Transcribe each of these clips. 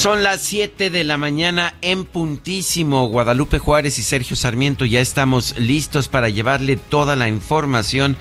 Son las 7 de la mañana en puntísimo. Guadalupe Juárez y Sergio Sarmiento ya estamos listos para llevarle toda la información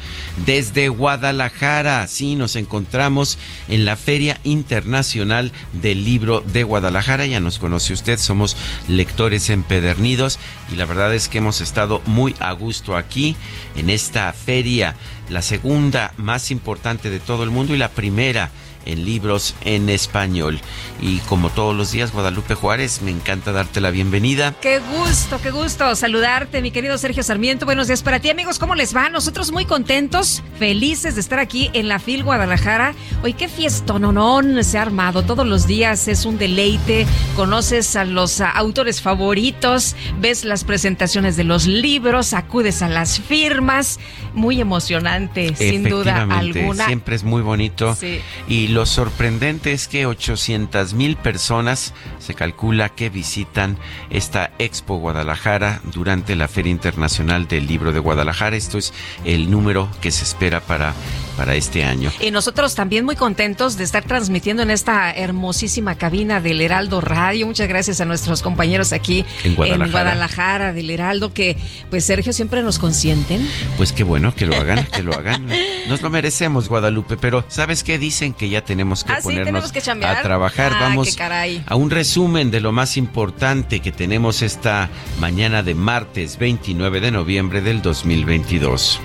desde Guadalajara. Sí, nos encontramos en la Feria Internacional del Libro de Guadalajara. Ya nos conoce usted, somos lectores empedernidos y la verdad es que hemos estado muy a gusto aquí en esta feria, la segunda más importante de todo el mundo y la primera en libros en español. Y como todos los días, Guadalupe Juárez, me encanta darte la bienvenida. Qué gusto, qué gusto saludarte, mi querido Sergio Sarmiento. Buenos días para ti, amigos. ¿Cómo les va? Nosotros muy contentos, felices de estar aquí en la FIL Guadalajara. Hoy qué fiesta, no, no, se ha armado todos los días. Es un deleite. Conoces a los autores favoritos, ves las presentaciones de los libros, acudes a las firmas. Muy emocionante, sin duda alguna. Siempre es muy bonito. Sí. Y lo sorprendente es que 800 mil personas se calcula que visitan esta Expo Guadalajara durante la Feria Internacional del Libro de Guadalajara. Esto es el número que se espera para, para este año. Y nosotros también muy contentos de estar transmitiendo en esta hermosísima cabina del Heraldo Radio. Muchas gracias a nuestros compañeros aquí en Guadalajara, en Guadalajara del Heraldo, que pues Sergio siempre nos consienten. Pues qué bueno que lo hagan, que lo hagan. Nos lo merecemos, Guadalupe, pero ¿sabes qué? Dicen que ya tenemos que ¿Ah, ponernos que a trabajar. Ah, Vamos a un resumen de lo más importante que tenemos esta mañana de martes 29 de noviembre del 2022.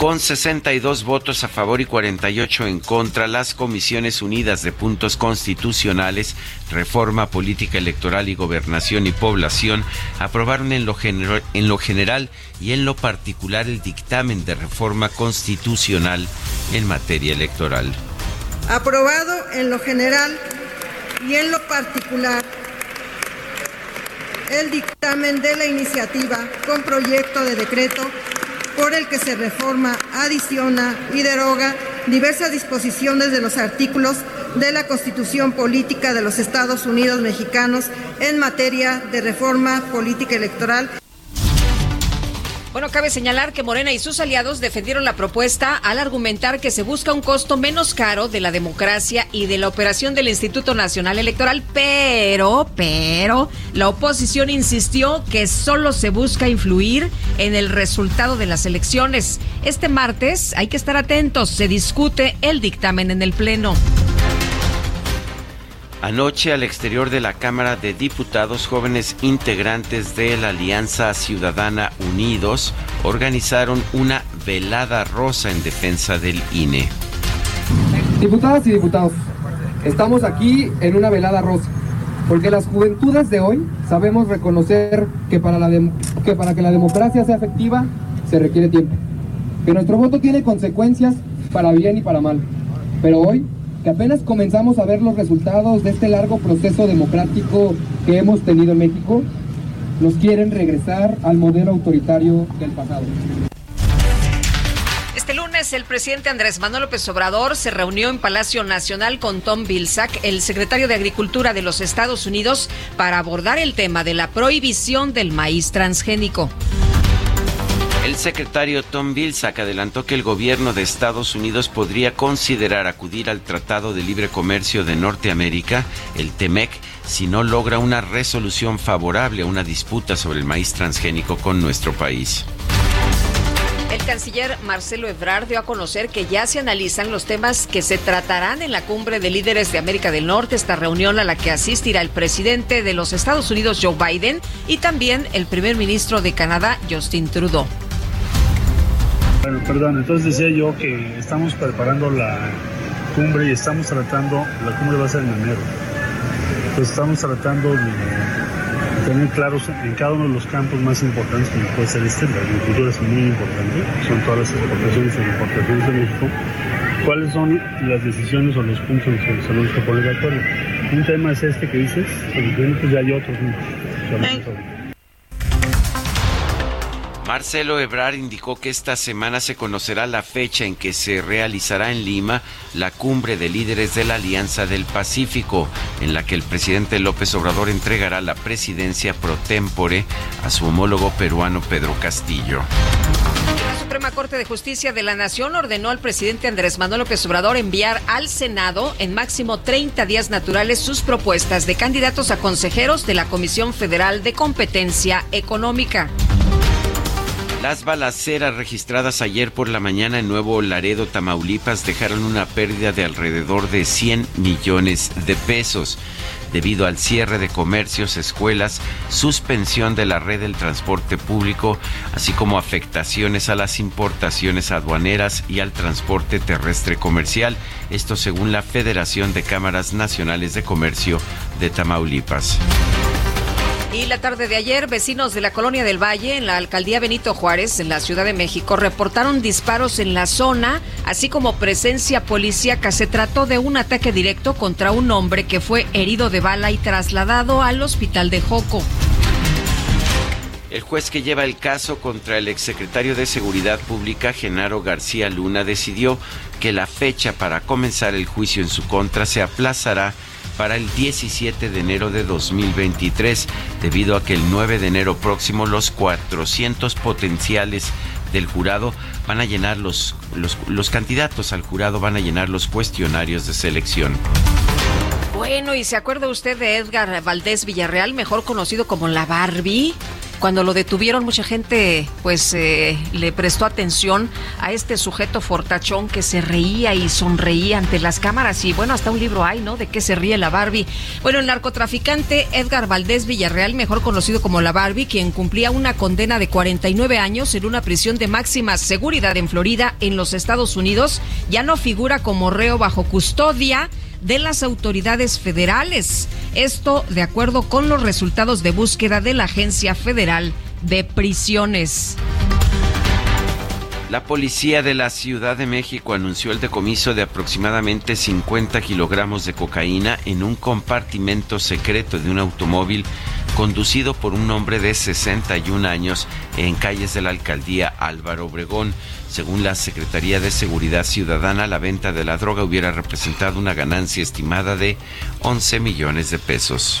Con 62 votos a favor y 48 en contra, las Comisiones Unidas de Puntos Constitucionales, Reforma Política Electoral y Gobernación y Población aprobaron en lo, en lo general y en lo particular el dictamen de reforma constitucional en materia electoral. Aprobado en lo general y en lo particular el dictamen de la iniciativa con proyecto de decreto por el que se reforma, adiciona y deroga diversas disposiciones de los artículos de la Constitución Política de los Estados Unidos Mexicanos en materia de reforma política electoral bueno, cabe señalar que Morena y sus aliados defendieron la propuesta al argumentar que se busca un costo menos caro de la democracia y de la operación del Instituto Nacional Electoral, pero, pero, la oposición insistió que solo se busca influir en el resultado de las elecciones. Este martes hay que estar atentos, se discute el dictamen en el Pleno. Anoche al exterior de la Cámara de Diputados, jóvenes integrantes de la Alianza Ciudadana Unidos organizaron una velada rosa en defensa del INE. Diputadas y diputados, estamos aquí en una velada rosa, porque las juventudes de hoy sabemos reconocer que para, que que la democracia sea efectiva se requiere tiempo, que nuestro voto tiene consecuencias para bien y para mal, pero hoy que apenas comenzamos a ver los resultados de este largo proceso democrático que hemos tenido en México, nos quieren regresar al modelo autoritario del pasado. Este lunes el presidente Andrés Manuel López Obrador se reunió en Palacio Nacional con Tom Vilsack, el secretario de Agricultura de los Estados Unidos, para abordar el tema de la prohibición del maíz transgénico. El secretario Tom Vilsack adelantó que el gobierno de Estados Unidos podría considerar acudir al Tratado de Libre Comercio de Norteamérica, el TEMEC, si no logra una resolución favorable a una disputa sobre el maíz transgénico con nuestro país. El canciller Marcelo Ebrard dio a conocer que ya se analizan los temas que se tratarán en la cumbre de líderes de América del Norte, esta reunión a la que asistirá el presidente de los Estados Unidos, Joe Biden, y también el primer ministro de Canadá, Justin Trudeau. Bueno, perdón, entonces decía yo que estamos preparando la cumbre y estamos tratando, la cumbre va a ser en enero, entonces estamos tratando de tener claros en cada uno de los campos más importantes como puede ser este, la agricultura es muy importante, son todas las exportaciones y importaciones de México, cuáles son las decisiones o los puntos en los que. Un tema es este que dices, pero pues ya hay otros muchos. Marcelo Ebrard indicó que esta semana se conocerá la fecha en que se realizará en Lima la cumbre de líderes de la Alianza del Pacífico, en la que el presidente López Obrador entregará la presidencia pro tempore a su homólogo peruano Pedro Castillo. La Suprema Corte de Justicia de la Nación ordenó al presidente Andrés Manuel López Obrador enviar al Senado en máximo 30 días naturales sus propuestas de candidatos a consejeros de la Comisión Federal de Competencia Económica. Las balaceras registradas ayer por la mañana en Nuevo Laredo, Tamaulipas, dejaron una pérdida de alrededor de 100 millones de pesos debido al cierre de comercios, escuelas, suspensión de la red del transporte público, así como afectaciones a las importaciones aduaneras y al transporte terrestre comercial. Esto según la Federación de Cámaras Nacionales de Comercio de Tamaulipas. Y la tarde de ayer, vecinos de la colonia del Valle, en la alcaldía Benito Juárez, en la Ciudad de México, reportaron disparos en la zona, así como presencia policíaca. Se trató de un ataque directo contra un hombre que fue herido de bala y trasladado al hospital de Joco. El juez que lleva el caso contra el exsecretario de Seguridad Pública, Genaro García Luna, decidió que la fecha para comenzar el juicio en su contra se aplazará para el 17 de enero de 2023, debido a que el 9 de enero próximo los 400 potenciales del jurado van a llenar los, los, los candidatos al jurado van a llenar los cuestionarios de selección. Bueno, ¿y se acuerda usted de Edgar Valdés Villarreal, mejor conocido como la Barbie? Cuando lo detuvieron, mucha gente pues eh, le prestó atención a este sujeto fortachón que se reía y sonreía ante las cámaras. Y bueno, hasta un libro hay, ¿no? De qué se ríe la Barbie. Bueno, el narcotraficante Edgar Valdés Villarreal, mejor conocido como la Barbie, quien cumplía una condena de 49 años en una prisión de máxima seguridad en Florida, en los Estados Unidos, ya no figura como reo bajo custodia de las autoridades federales. Esto de acuerdo con los resultados de búsqueda de la Agencia Federal de Prisiones. La policía de la Ciudad de México anunció el decomiso de aproximadamente 50 kilogramos de cocaína en un compartimento secreto de un automóvil conducido por un hombre de 61 años en calles de la alcaldía Álvaro Obregón. Según la Secretaría de Seguridad Ciudadana, la venta de la droga hubiera representado una ganancia estimada de 11 millones de pesos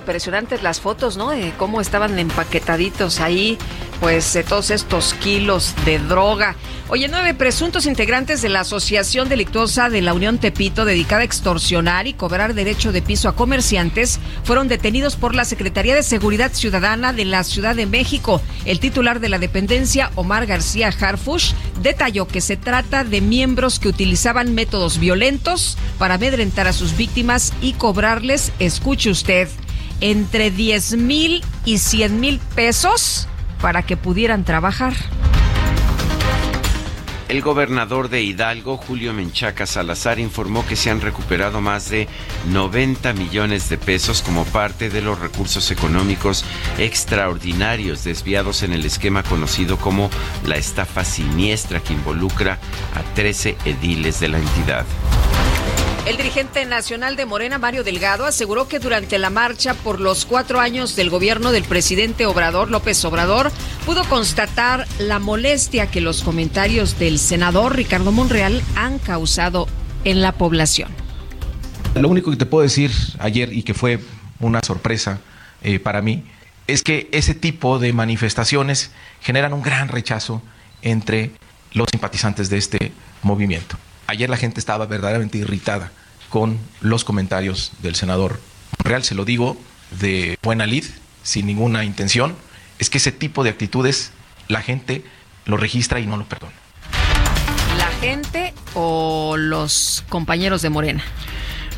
impresionantes las fotos, ¿no? De cómo estaban empaquetaditos ahí, pues, todos estos kilos de droga. Oye, nueve presuntos integrantes de la Asociación Delictuosa de la Unión Tepito, dedicada a extorsionar y cobrar derecho de piso a comerciantes, fueron detenidos por la Secretaría de Seguridad Ciudadana de la Ciudad de México. El titular de la dependencia, Omar García Harfush, detalló que se trata de miembros que utilizaban métodos violentos para amedrentar a sus víctimas y cobrarles, escuche usted, entre 10 mil y 100 mil pesos para que pudieran trabajar. El gobernador de Hidalgo, Julio Menchaca Salazar, informó que se han recuperado más de 90 millones de pesos como parte de los recursos económicos extraordinarios desviados en el esquema conocido como la estafa siniestra que involucra a 13 ediles de la entidad. El dirigente nacional de Morena, Mario Delgado, aseguró que durante la marcha por los cuatro años del gobierno del presidente Obrador, López Obrador, pudo constatar la molestia que los comentarios del senador Ricardo Monreal han causado en la población. Lo único que te puedo decir ayer y que fue una sorpresa eh, para mí es que ese tipo de manifestaciones generan un gran rechazo entre los simpatizantes de este movimiento. Ayer la gente estaba verdaderamente irritada con los comentarios del senador Real, se lo digo de buena lid, sin ninguna intención, es que ese tipo de actitudes la gente lo registra y no lo perdona. ¿La gente o los compañeros de Morena?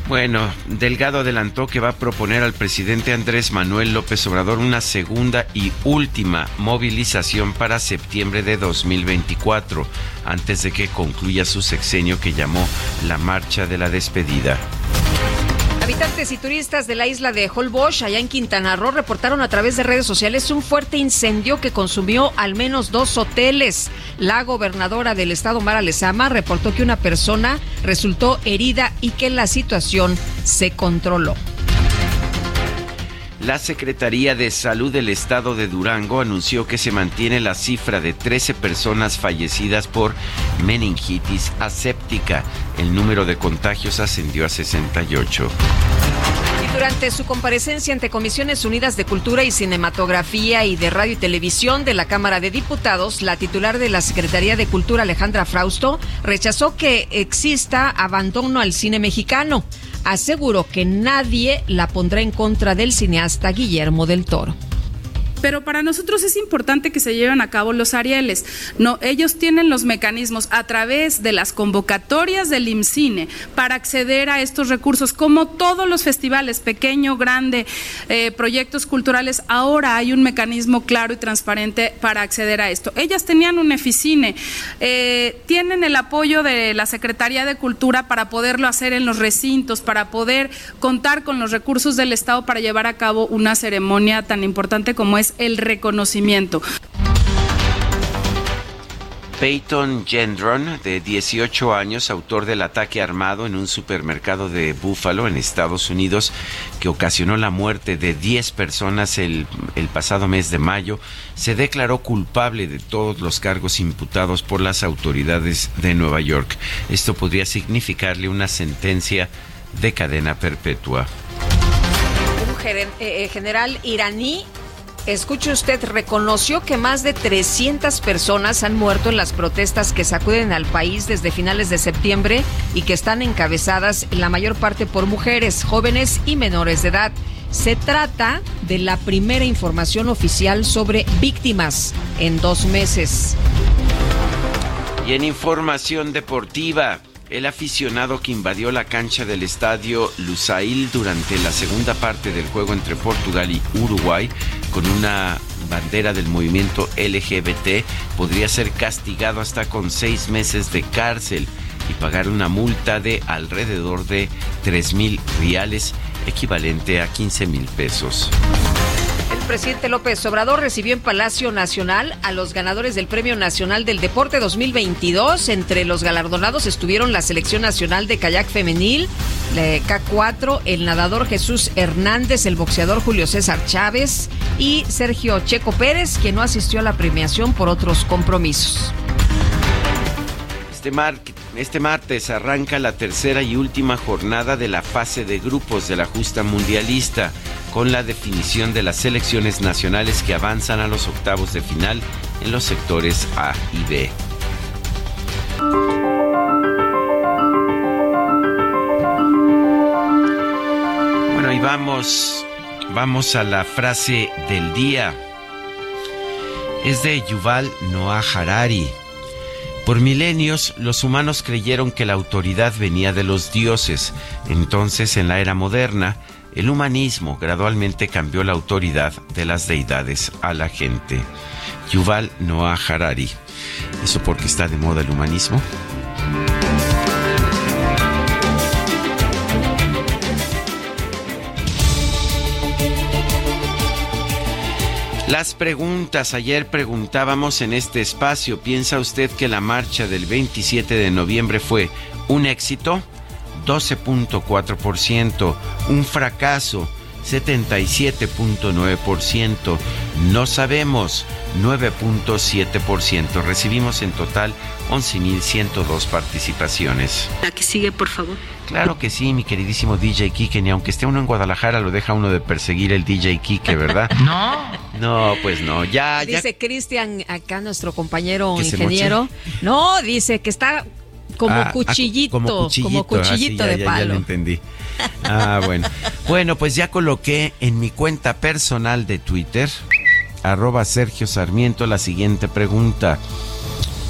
Bueno, Delgado adelantó que va a proponer al presidente Andrés Manuel López Obrador una segunda y última movilización para septiembre de 2024, antes de que concluya su sexenio que llamó la Marcha de la Despedida. Habitantes y turistas de la isla de Holbox, allá en Quintana Roo, reportaron a través de redes sociales un fuerte incendio que consumió al menos dos hoteles. La gobernadora del estado, Mara Lezama, reportó que una persona resultó herida y que la situación se controló. La Secretaría de Salud del Estado de Durango anunció que se mantiene la cifra de 13 personas fallecidas por meningitis aséptica. El número de contagios ascendió a 68. Y durante su comparecencia ante Comisiones Unidas de Cultura y Cinematografía y de Radio y Televisión de la Cámara de Diputados, la titular de la Secretaría de Cultura, Alejandra Frausto, rechazó que exista abandono al cine mexicano aseguró que nadie la pondrá en contra del cineasta Guillermo del Toro pero para nosotros es importante que se lleven a cabo los Arieles. No, ellos tienen los mecanismos a través de las convocatorias del IMCINE para acceder a estos recursos, como todos los festivales, pequeño, grande, eh, proyectos culturales, ahora hay un mecanismo claro y transparente para acceder a esto. Ellas tenían un EFICINE, eh, tienen el apoyo de la Secretaría de Cultura para poderlo hacer en los recintos, para poder contar con los recursos del Estado para llevar a cabo una ceremonia tan importante como es el reconocimiento. Peyton Gendron, de 18 años, autor del ataque armado en un supermercado de Buffalo, en Estados Unidos, que ocasionó la muerte de 10 personas el, el, pasado mes de mayo, se declaró culpable de todos los cargos imputados por las autoridades de Nueva York. Esto podría significarle una sentencia de cadena perpetua. Un eh, eh, general iraní Escuche usted, reconoció que más de 300 personas han muerto en las protestas que sacuden al país desde finales de septiembre y que están encabezadas en la mayor parte por mujeres, jóvenes y menores de edad. Se trata de la primera información oficial sobre víctimas en dos meses. Y en información deportiva, el aficionado que invadió la cancha del estadio Lusail durante la segunda parte del juego entre Portugal y Uruguay con una bandera del movimiento LGBT podría ser castigado hasta con seis meses de cárcel y pagar una multa de alrededor de 3 mil reales, equivalente a 15 mil pesos. El presidente López Obrador recibió en Palacio Nacional a los ganadores del Premio Nacional del Deporte 2022. Entre los galardonados estuvieron la Selección Nacional de Kayak Femenil, la K4, el nadador Jesús Hernández, el boxeador Julio César Chávez y Sergio Checo Pérez, quien no asistió a la premiación por otros compromisos. Este, este, martes arranca la tercera y última jornada de la fase de grupos de la justa mundialista, con la definición de las selecciones nacionales que avanzan a los octavos de final en los sectores A y B. Bueno, y vamos, vamos a la frase del día. Es de Yuval Noah Harari. Por milenios los humanos creyeron que la autoridad venía de los dioses. Entonces, en la era moderna, el humanismo gradualmente cambió la autoridad de las deidades a la gente. Yuval Noah Harari. ¿Eso porque está de moda el humanismo? Las preguntas. Ayer preguntábamos en este espacio, ¿piensa usted que la marcha del 27 de noviembre fue un éxito? 12.4%, un fracaso, 77.9%, no sabemos, 9.7%. Recibimos en total 11.102 participaciones. La que sigue, por favor. Claro que sí, mi queridísimo DJ Kike, ni aunque esté uno en Guadalajara lo deja uno de perseguir el DJ Kike, ¿verdad? no. No, pues no, ya, ya. Dice Cristian, acá nuestro compañero ingeniero. No, dice que está como ah, ah, cuchillito, como cuchillito, ah, de palo. Ya lo entendí. Ah, bueno. Bueno, pues ya coloqué en mi cuenta personal de Twitter, arroba Sergio Sarmiento, la siguiente pregunta.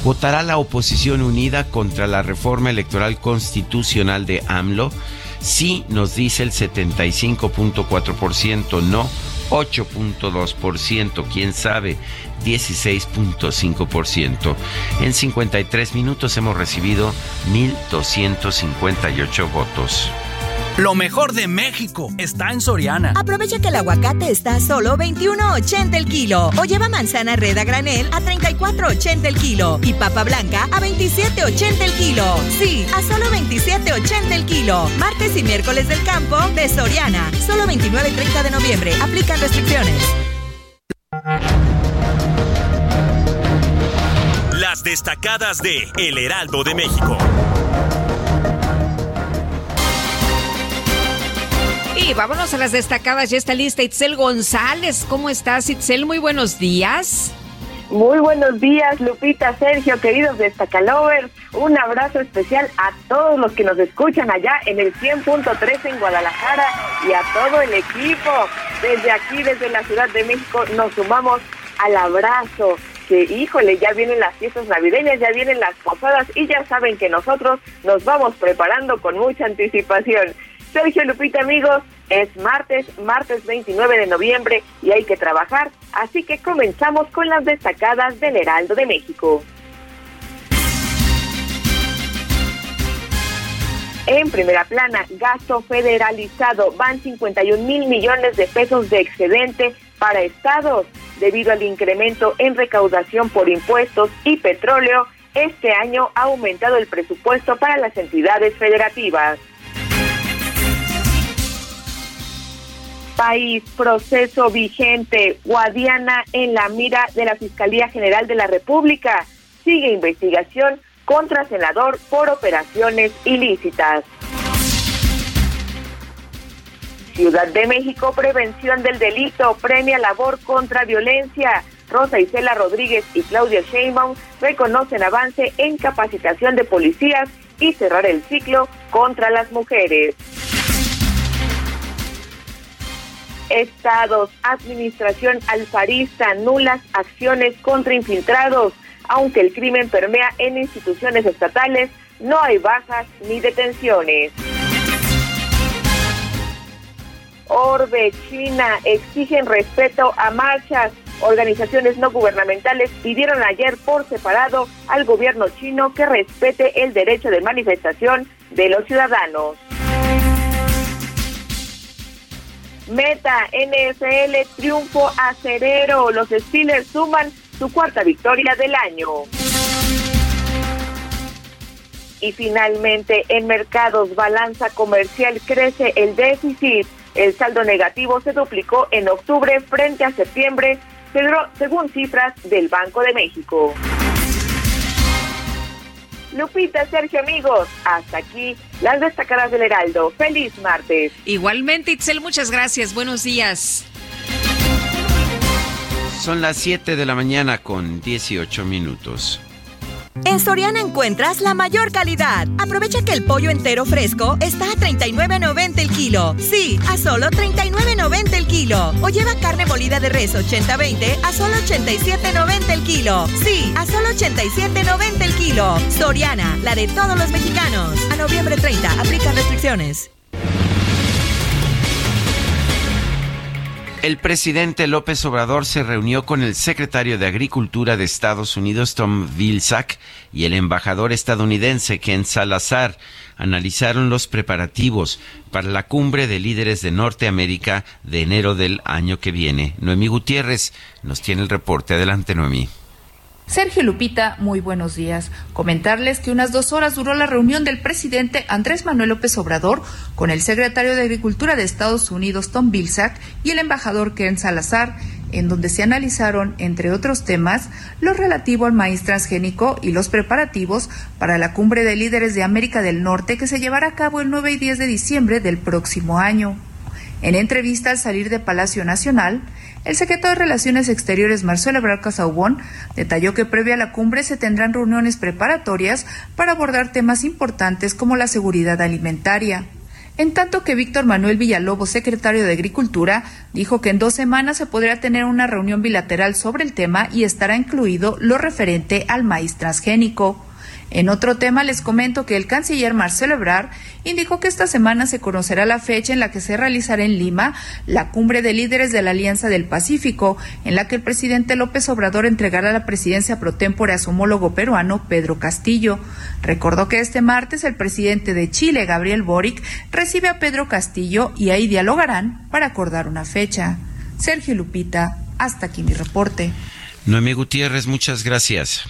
¿Votará la oposición unida contra la reforma electoral constitucional de AMLO? Sí, nos dice el 75.4%, no 8.2%, quién sabe 16.5%. En 53 minutos hemos recibido 1.258 votos. Lo mejor de México está en Soriana. Aprovecha que el aguacate está a solo 21.80 el kilo. O lleva manzana red a granel a 34.80 el kilo. Y papa blanca a 27.80 el kilo. Sí, a solo 27.80 el kilo. Martes y miércoles del campo de Soriana. Solo 29 y 30 de noviembre. Aplican restricciones. Las destacadas de El Heraldo de México. Y vámonos a las destacadas. Ya está lista Itzel González. ¿Cómo estás, Itzel? Muy buenos días. Muy buenos días, Lupita, Sergio, queridos destacalovers. Un abrazo especial a todos los que nos escuchan allá en el 100.3 en Guadalajara y a todo el equipo. Desde aquí, desde la Ciudad de México, nos sumamos al abrazo. Que, híjole, ya vienen las fiestas navideñas, ya vienen las posadas y ya saben que nosotros nos vamos preparando con mucha anticipación. Sergio Lupita, amigos, es martes, martes 29 de noviembre y hay que trabajar, así que comenzamos con las destacadas del Heraldo de México. En primera plana, gasto federalizado, van 51 mil millones de pesos de excedente para estados. Debido al incremento en recaudación por impuestos y petróleo, este año ha aumentado el presupuesto para las entidades federativas. País, proceso vigente, Guadiana en la mira de la Fiscalía General de la República. Sigue investigación contra senador por operaciones ilícitas. Ciudad de México, prevención del delito, premia labor contra violencia. Rosa Isela Rodríguez y Claudia Sheinbaum reconocen avance en capacitación de policías y cerrar el ciclo contra las mujeres. Estados, administración alfarista, nulas acciones contra infiltrados. Aunque el crimen permea en instituciones estatales, no hay bajas ni detenciones. Orbe, China exigen respeto a marchas. Organizaciones no gubernamentales pidieron ayer por separado al gobierno chino que respete el derecho de manifestación de los ciudadanos. Meta, NFL, triunfo acerero. Los Steelers suman su cuarta victoria del año. Y finalmente, en mercados, balanza comercial crece el déficit. El saldo negativo se duplicó en octubre frente a septiembre, según cifras del Banco de México. Lupita, Sergio, amigos, hasta aquí las destacadas del Heraldo. Feliz martes. Igualmente, Itzel, muchas gracias. Buenos días. Son las 7 de la mañana con 18 minutos. En Soriana encuentras la mayor calidad. Aprovecha que el pollo entero fresco está a 39.90 el kilo. Sí, a solo 39.90 el kilo. O lleva carne molida de res 80-20 a solo 87.90 el kilo. Sí, a solo 87.90 el kilo. Soriana, la de todos los mexicanos. A noviembre 30, aplica restricciones. El presidente López Obrador se reunió con el secretario de Agricultura de Estados Unidos, Tom Vilsack, y el embajador estadounidense, Ken Salazar. Analizaron los preparativos para la cumbre de líderes de Norteamérica de enero del año que viene. Noemí Gutiérrez nos tiene el reporte. Adelante, Noemí. Sergio Lupita, muy buenos días. Comentarles que unas dos horas duró la reunión del presidente Andrés Manuel López Obrador con el secretario de Agricultura de Estados Unidos, Tom Vilsack, y el embajador Ken Salazar, en donde se analizaron, entre otros temas, lo relativo al maíz transgénico y los preparativos para la cumbre de líderes de América del Norte que se llevará a cabo el 9 y 10 de diciembre del próximo año. En entrevista al salir de Palacio Nacional, El secretario de Relaciones Exteriores, Marcelo Ebrard Casaubón, detalló que previa a la cumbre se tendrán reuniones preparatorias para abordar temas importantes como la seguridad alimentaria. En tanto que Víctor Manuel Villalobos, secretario de Agricultura, dijo que en dos semanas se podría tener una reunión bilateral sobre el tema y estará incluido lo referente al maíz transgénico. En otro tema les comento que el canciller Marcelo Ebrard indicó que esta semana se conocerá la fecha en la que se realizará en Lima la cumbre de líderes de la Alianza del Pacífico, en la que el presidente López Obrador entregará la presidencia pro tempore a su homólogo peruano Pedro Castillo. Recordó que este martes el presidente de Chile, Gabriel Boric, recibe a Pedro Castillo y ahí dialogarán para acordar una fecha. Sergio Lupita, hasta aquí mi reporte. Noemí Gutiérrez, muchas gracias.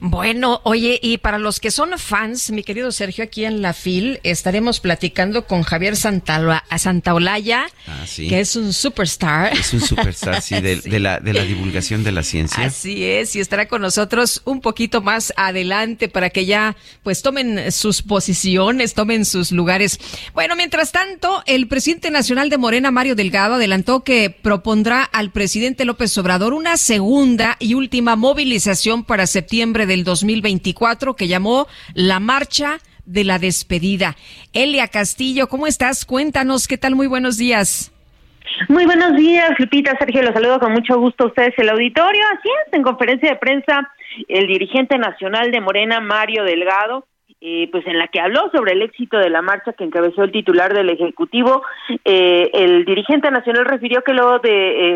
Bueno, oye, y para los que son fans, mi querido Sergio, aquí en la FIL estaremos platicando con Javier Santaolalla, ah, que es un superstar. Es un superstar, sí, de, la, de la divulgación de la ciencia. Así es, y estará con nosotros un poquito más adelante para que ya pues tomen sus posiciones, tomen sus lugares. Bueno, mientras tanto, el presidente nacional de Morena, Mario Delgado, adelantó que propondrá al presidente López Obrador una segunda y última movilización para septiembre del 2024 que llamó la Marcha de la Despedida. Elia Castillo, ¿cómo estás? Cuéntanos, ¿qué tal? Muy buenos días. Muy buenos días, Lupita, Sergio, los saludo con mucho gusto a ustedes el auditorio. Así es, en conferencia de prensa, el dirigente nacional de Morena, Mario Delgado, eh, pues en la que habló sobre el éxito de la marcha que encabezó el titular del Ejecutivo, eh, el dirigente nacional refirió que luego de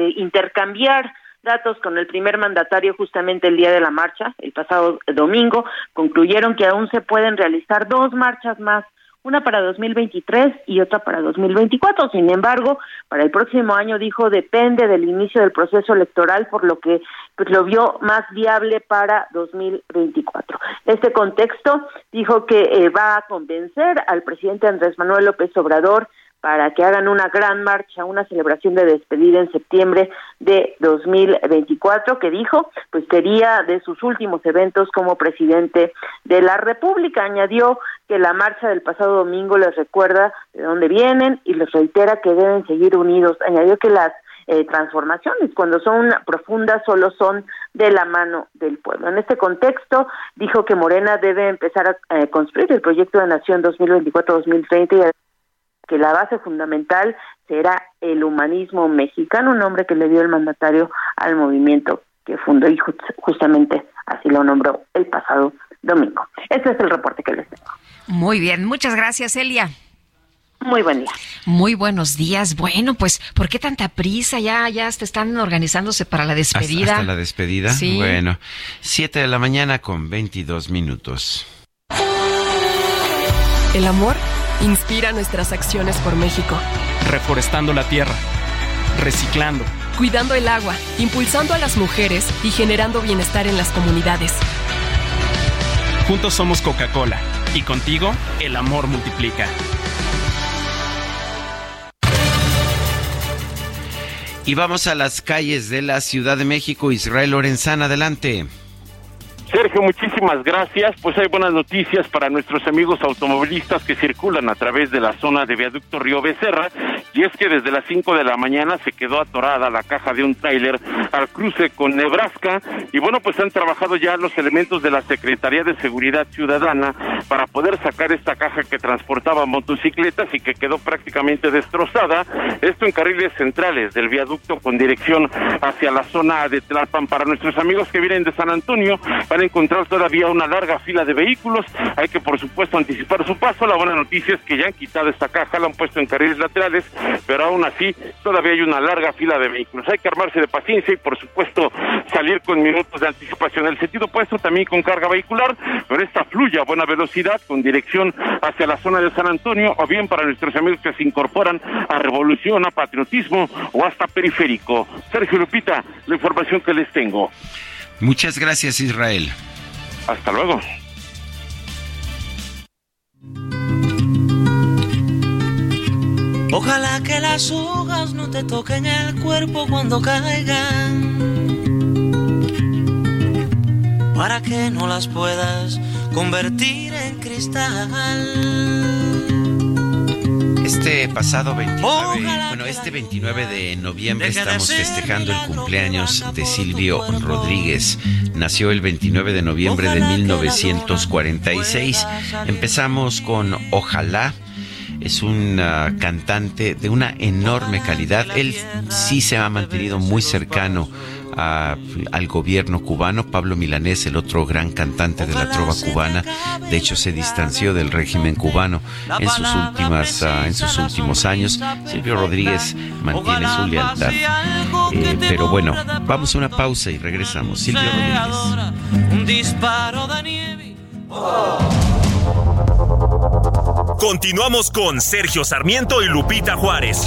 eh, intercambiar datos con el primer mandatario justamente el día de la marcha, el pasado domingo, concluyeron que aún se pueden realizar dos marchas más una para 2023 y otra para 2024. Sin embargo, para el próximo año dijo depende del inicio del proceso electoral, por lo que pues, lo vio más viable para 2024. En este contexto, dijo que eh, va a convencer al presidente Andrés Manuel López Obrador para que hagan una gran marcha, una celebración de despedida en septiembre de 2024, que dijo, pues sería de sus últimos eventos como presidente de la República. Añadió que la marcha del pasado domingo les recuerda de dónde vienen y les reitera que deben seguir unidos. Añadió que las eh, transformaciones, cuando son profundas, solo son de la mano del pueblo. En este contexto, dijo que Morena debe empezar a eh, construir el proyecto de nación 2024-2030 y que la base fundamental será el humanismo mexicano, un nombre que le dio el mandatario al movimiento que fundó y justamente así lo nombró el pasado domingo. Este es el reporte que les tengo. Muy bien, muchas gracias, Elia. Muy buen día. Muy buenos días. Bueno, pues, ¿por qué tanta prisa? Ya, ya están organizándose para la despedida. ¿Hasta, la despedida? Sí. Bueno, siete de la mañana con 22 minutos. El amor Inspira nuestras acciones por México. Reforestando la tierra. Reciclando. Cuidando el agua. Impulsando a las mujeres y generando bienestar en las comunidades. Juntos somos Coca-Cola. Y contigo, el amor multiplica. Y vamos a las calles de la Ciudad de México. Israel Lorenzana, adelante. Sergio, muchísimas gracias. Pues hay buenas noticias para nuestros amigos automovilistas que circulan a través de la zona de Viaducto Río Becerra. Y es que desde las 5 de la mañana se quedó atorada la caja de un tráiler al cruce con Nebraska. Y bueno, pues han trabajado ya los elementos de la Secretaría de Seguridad Ciudadana para poder sacar esta caja que transportaba motocicletas y que quedó prácticamente destrozada. Esto en carriles centrales del viaducto con dirección hacia la zona de Tlalpan. Para nuestros amigos que vienen de San Antonio, encontrar todavía una larga fila de vehículos. Hay que, por supuesto, anticipar su paso. La buena noticia es que ya han quitado esta caja, la han puesto en carriles laterales, pero aún así todavía hay una larga fila de vehículos. Hay que armarse de paciencia y, por supuesto, salir con minutos de anticipación. El sentido opuesto también con carga vehicular, pero esta fluye a buena velocidad con dirección hacia la zona de San Antonio o bien para nuestros amigos que se incorporan a Revolución, a Patriotismo o hasta Periférico. Sergio Lupita, la información que les tengo. Muchas gracias, Israel. Hasta luego. Ojalá que las hojas no te toquen el cuerpo cuando caigan, para que no las puedas convertir en cristal Este pasado 29, bueno, este 29 de noviembre estamos festejando el cumpleaños de Silvio Rodríguez. Nació el 29 de noviembre de 1946. Empezamos con Ojalá. Es un cantante de una enorme calidad. Él sí se ha mantenido muy cercano al gobierno cubano. Pablo Milanés, el otro gran cantante de la trova cubana, de hecho se distanció del régimen cubano en sus últimas ah, en sus últimos años. Silvio Rodríguez mantiene su lealtad. Eh, pero bueno, vamos a una pausa y regresamos. Silvio Rodríguez. Un disparo de Continuamos con Sergio Sarmiento y Lupita Juárez.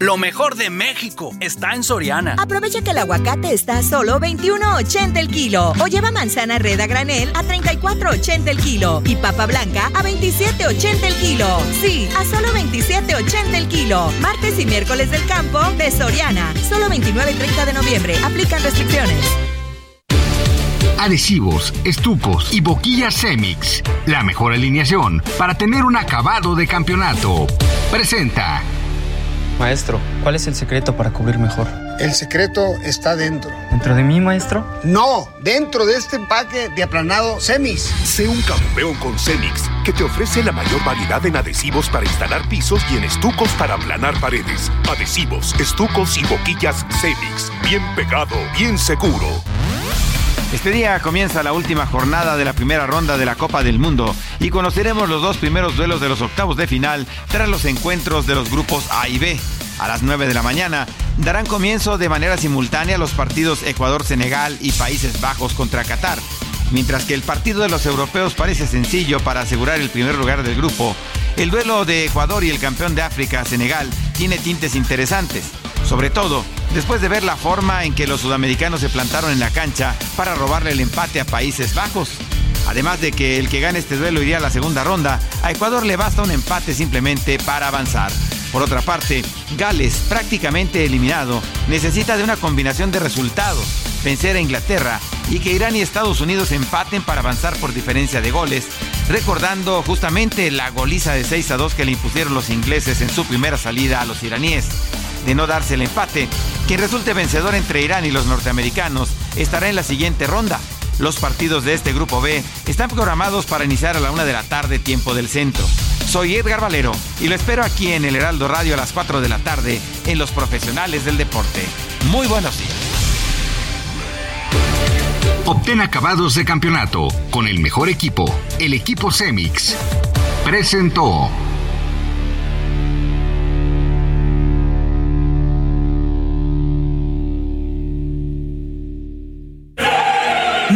Lo mejor de México está en Soriana. Aprovecha que el aguacate está a solo 21.80 el kilo. O lleva manzana red a granel a 34.80 el kilo. Y papa blanca a 27.80 el kilo. Sí, a solo 27.80 el kilo. Martes y miércoles del campo de Soriana. Solo 29 y 30 de noviembre. Aplican restricciones. Adhesivos, estucos y boquillas Semix. La mejor alineación para tener un acabado de campeonato. Presenta. Maestro, ¿cuál es el secreto para cubrir mejor? El secreto está dentro. ¿Dentro de mí, maestro? No, dentro de este empaque de aplanado Semix. Sé un campeón con Semix, que te ofrece la mayor variedad en adhesivos para instalar pisos y en estucos para aplanar paredes. Adhesivos, estucos y boquillas Semix. Bien pegado, bien seguro. Este día comienza la última jornada de la primera ronda de la Copa del Mundo y conoceremos los dos primeros duelos de los octavos de final tras los encuentros de los grupos A y B. A las 9 de la mañana darán comienzo de manera simultánea los partidos Ecuador-Senegal y Países Bajos contra Qatar. Mientras que el partido de los europeos parece sencillo para asegurar el primer lugar del grupo, el duelo de Ecuador y el campeón de África, Senegal, tiene tintes interesantes. Sobre todo, después de ver la forma en que los sudamericanos se plantaron en la cancha para robarle el empate a Países Bajos. Además de que el que gane este duelo iría a la segunda ronda, a Ecuador le basta un empate simplemente para avanzar. Por otra parte, Gales, prácticamente eliminado, necesita de una combinación de resultados, vencer a Inglaterra y que Irán y Estados Unidos empaten para avanzar por diferencia de goles, recordando justamente la goliza de 6 a 2 que le impusieron los ingleses en su primera salida a los iraníes de no darse el empate, quien resulte vencedor entre Irán y los norteamericanos estará en la siguiente ronda. Los partidos de este grupo B están programados para iniciar a la una de la tarde, tiempo del centro. Soy Edgar Valero y lo espero aquí en el Heraldo Radio a las 4 de la tarde en Los Profesionales del Deporte. Muy buenos días. Obtén acabados de campeonato con el mejor equipo, el equipo Cemix. Presentó.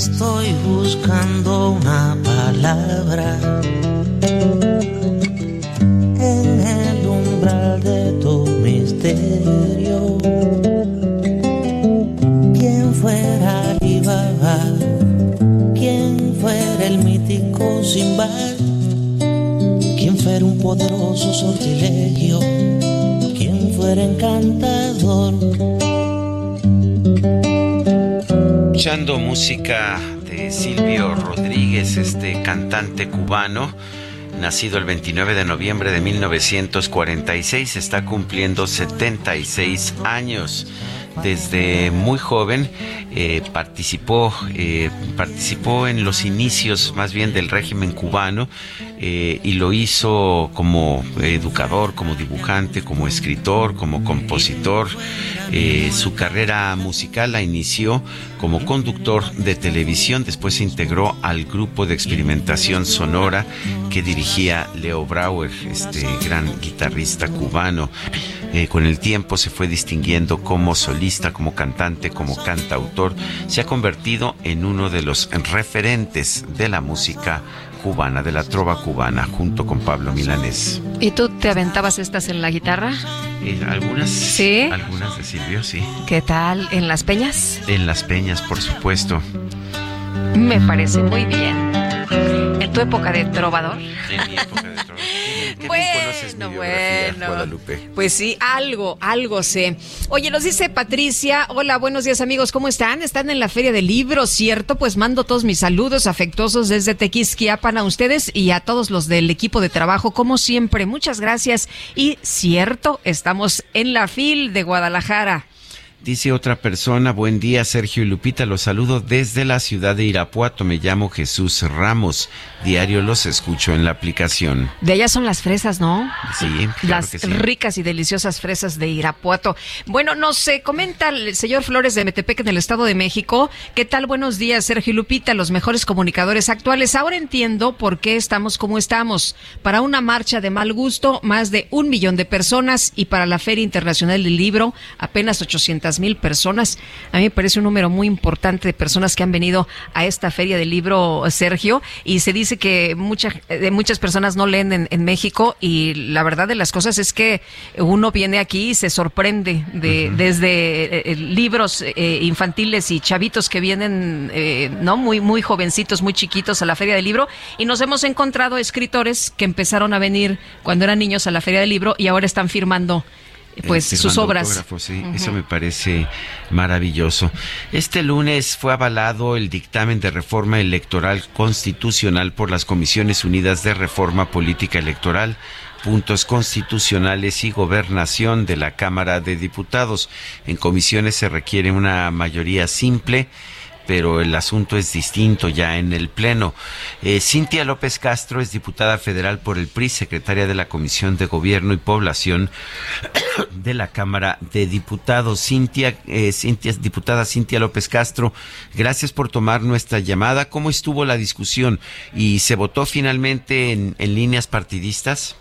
Estoy buscando una palabra en el umbral de tu misterio. ¿Quién fuera Alibaba? ¿Quién fuera el mítico Simba? ¿Quién fuera un poderoso sortilegio? ¿Quién fuera encantador? Escuchando música de Silvio Rodríguez, este cantante cubano, nacido el 29 de noviembre de 1946, está cumpliendo 76 años. Desde muy joven eh, participó, eh, participó en los inicios más bien del régimen cubano eh, y lo hizo como educador, como dibujante, como escritor, como compositor. su carrera musical la inició como conductor de televisión, después se integró al grupo de experimentación sonora que dirigía Leo Brauer, este gran guitarrista cubano. con el tiempo se fue distinguiendo como solista, como cantante, como cantautor, se ha convertido en uno de los referentes de la música cubana, de la trova cubana, junto con Pablo Milanés. ¿Y tú te aventabas estas en la guitarra? Eh, algunas. Sí. Algunas de Silvio, sí. ¿Qué tal? ¿En las peñas? En las peñas, por supuesto. Me parece muy bien. ¿En tu época de trovador? En mi época de trovador. bueno, bueno. Pues sí, algo, algo sé. Oye, nos dice Patricia, hola, buenos días amigos, ¿cómo están? Están en la Feria del Libro, ¿cierto? Pues mando todos mis saludos afectuosos desde Tequisquiapan a ustedes y a todos los del equipo de trabajo, como siempre. Muchas gracias. Y cierto, estamos en la FIL de Guadalajara. Dice otra persona, buen día Sergio y Lupita, los saludo desde la ciudad de Irapuato, me llamo Jesús Ramos, diario los escucho en la aplicación. De allá son las fresas, ¿no? Sí, claro las ricas y deliciosas fresas de Irapuato. Bueno, no sé, comenta el señor Flores de Metepec en el Estado de México, ¿qué tal? Buenos días Sergio y Lupita, los mejores comunicadores actuales. Ahora entiendo por qué estamos como estamos. Para una marcha de mal gusto, más de un millón de personas y para la Feria Internacional del Libro, apenas 800 mil personas. A mí me parece un número muy importante de personas que han venido a esta feria del libro, Sergio, y se dice que muchas de muchas personas no leen en, México y la verdad de las cosas es que uno viene aquí y se sorprende de desde eh, eh, libros eh, infantiles y chavitos que vienen no muy muy jovencitos, muy chiquitos a la feria del libro y nos hemos encontrado escritores que empezaron a venir cuando eran niños a la feria del libro y ahora están firmando pues sus obras. Sí, Eso me parece maravilloso. Este lunes fue avalado el dictamen de reforma electoral constitucional por las Comisiones Unidas de Reforma Política Electoral puntos constitucionales y gobernación de la Cámara de Diputados. En comisiones se requiere una mayoría simple pero el asunto es distinto ya en el Pleno. Eh, Cintia López Castro es diputada federal por el PRI, secretaria de la Comisión de Gobierno y Población de la Cámara de Diputados. Cintia, eh, diputada Cintia López Castro, gracias por tomar nuestra llamada. ¿Cómo estuvo la discusión? ¿Y se votó finalmente en, líneas partidistas?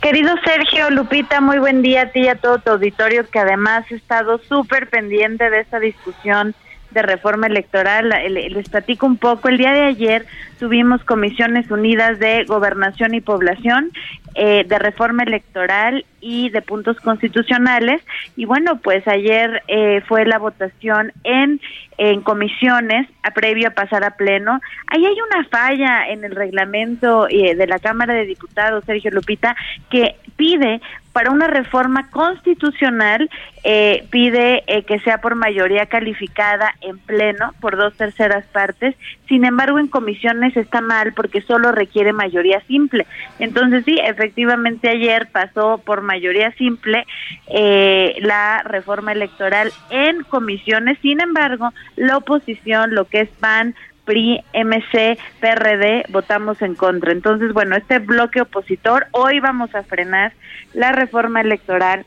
Querido Sergio, Lupita, muy buen día a ti y a todo tu auditorio que además ha estado súper pendiente de esta discusión de reforma electoral. Les platico un poco. El día de ayer tuvimos comisiones unidas de gobernación y población, eh, de reforma electoral y de puntos constitucionales. Y bueno, pues ayer eh, fue la votación en, en comisiones, a previo a pasar a pleno. Ahí hay una falla en el reglamento eh, de la Cámara de Diputados, Sergio Lupita, que pide para una reforma constitucional eh, pide eh, que sea por mayoría calificada en pleno por dos terceras partes. Sin embargo, en comisiones está mal porque solo requiere mayoría simple. Entonces, sí, efectivamente ayer pasó por mayoría simple eh, la reforma electoral en comisiones. Sin embargo, la oposición, lo que es PAN, PRI, MC, PRD, votamos en contra. Entonces, bueno, este bloque opositor, hoy vamos a frenar la reforma electoral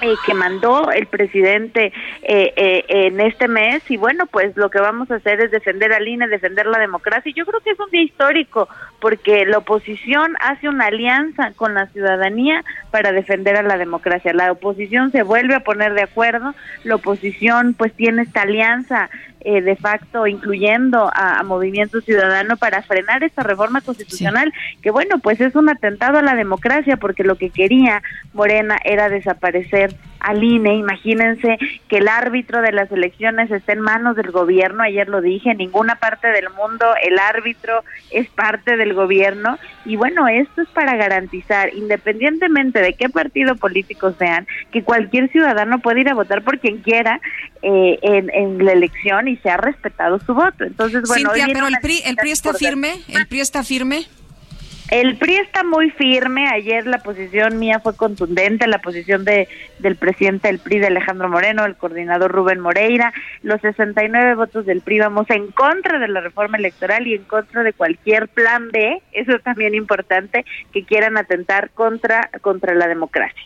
eh, que mandó el presidente eh, eh, en este mes. Y bueno pues lo que vamos a hacer es defender al INE, defender la democracia. Yo creo que es un día histórico porque la oposición hace una alianza con la ciudadanía para defender a la democracia, la oposición se vuelve a poner de acuerdo, la oposición pues tiene esta alianza eh, de facto incluyendo a, Movimiento Ciudadano para frenar esta reforma constitucional, que bueno, pues es un atentado a la democracia porque lo que quería Morena era desaparecer al INE. Imagínense que el árbitro de las elecciones esté en manos del gobierno, ayer lo dije, en ninguna parte del mundo el árbitro es parte del gobierno y bueno, esto es para garantizar, independientemente de qué partido político sean, que cualquier ciudadano puede ir a votar por quien quiera eh, en, en, la elección y se ha respetado su voto. Entonces, bueno, Cintia, pero el PRI, el PRI está firme, el PRI está firme. El PRI está muy firme. Ayer la posición mía fue contundente, la posición de del presidente del PRI, de Alejandro Moreno, el coordinador Rubén Moreira. Los 69 votos del PRI vamos en contra de la reforma electoral y en contra de cualquier plan B, eso es también importante, que quieran atentar contra, contra la democracia.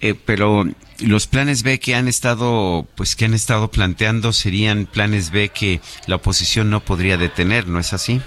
Eh, pero los planes B que han estado, pues que han estado planteando serían planes B que la oposición no podría detener, ¿no es así?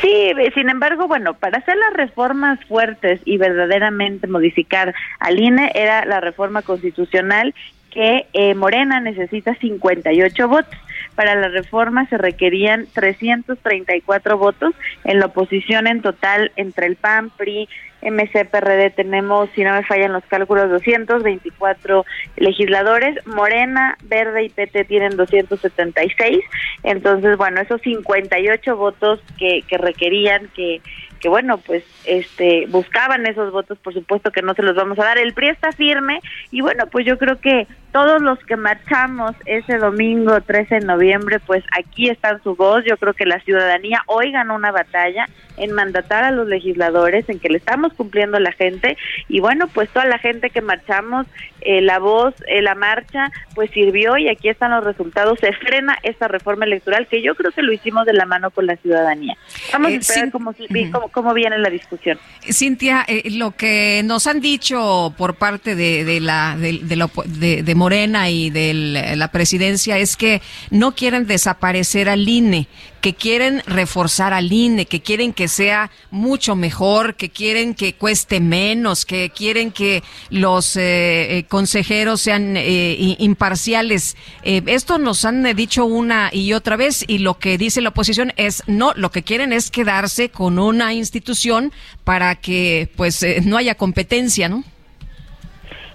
Sí, sin embargo, bueno, para hacer las reformas fuertes y verdaderamente modificar al INE era la reforma constitucional que eh, Morena necesita 58 votos. Para la reforma se requerían 334 votos. En la oposición en total entre el PAN, PRI, MC, PRD tenemos, si no me fallan los cálculos, 224 legisladores. Morena, Verde y PT tienen 276. Entonces, bueno, esos 58 votos que, que requerían que que bueno, pues este buscaban esos votos, por supuesto que no se los vamos a dar. El PRI está firme y bueno, pues yo creo que todos los que marchamos ese domingo 13 de noviembre, pues aquí está su voz. Yo creo que la ciudadanía hoy ganó una batalla en mandatar a los legisladores, en que le estamos cumpliendo a la gente y bueno, pues toda la gente que marchamos, eh, la voz, eh, la marcha, pues sirvió y aquí están los resultados. Se frena esta reforma electoral que yo creo que lo hicimos de la mano con la ciudadanía. Vamos a eh, esperar cómo, cómo, viene la discusión. Cintia, lo que nos han dicho por parte de, la de, de, de Morena y de la presidencia es que no quieren desaparecer al INE, que quieren reforzar al INE, que quieren que sea mucho mejor, que quieren que cueste menos, que quieren que los eh, eh, consejeros sean eh, imparciales. esto nos han dicho una y otra vez y lo que dice la oposición es no, lo que quieren es quedarse con una institución para que pues no haya competencia, ¿no?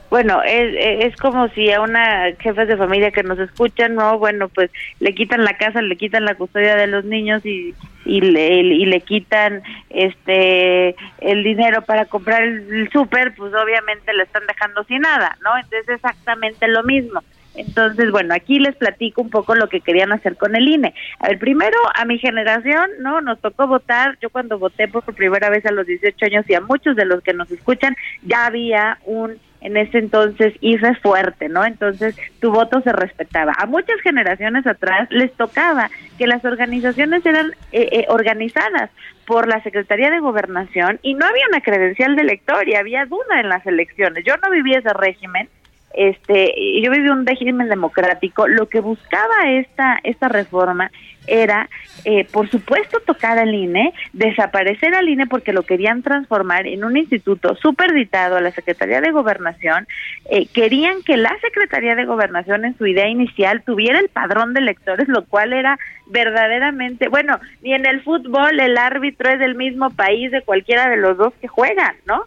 Bueno, es, es como si a una jefa de familia que nos escuchan, no, bueno, pues le quitan la casa, le quitan la custodia de los niños y, y, le, y le quitan este el dinero para comprar el, súper, pues obviamente le están dejando sin nada, ¿no? Entonces es exactamente lo mismo. Entonces, bueno, aquí les platico un poco lo que querían hacer con el INE. A ver, primero, a mi generación, ¿no? Nos tocó votar, yo cuando voté por primera vez a los 18 años y a muchos de los que nos escuchan, ya había un en ese entonces IFE fuerte, ¿no? Entonces tu voto se respetaba. A muchas generaciones atrás les tocaba que las organizaciones eran eh, eh, organizadas por la Secretaría de Gobernación y no había una credencial de elector y había duda en las elecciones. Yo no viví ese régimen, este, yo viví un régimen democrático. Lo que buscaba esta esta reforma era, eh, por supuesto, tocar al INE, desaparecer al INE porque lo querían transformar en un instituto superditado a la Secretaría de Gobernación. Eh, querían que la Secretaría de Gobernación en su idea inicial tuviera el padrón de electores, lo cual era verdaderamente, bueno, ni en el fútbol el árbitro es del mismo país de cualquiera de los dos que juegan, ¿no?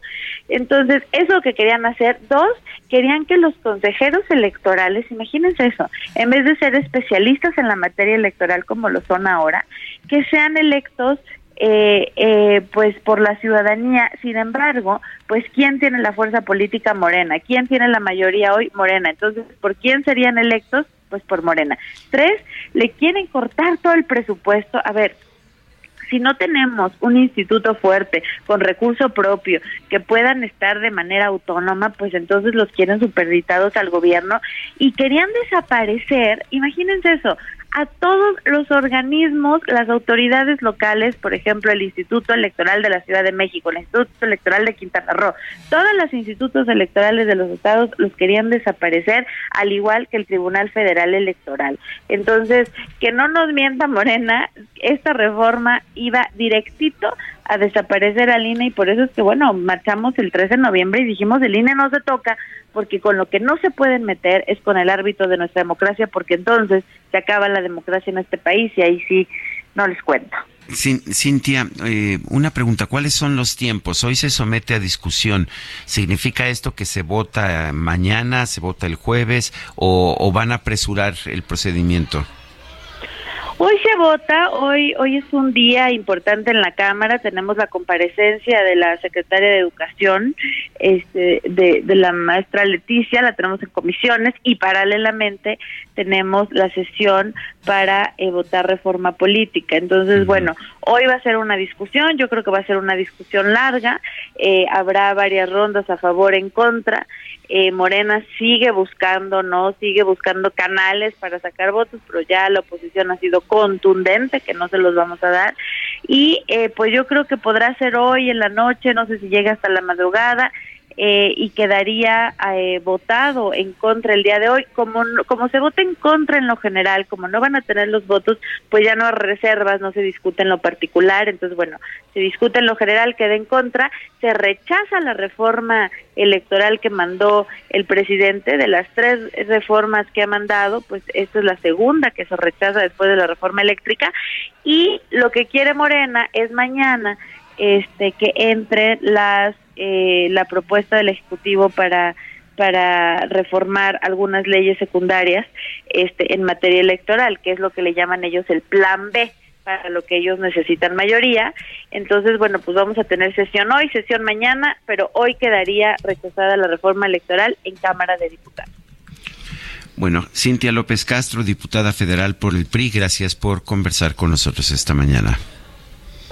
Entonces, eso que querían hacer. Dos, querían que los consejeros electorales, imagínense eso, en vez de ser especialistas en la materia electoral como lo son ahora, que sean electos eh, eh, pues por la ciudadanía. Sin embargo, pues quién tiene la fuerza política Morena, quién tiene la mayoría hoy Morena. Entonces, ¿por quién serían electos? Pues por Morena. Tres, le quieren cortar todo el presupuesto. A ver, si no tenemos un instituto fuerte, con recurso propio, que puedan estar de manera autónoma, pues entonces los quieren superditados al gobierno y querían desaparecer, imagínense eso, a todos los organismos, las autoridades locales, por ejemplo, el Instituto Electoral de la Ciudad de México, el Instituto Electoral de Quintana Roo, todos los institutos electorales de los estados los querían desaparecer, al igual que el Tribunal Federal Electoral. Entonces, que no nos mienta Morena, esta reforma iba directito a desaparecer al INE y por eso es que, bueno, marchamos el 13 de noviembre y dijimos el INE no se toca porque con lo que no se pueden meter es con el árbitro de nuestra democracia porque entonces se acaba la democracia en este país y ahí sí no les cuento. Cintia, eh, una pregunta, ¿cuáles son los tiempos? Hoy se somete a discusión. ¿Significa esto que se vota mañana, se vota el jueves o van a apresurar el procedimiento? Hoy se vota, hoy hoy es un día importante en la Cámara, tenemos la comparecencia de la secretaria de Educación, este, de, de la maestra Leticia, la tenemos en comisiones y paralelamente tenemos la sesión para eh, votar reforma política. Entonces, bueno, hoy va a ser una discusión, yo creo que va a ser una discusión larga, eh, habrá varias rondas a favor, en contra. Eh, Morena sigue buscando, ¿no? Sigue buscando canales para sacar votos, pero ya la oposición ha sido contundente, que no se los vamos a dar. Y pues yo creo que podrá ser hoy en la noche, no sé si llega hasta la madrugada, eh, y quedaría eh, votado en contra el día de hoy. Como, como se vota en contra en lo general, como no van a tener los votos, pues ya no hay reservas, no se discute en lo particular, entonces bueno, se discute en lo general, queda en contra, se rechaza la reforma electoral que mandó el presidente, de las tres reformas que ha mandado, pues esta es la segunda que se rechaza después de la reforma eléctrica, y lo que quiere Morena es mañana este que entre las eh, la propuesta del ejecutivo para para reformar algunas leyes secundarias este en materia electoral que es lo que le llaman ellos el plan B para lo que ellos necesitan mayoría entonces bueno pues vamos a tener sesión hoy sesión mañana pero hoy quedaría rechazada la reforma electoral en Cámara de Diputados bueno, Cintia López Castro, diputada federal por el PRI, gracias por conversar con nosotros esta mañana.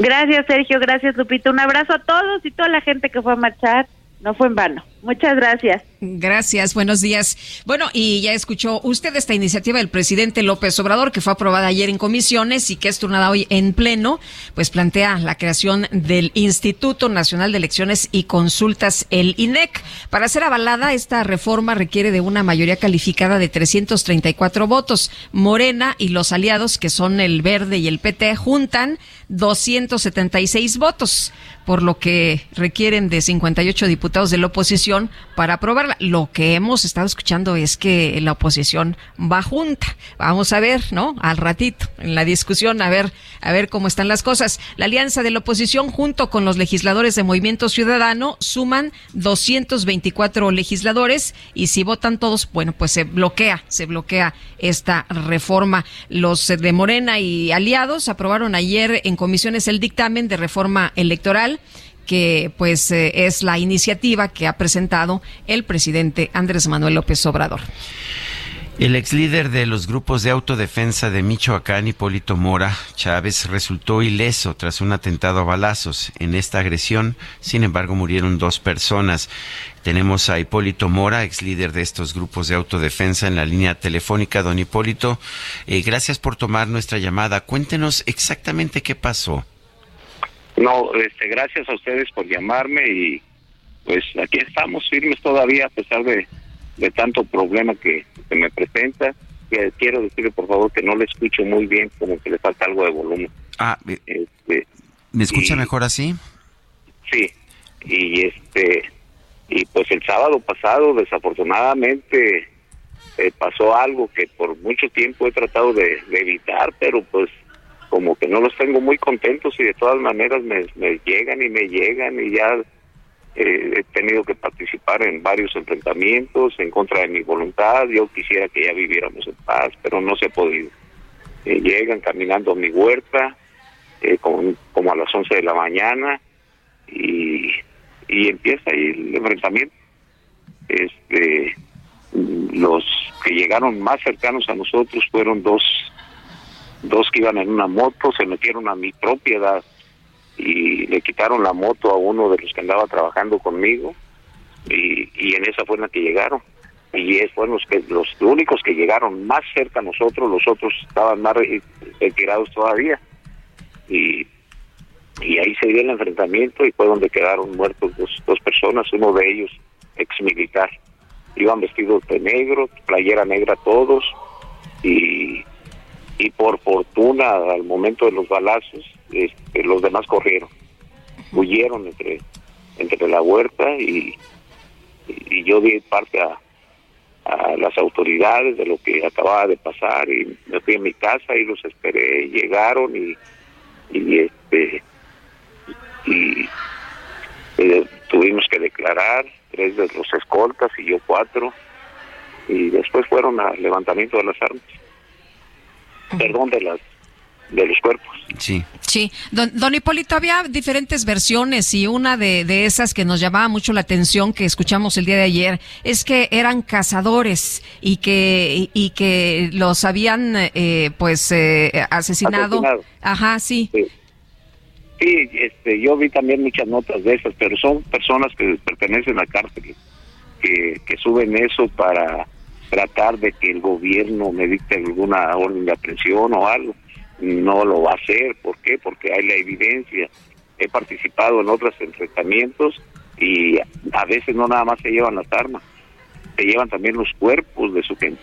Gracias, Sergio. Gracias, Lupita. Un abrazo a todos y toda la gente que fue a marchar. No fue en vano. Muchas gracias. Gracias, buenos días. Bueno, y ya escuchó usted esta iniciativa del presidente López Obrador, que fue aprobada ayer en comisiones y que es turnada hoy en pleno, pues plantea la creación del Instituto Nacional de Elecciones y Consultas, el INEC. Para ser avalada, esta reforma requiere de una mayoría calificada de 334 votos. Morena y los aliados, que son el Verde y el PT, juntan 276 votos, por lo que requieren de 58 diputados de la oposición para aprobarla. Lo que hemos estado escuchando es que la oposición va junta. Vamos a ver, ¿no? Al ratito, en la discusión, a ver, a ver cómo están las cosas. La alianza de la oposición junto con los legisladores de Movimiento Ciudadano suman 224 legisladores y si votan todos, bueno, pues se bloquea, se bloquea esta reforma. Los de Morena y aliados aprobaron ayer en comisiones el dictamen de reforma electoral que pues eh, es la iniciativa que ha presentado el presidente Andrés Manuel López Obrador. El ex líder de los grupos de autodefensa de Michoacán, Hipólito Mora Chávez, resultó ileso tras un atentado a balazos. En esta agresión, sin embargo, murieron dos personas. Tenemos a Hipólito Mora, ex líder de estos grupos de autodefensa, en la línea telefónica. Don Hipólito, eh, gracias por tomar nuestra llamada. Cuéntenos exactamente qué pasó. No, este, gracias a ustedes por llamarme y pues aquí estamos firmes todavía a pesar de, tanto problema que se me presenta. quiero decirle por favor que no le escucho muy bien, como que le falta algo de volumen. Ah, este, ¿me escucha mejor así? Sí, y este y pues el sábado pasado desafortunadamente eh, pasó algo que por mucho tiempo he tratado de evitar, pero pues como que no los tengo muy contentos y de todas maneras me, llegan y me llegan y ya eh, he tenido que participar en varios enfrentamientos en contra de mi voluntad. Yo quisiera que ya viviéramos en paz, pero no se ha podido. Eh, llegan caminando a mi huerta eh, como, como a las 11 de la mañana y, y empieza ahí el enfrentamiento. Este, los que llegaron más cercanos a nosotros fueron dos dos que iban en una moto se metieron a mi propiedad y le quitaron la moto a uno de los que andaba trabajando conmigo y, y en esa fue la que llegaron. Y fueron los que los únicos que llegaron más cerca a nosotros los otros estaban más retirados todavía. Y y ahí se dio el enfrentamiento y fue donde quedaron muertos dos, dos personas uno de ellos ex militar. Iban vestidos de negro playera negra todos y y por fortuna al momento de los balazos este, los demás corrieron. Huyeron entre entre la huerta y, y yo di parte a, a las autoridades de lo que acababa de pasar y me fui a mi casa y los esperé. Llegaron y y este y eh, tuvimos que declarar tres de los escoltas y yo cuatro y después fueron al levantamiento de las armas perdón, de las de los cuerpos. Sí. Sí, don, don, Hipólito, había diferentes versiones y una de, de, esas que nos llamaba mucho la atención que escuchamos el día de ayer es que eran cazadores y que, y, que los habían eh, pues eh, asesinado. asesinado. Ajá, sí. sí. Sí, este, yo vi también muchas notas de esas, pero son personas que pertenecen a cárteles, que, que suben eso para tratar de que el gobierno me dicte alguna orden de aprehensión o algo. No lo va a hacer, ¿por qué? Porque hay la evidencia. He participado en otros enfrentamientos y a veces no nada más se llevan las armas, se llevan también los cuerpos de su gente,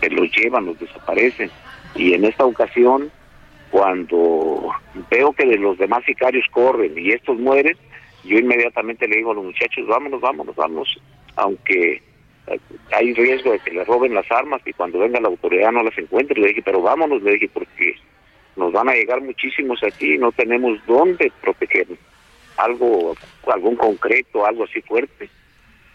se los llevan, los desaparecen. Y en esta ocasión cuando veo que de los demás sicarios corren y estos mueren, yo inmediatamente le digo a los muchachos, vámonos, vámonos, vámonos, aunque hay riesgo de que le roben las armas y cuando venga la autoridad no las encuentre, le dije, pero vámonos, le dije, porque nos van a llegar muchísimos aquí y no tenemos dónde protegernos, algo, algún concreto, algo así fuerte.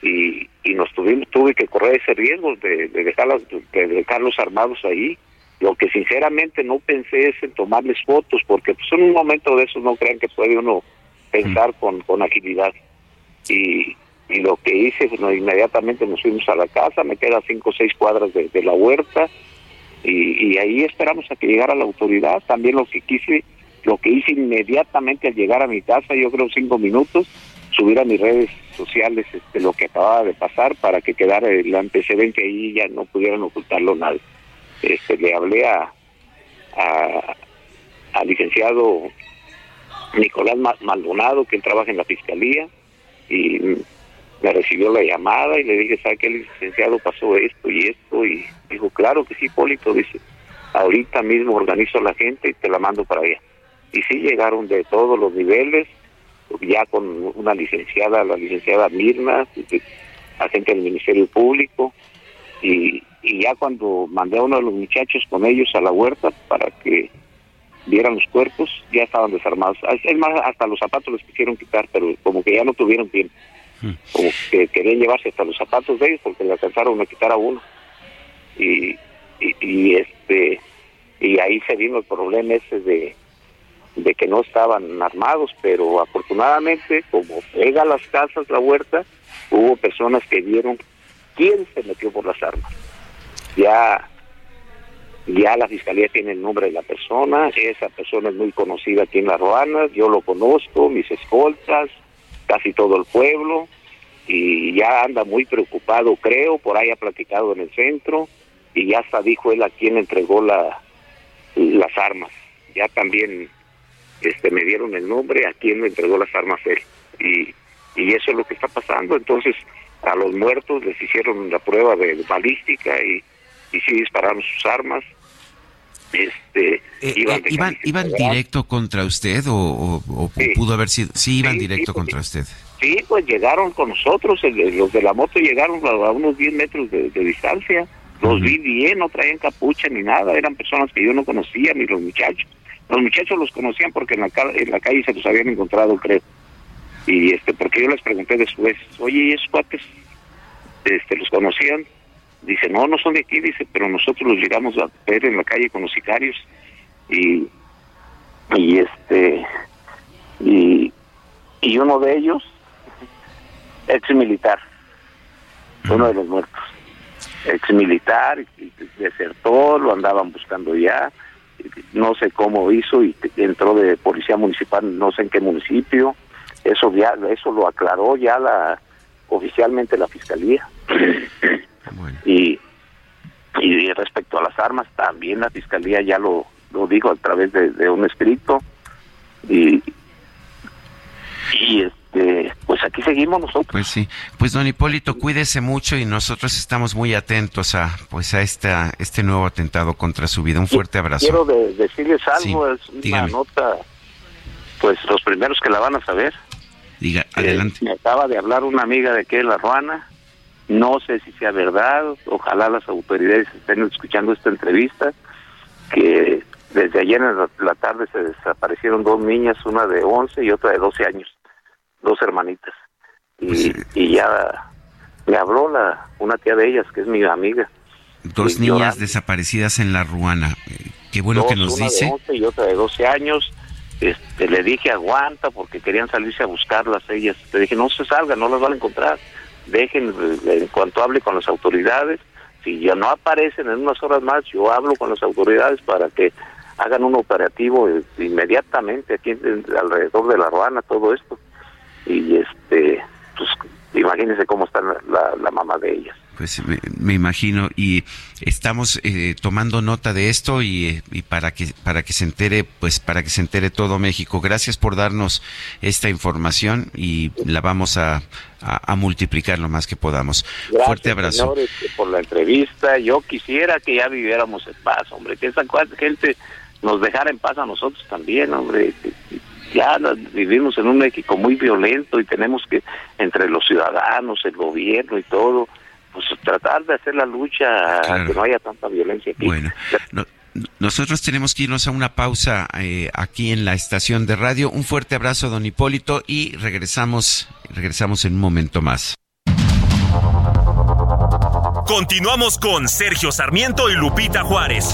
Y, y nos tuvimos, tuve que correr ese riesgo de, de, dejarlas, de dejarlos armados ahí lo que sinceramente no pensé es en tomarles fotos, porque pues, en un momento de eso no crean que puede uno pensar con, con agilidad. Y, y lo que hice, bueno, inmediatamente nos fuimos a la casa, me queda cinco o seis cuadras de, la huerta, y, y, ahí esperamos a que llegara la autoridad. También lo que quise, lo que hice inmediatamente al llegar a mi casa, yo creo cinco minutos, subir a mis redes sociales este, lo que acababa de pasar para que quedara el antecedente ahí ya no pudieran ocultarlo nadie este, le hablé a, a, al licenciado Nicolás Maldonado, que él trabaja en la fiscalía, y me recibió la llamada y le dije, ¿sabe qué, licenciado? Pasó esto y esto, y dijo, claro que sí, Hipólito, dice, ahorita mismo organizo a la gente y te la mando para allá. Y sí llegaron de todos los niveles, ya con una licenciada, la licenciada Mirna, agente del Ministerio Público, y, y ya cuando mandé a uno de los muchachos con ellos a la huerta para que vieran los cuerpos, ya estaban desarmados. Es más, hasta los zapatos les quisieron quitar, pero como que ya no tuvieron tiempo. Como que querían llevarse hasta los zapatos de ellos porque le alcanzaron a quitar a uno. Y, y, este y ahí se vino el problema ese de, de que no estaban armados, pero afortunadamente, como pega las casas la huerta, hubo personas que vieron quién se metió por las armas ya ya la fiscalía tiene el nombre de la persona, esa persona es muy conocida aquí en La Ruana, yo lo conozco, mis escoltas, casi todo el pueblo, y ya anda muy preocupado, creo, por ahí ha platicado en el centro, y ya hasta dijo él a quién entregó la, las armas. Ya también este me dieron el nombre a quién le entregó las armas él. Y, y eso es lo que está pasando. Entonces, a los muertos les hicieron la prueba de balística y y sí dispararon sus armas. Este, eh, iban, eh, iban, iban directo contra usted o, o, sí. pudo haber sido sí iban sí, directo sí, contra usted. Sí pues llegaron con nosotros el, los de la moto llegaron a, a unos 10 metros de, de distancia. Los uh -huh. vi bien no traían capucha ni nada eran personas que yo no conocía ni los muchachos. Los muchachos los conocían porque en la, en la calle se los habían encontrado creo. Y este porque yo les pregunté después oye ¿y esos cuates este los conocían Dice, no, no son de aquí, dice, pero nosotros los llegamos a ver en la calle con los sicarios y, y este, y, y uno de ellos, ex militar, uno de los muertos, ex militar, desertó, lo andaban buscando ya, no sé cómo hizo y entró de policía municipal, no sé en qué municipio, eso ya, eso lo aclaró ya la oficialmente la fiscalía. Bueno. Y, y respecto a las armas, también la fiscalía ya lo, lo dijo a través de, de un escrito. Y, y este, pues aquí seguimos nosotros. Pues sí, pues don Hipólito, cuídese mucho y nosotros estamos muy atentos a pues a esta, este nuevo atentado contra su vida. Un fuerte abrazo. Quiero de, decirles algo, sí, es una dígame. nota, pues los primeros que la van a saber. Diga, eh, adelante. Me acaba de hablar una amiga de que es la Ruana, no sé si sea verdad, ojalá las autoridades estén escuchando esta entrevista, que desde ayer en la tarde se desaparecieron dos niñas, una de 11 y otra de 12 años, dos hermanitas. Y, pues, y ya me habló la una tía de ellas, que es mi amiga. Dos niñas llorando. desaparecidas en la Ruana. Qué bueno que nos una dice. De 11 y otra de 12 años. Este, le dije aguanta porque querían salirse a buscarlas ellas. Le dije no se salgan, no las van a encontrar. Dejen, eh, en cuanto hable con las autoridades, si ya no aparecen en unas horas más, yo hablo con las autoridades para que hagan un operativo eh, inmediatamente aquí alrededor de la Ruana, todo esto. Y este, pues imagínense cómo está la- la mamá de ellas. Pues me, me imagino y estamos eh, tomando nota de esto y, y para que para que se entere pues para que se entere todo México. Gracias por darnos esta información y la vamos a, a- a multiplicar lo más que podamos. Gracias, Fuerte abrazo. señores, por la entrevista. Yo quisiera que ya viviéramos en paz, hombre, que esa gente nos dejara en paz a nosotros también, hombre. Ya vivimos en un México muy violento y tenemos que, entre los ciudadanos, el gobierno y todo, pues tratar de hacer la lucha a Claro. que no haya tanta violencia aquí. Bueno, no- nosotros tenemos que irnos a una pausa eh, aquí en la estación de radio. Un fuerte abrazo, don Hipólito, y regresamos, regresamos en un momento más. Continuamos con Sergio Sarmiento y Lupita Juárez.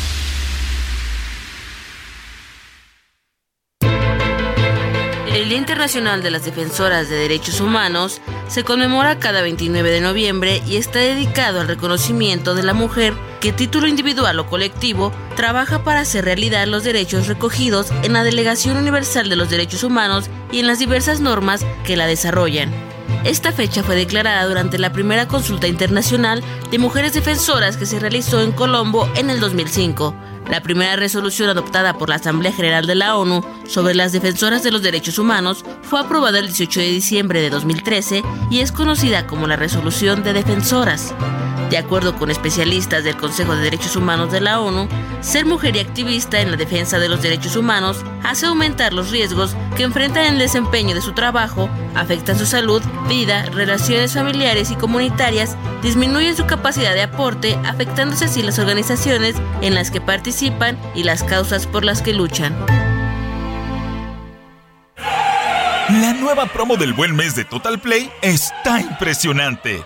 Día Internacional de las Defensoras de Derechos Humanos se conmemora cada 29 de noviembre y está dedicado al reconocimiento de la mujer que, título individual o colectivo, trabaja para hacer realidad los derechos recogidos en la Delegación Universal de los Derechos Humanos y en las diversas normas que la desarrollan. Esta fecha fue declarada durante la primera consulta internacional de mujeres defensoras que se realizó en Colombo en el 2005. La primera resolución adoptada por la Asamblea General de la ONU sobre las defensoras de los derechos humanos fue aprobada el 18 de diciembre de 2013 y es conocida como la Resolución de Defensoras. De acuerdo con especialistas del Consejo de Derechos Humanos de la ONU, ser mujer y activista en la defensa de los derechos humanos hace aumentar los riesgos que enfrentan en el desempeño de su trabajo, afectan su salud, vida, relaciones familiares y comunitarias, disminuyen su capacidad de aporte, afectándose así las organizaciones en las que participan y las causas por las que luchan. La nueva promo del buen mes de Total Play está impresionante.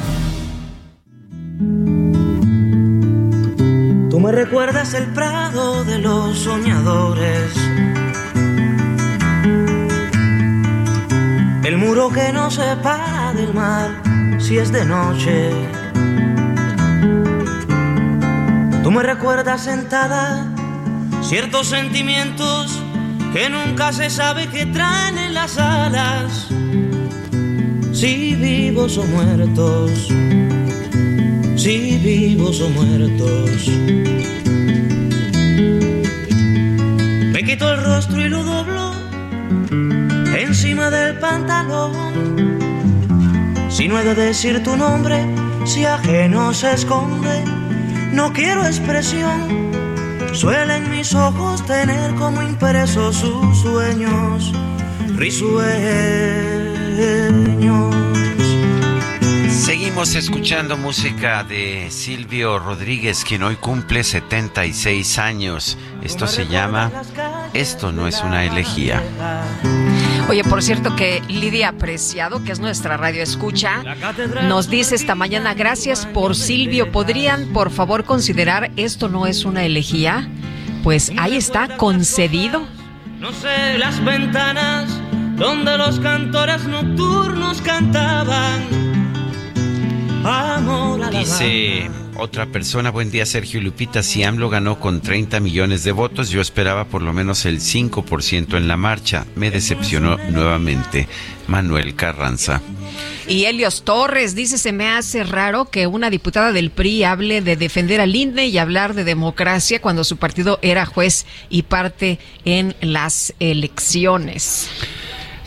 Me recuerdas el prado de los soñadores. El muro que nos separa del mar si es de noche. Tú me recuerdas sentada ciertos sentimientos que nunca se sabe que traen en las alas. Si vivos o muertos si vivos o muertos. Me quito el rostro y lo doblo encima del pantalón. Si no he de decir tu nombre, si ajeno se esconde, no quiero expresión. Suelen mis ojos tener como impresos sus sueños, risueños. Seguimos escuchando música de Silvio Rodríguez, quien hoy cumple 76 años. Esto se llama Esto no es una elegía. Oye, por cierto que Lidia Apreciado, que es nuestra radio escucha, nos dice esta mañana, gracias por Silvio, ¿podrían por favor considerar esto no es una elegía? Pues ahí está, concedido. No sé, las ventanas donde los cantores nocturnos cantaban. Dice otra persona, buen día Sergio Lupita, si AMLO ganó con 30 millones de votos, yo esperaba por lo menos el 5% en la marcha. Me decepcionó nuevamente Manuel Carranza. Y Helios Torres dice, se me hace raro que una diputada del PRI hable de defender al INE y hablar de democracia cuando su partido era juez y parte en las elecciones.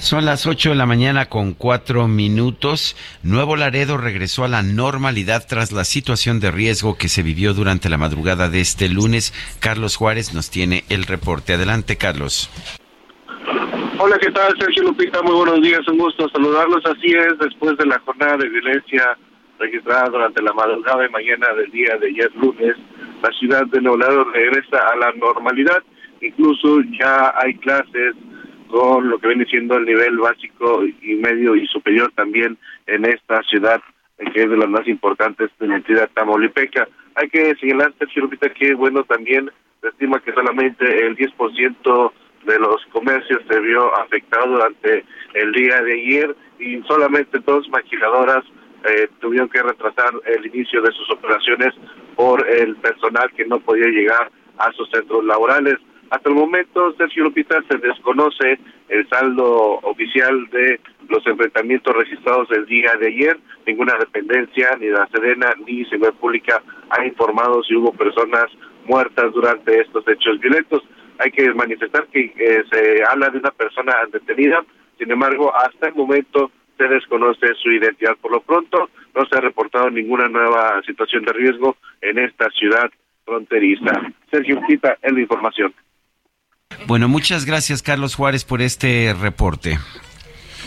Son las 8 de la mañana con cuatro minutos. Nuevo Laredo regresó a la normalidad tras la situación de riesgo que se vivió durante la madrugada de este lunes. Carlos Juárez nos tiene el reporte. Adelante, Carlos. Hola, ¿qué tal? Sergio Lupita, muy buenos días, un gusto saludarlos. Así es, después de la jornada de violencia registrada durante la madrugada y mañana del día de ayer lunes, la ciudad de Nuevo Laredo regresa a la normalidad. Incluso ya hay clases con lo que viene siendo el nivel básico y medio y superior también en esta ciudad, que es de las más importantes de la entidad tamaulipeca. Hay que señalar, Sergio Lupita, que bueno, también se estima que solamente el 10% de los comercios se vio afectado durante el día de ayer y solamente dos maquiladoras eh, tuvieron que retrasar el inicio de sus operaciones por el personal que no podía llegar a sus centros laborales. Hasta el momento, Sergio Lupita, se desconoce el saldo oficial de los enfrentamientos registrados el día de ayer. Ninguna dependencia, ni la Sedena, ni Seguridad Pública ha informado si hubo personas muertas durante estos hechos violentos. Hay que manifestar que eh, se habla de una persona detenida, sin embargo, hasta el momento se desconoce su identidad. Por lo pronto, no se ha reportado ninguna nueva situación de riesgo en esta ciudad fronteriza. Sergio Lupita, en la información. Bueno, muchas gracias Carlos Juárez por este reporte.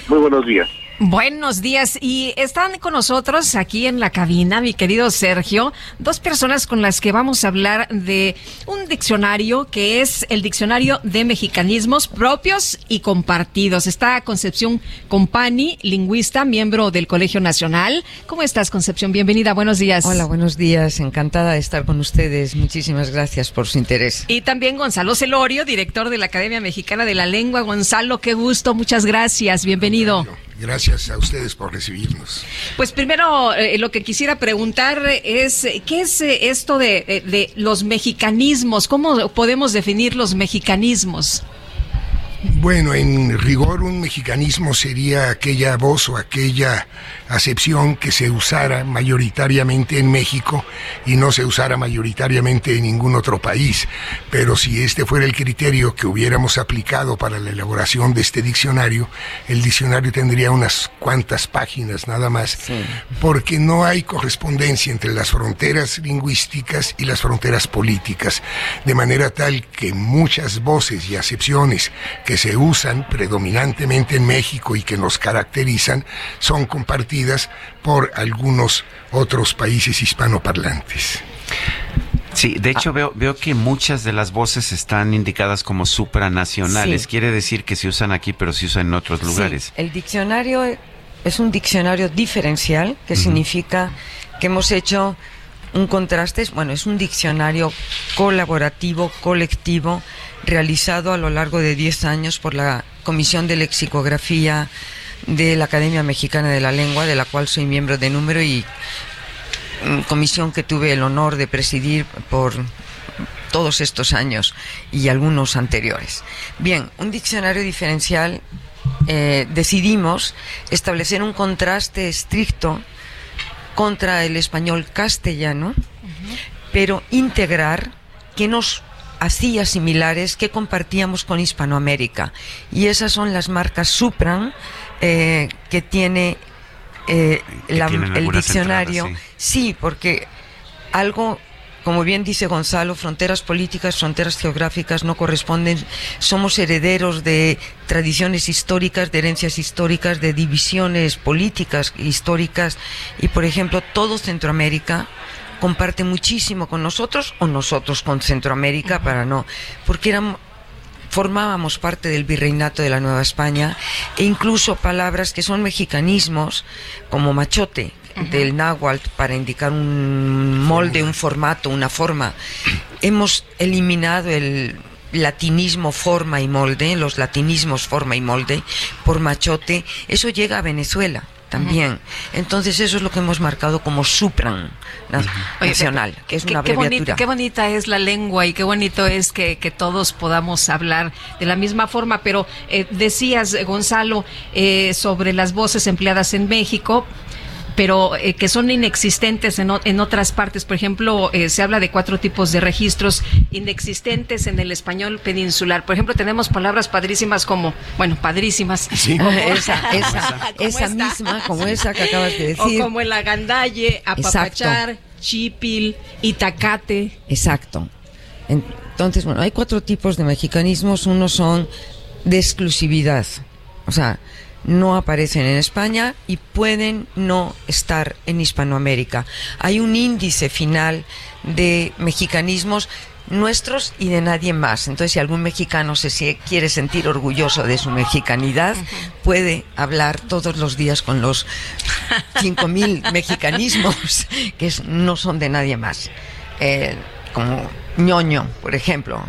Muy buenos días. Buenos días y están con nosotros aquí en la cabina, mi querido Sergio, dos personas con las que vamos a hablar de un diccionario que es el diccionario de mexicanismos propios y compartidos. Está Concepción Compani, lingüista, miembro del Colegio Nacional. ¿Cómo estás, Concepción? Bienvenida, buenos días. Hola, buenos días, encantada de estar con ustedes. Muchísimas gracias por su interés. Y también Gonzalo Celorio, director de la Academia Mexicana de la Lengua. Gonzalo, qué gusto, muchas gracias, bienvenido. Gracias a ustedes por recibirnos. Pues primero, eh, lo que quisiera preguntar es, ¿qué es eh, esto de, eh, de, los mexicanismos? ¿Cómo podemos definir los mexicanismos? Bueno, en rigor un mexicanismo sería aquella voz o aquella acepción que se usara mayoritariamente en México y no se usara mayoritariamente en ningún otro país. Pero si este fuera el criterio que hubiéramos aplicado para la elaboración de este diccionario, el diccionario tendría unas cuantas páginas nada más, sí. porque no hay correspondencia entre las fronteras lingüísticas y las fronteras políticas, de manera tal que muchas voces y acepciones que se usan predominantemente en México y que nos caracterizan son compartidas por algunos otros países hispanoparlantes. Sí, de hecho veo, veo que muchas de las voces están indicadas como supranacionales. Sí. Quiere decir que se usan aquí, pero se usan en otros lugares. Sí, el diccionario es un diccionario diferencial, que uh -huh. significa que hemos hecho un contraste, bueno, es un diccionario colaborativo, colectivo, realizado a lo largo de 10 años por la Comisión de Lexicografía de la Academia Mexicana de la Lengua, de la cual soy miembro de número y comisión que tuve el honor de presidir por todos estos años y algunos anteriores. Bien, un diccionario diferencial eh, decidimos establecer un contraste estricto contra el español castellano, uh -huh. pero integrar que nos hacía similares que compartíamos con Hispanoamérica. Y esas son las marcas Supran eh, que tiene eh, la, el diccionario. Entradas, sí. sí, porque algo como bien dice Gonzalo, fronteras políticas, fronteras geográficas no corresponden. Somos herederos de tradiciones históricas, de herencias históricas, de divisiones políticas históricas. Y, por ejemplo, todo Centroamérica comparte muchísimo con nosotros o nosotros con Centroamérica uh -huh. para no. Porque eran formábamos parte del virreinato de la Nueva España e incluso palabras que son mexicanismos como machote del náhuatl para indicar un molde, un formato, una forma. Hemos eliminado el latinismo forma y molde, los latinismos forma y molde por machote, eso llega a Venezuela también. Entonces eso es lo que hemos marcado como supran nacional, que es una abreviatura. Qué, bonita es la lengua y qué bonito es que, todos podamos hablar de la misma forma, pero eh, decías, Gonzalo, eh, sobre las voces empleadas en México, pero eh, que son inexistentes en, en, otras partes. Por ejemplo, eh, se habla de cuatro tipos de registros inexistentes en el español peninsular. Por ejemplo, tenemos palabras padrísimas como, bueno, padrísimas. Como esa, esa, esa misma, como esa que acabas de decir. O como el agandalle, apapachar, chipil, itacate. Exacto. Entonces, bueno, hay cuatro tipos de mexicanismos. Uno son de exclusividad. O sea, no aparecen en España y pueden no estar en Hispanoamérica. Hay un índice final de mexicanismos nuestros y de nadie más. Entonces, si algún mexicano se quiere sentir orgulloso de su mexicanidad, puede hablar todos los días con los 5.000 mexicanismos que no son de nadie más. Eh, como ñoño, por ejemplo.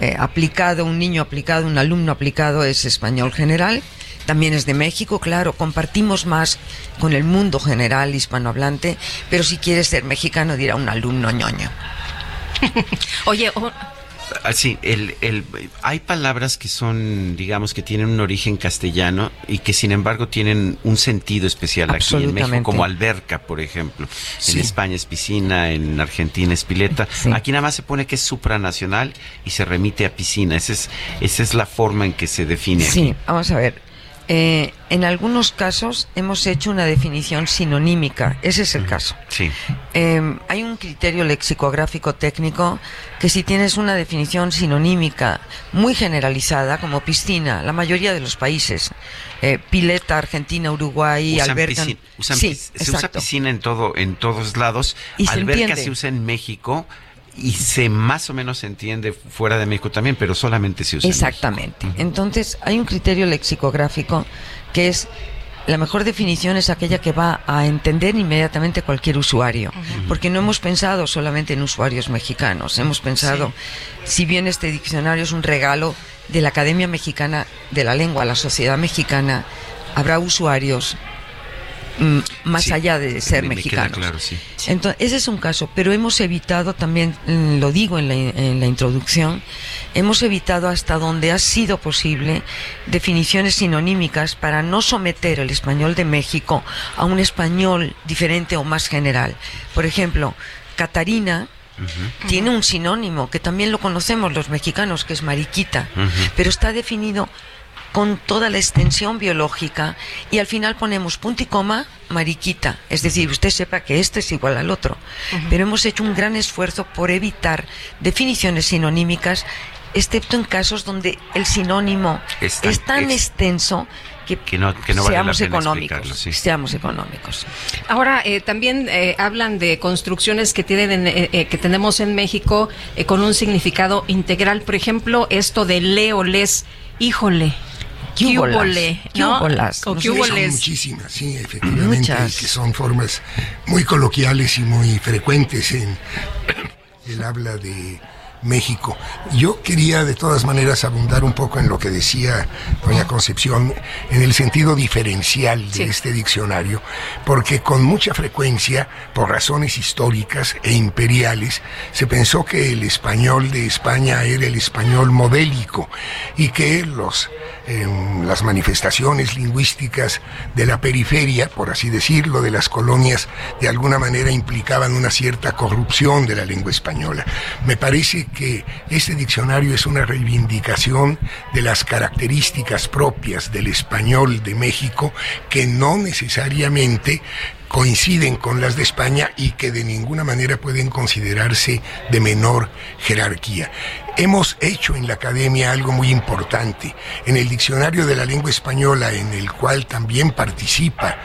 Eh, aplicado, un niño aplicado, un alumno aplicado es español general también es de México, claro, compartimos más con el mundo general hispanohablante, pero si quieres ser mexicano dirá un alumno ñoño. Oye, ah, Sí, el, el, hay palabras que son, digamos, que tienen un origen castellano y que sin embargo tienen un sentido especial aquí en México, como alberca, por ejemplo. En España es piscina, en Argentina es pileta. Aquí nada más se pone que es supranacional y se remite a piscina. Esa es, esa es la forma en que se define. Sí, vamos a ver. Eh, en algunos casos hemos hecho una definición sinonímica, ese es el caso. Sí. Em, hay un criterio lexicográfico técnico que si tienes una definición sinonímica muy generalizada, como piscina, la mayoría de los países, eh, pileta, Argentina, Uruguay, alberca. sí, se usa piscina en todo, en todos lados. Y alberca se usa en México y se más o menos se entiende fuera de México también, pero solamente se usa. Exactamente. Entonces, hay un criterio lexicográfico que es la mejor definición es aquella que va a entender inmediatamente cualquier usuario, porque no hemos pensado solamente en usuarios mexicanos, hemos pensado, si bien este diccionario es un regalo de la Academia Mexicana de la Lengua, la sociedad mexicana, habrá usuarios Mm, más allá de ser mexicanos. Entonces, ese es un caso, pero hemos evitado también, mm, lo digo en la, en la introducción, hemos evitado hasta donde ha sido posible definiciones sinonímicas para no someter el español de México a un español diferente o más general. Por ejemplo, Catarina, tiene un sinónimo que también lo conocemos los mexicanos, que es mariquita, pero está definido con toda la extensión biológica y al final ponemos punto y coma mariquita, es decir, usted sepa que este es igual al otro. Pero hemos hecho un gran esfuerzo por evitar definiciones sinonímicas, excepto en casos donde el sinónimo es tan, extenso que, no, seamos económicos. Seamos económicos. Ahora, eh, también eh, hablan de construcciones que, tienen, eh, que tenemos en México con un significado integral. Por ejemplo, esto de leo, les, híjole, Cúbole, ¿no? muchísimas, sí, efectivamente, que son formas muy coloquiales y muy frecuentes en el habla de México. Yo quería de todas maneras abundar un poco en lo que decía doña Concepción, en el sentido diferencial de este diccionario, porque con mucha frecuencia, por razones históricas e imperiales, se pensó que el español de España era el español modélico y que los las manifestaciones lingüísticas de la periferia, por así decirlo, de las colonias, de alguna manera implicaban una cierta corrupción de la lengua española. Me parece que este diccionario es una reivindicación de las características propias del español de México que no necesariamente coinciden con las de España y que de ninguna manera pueden considerarse de menor jerarquía. Hemos hecho en la academia algo muy importante. En el diccionario de la lengua española, en el cual también participa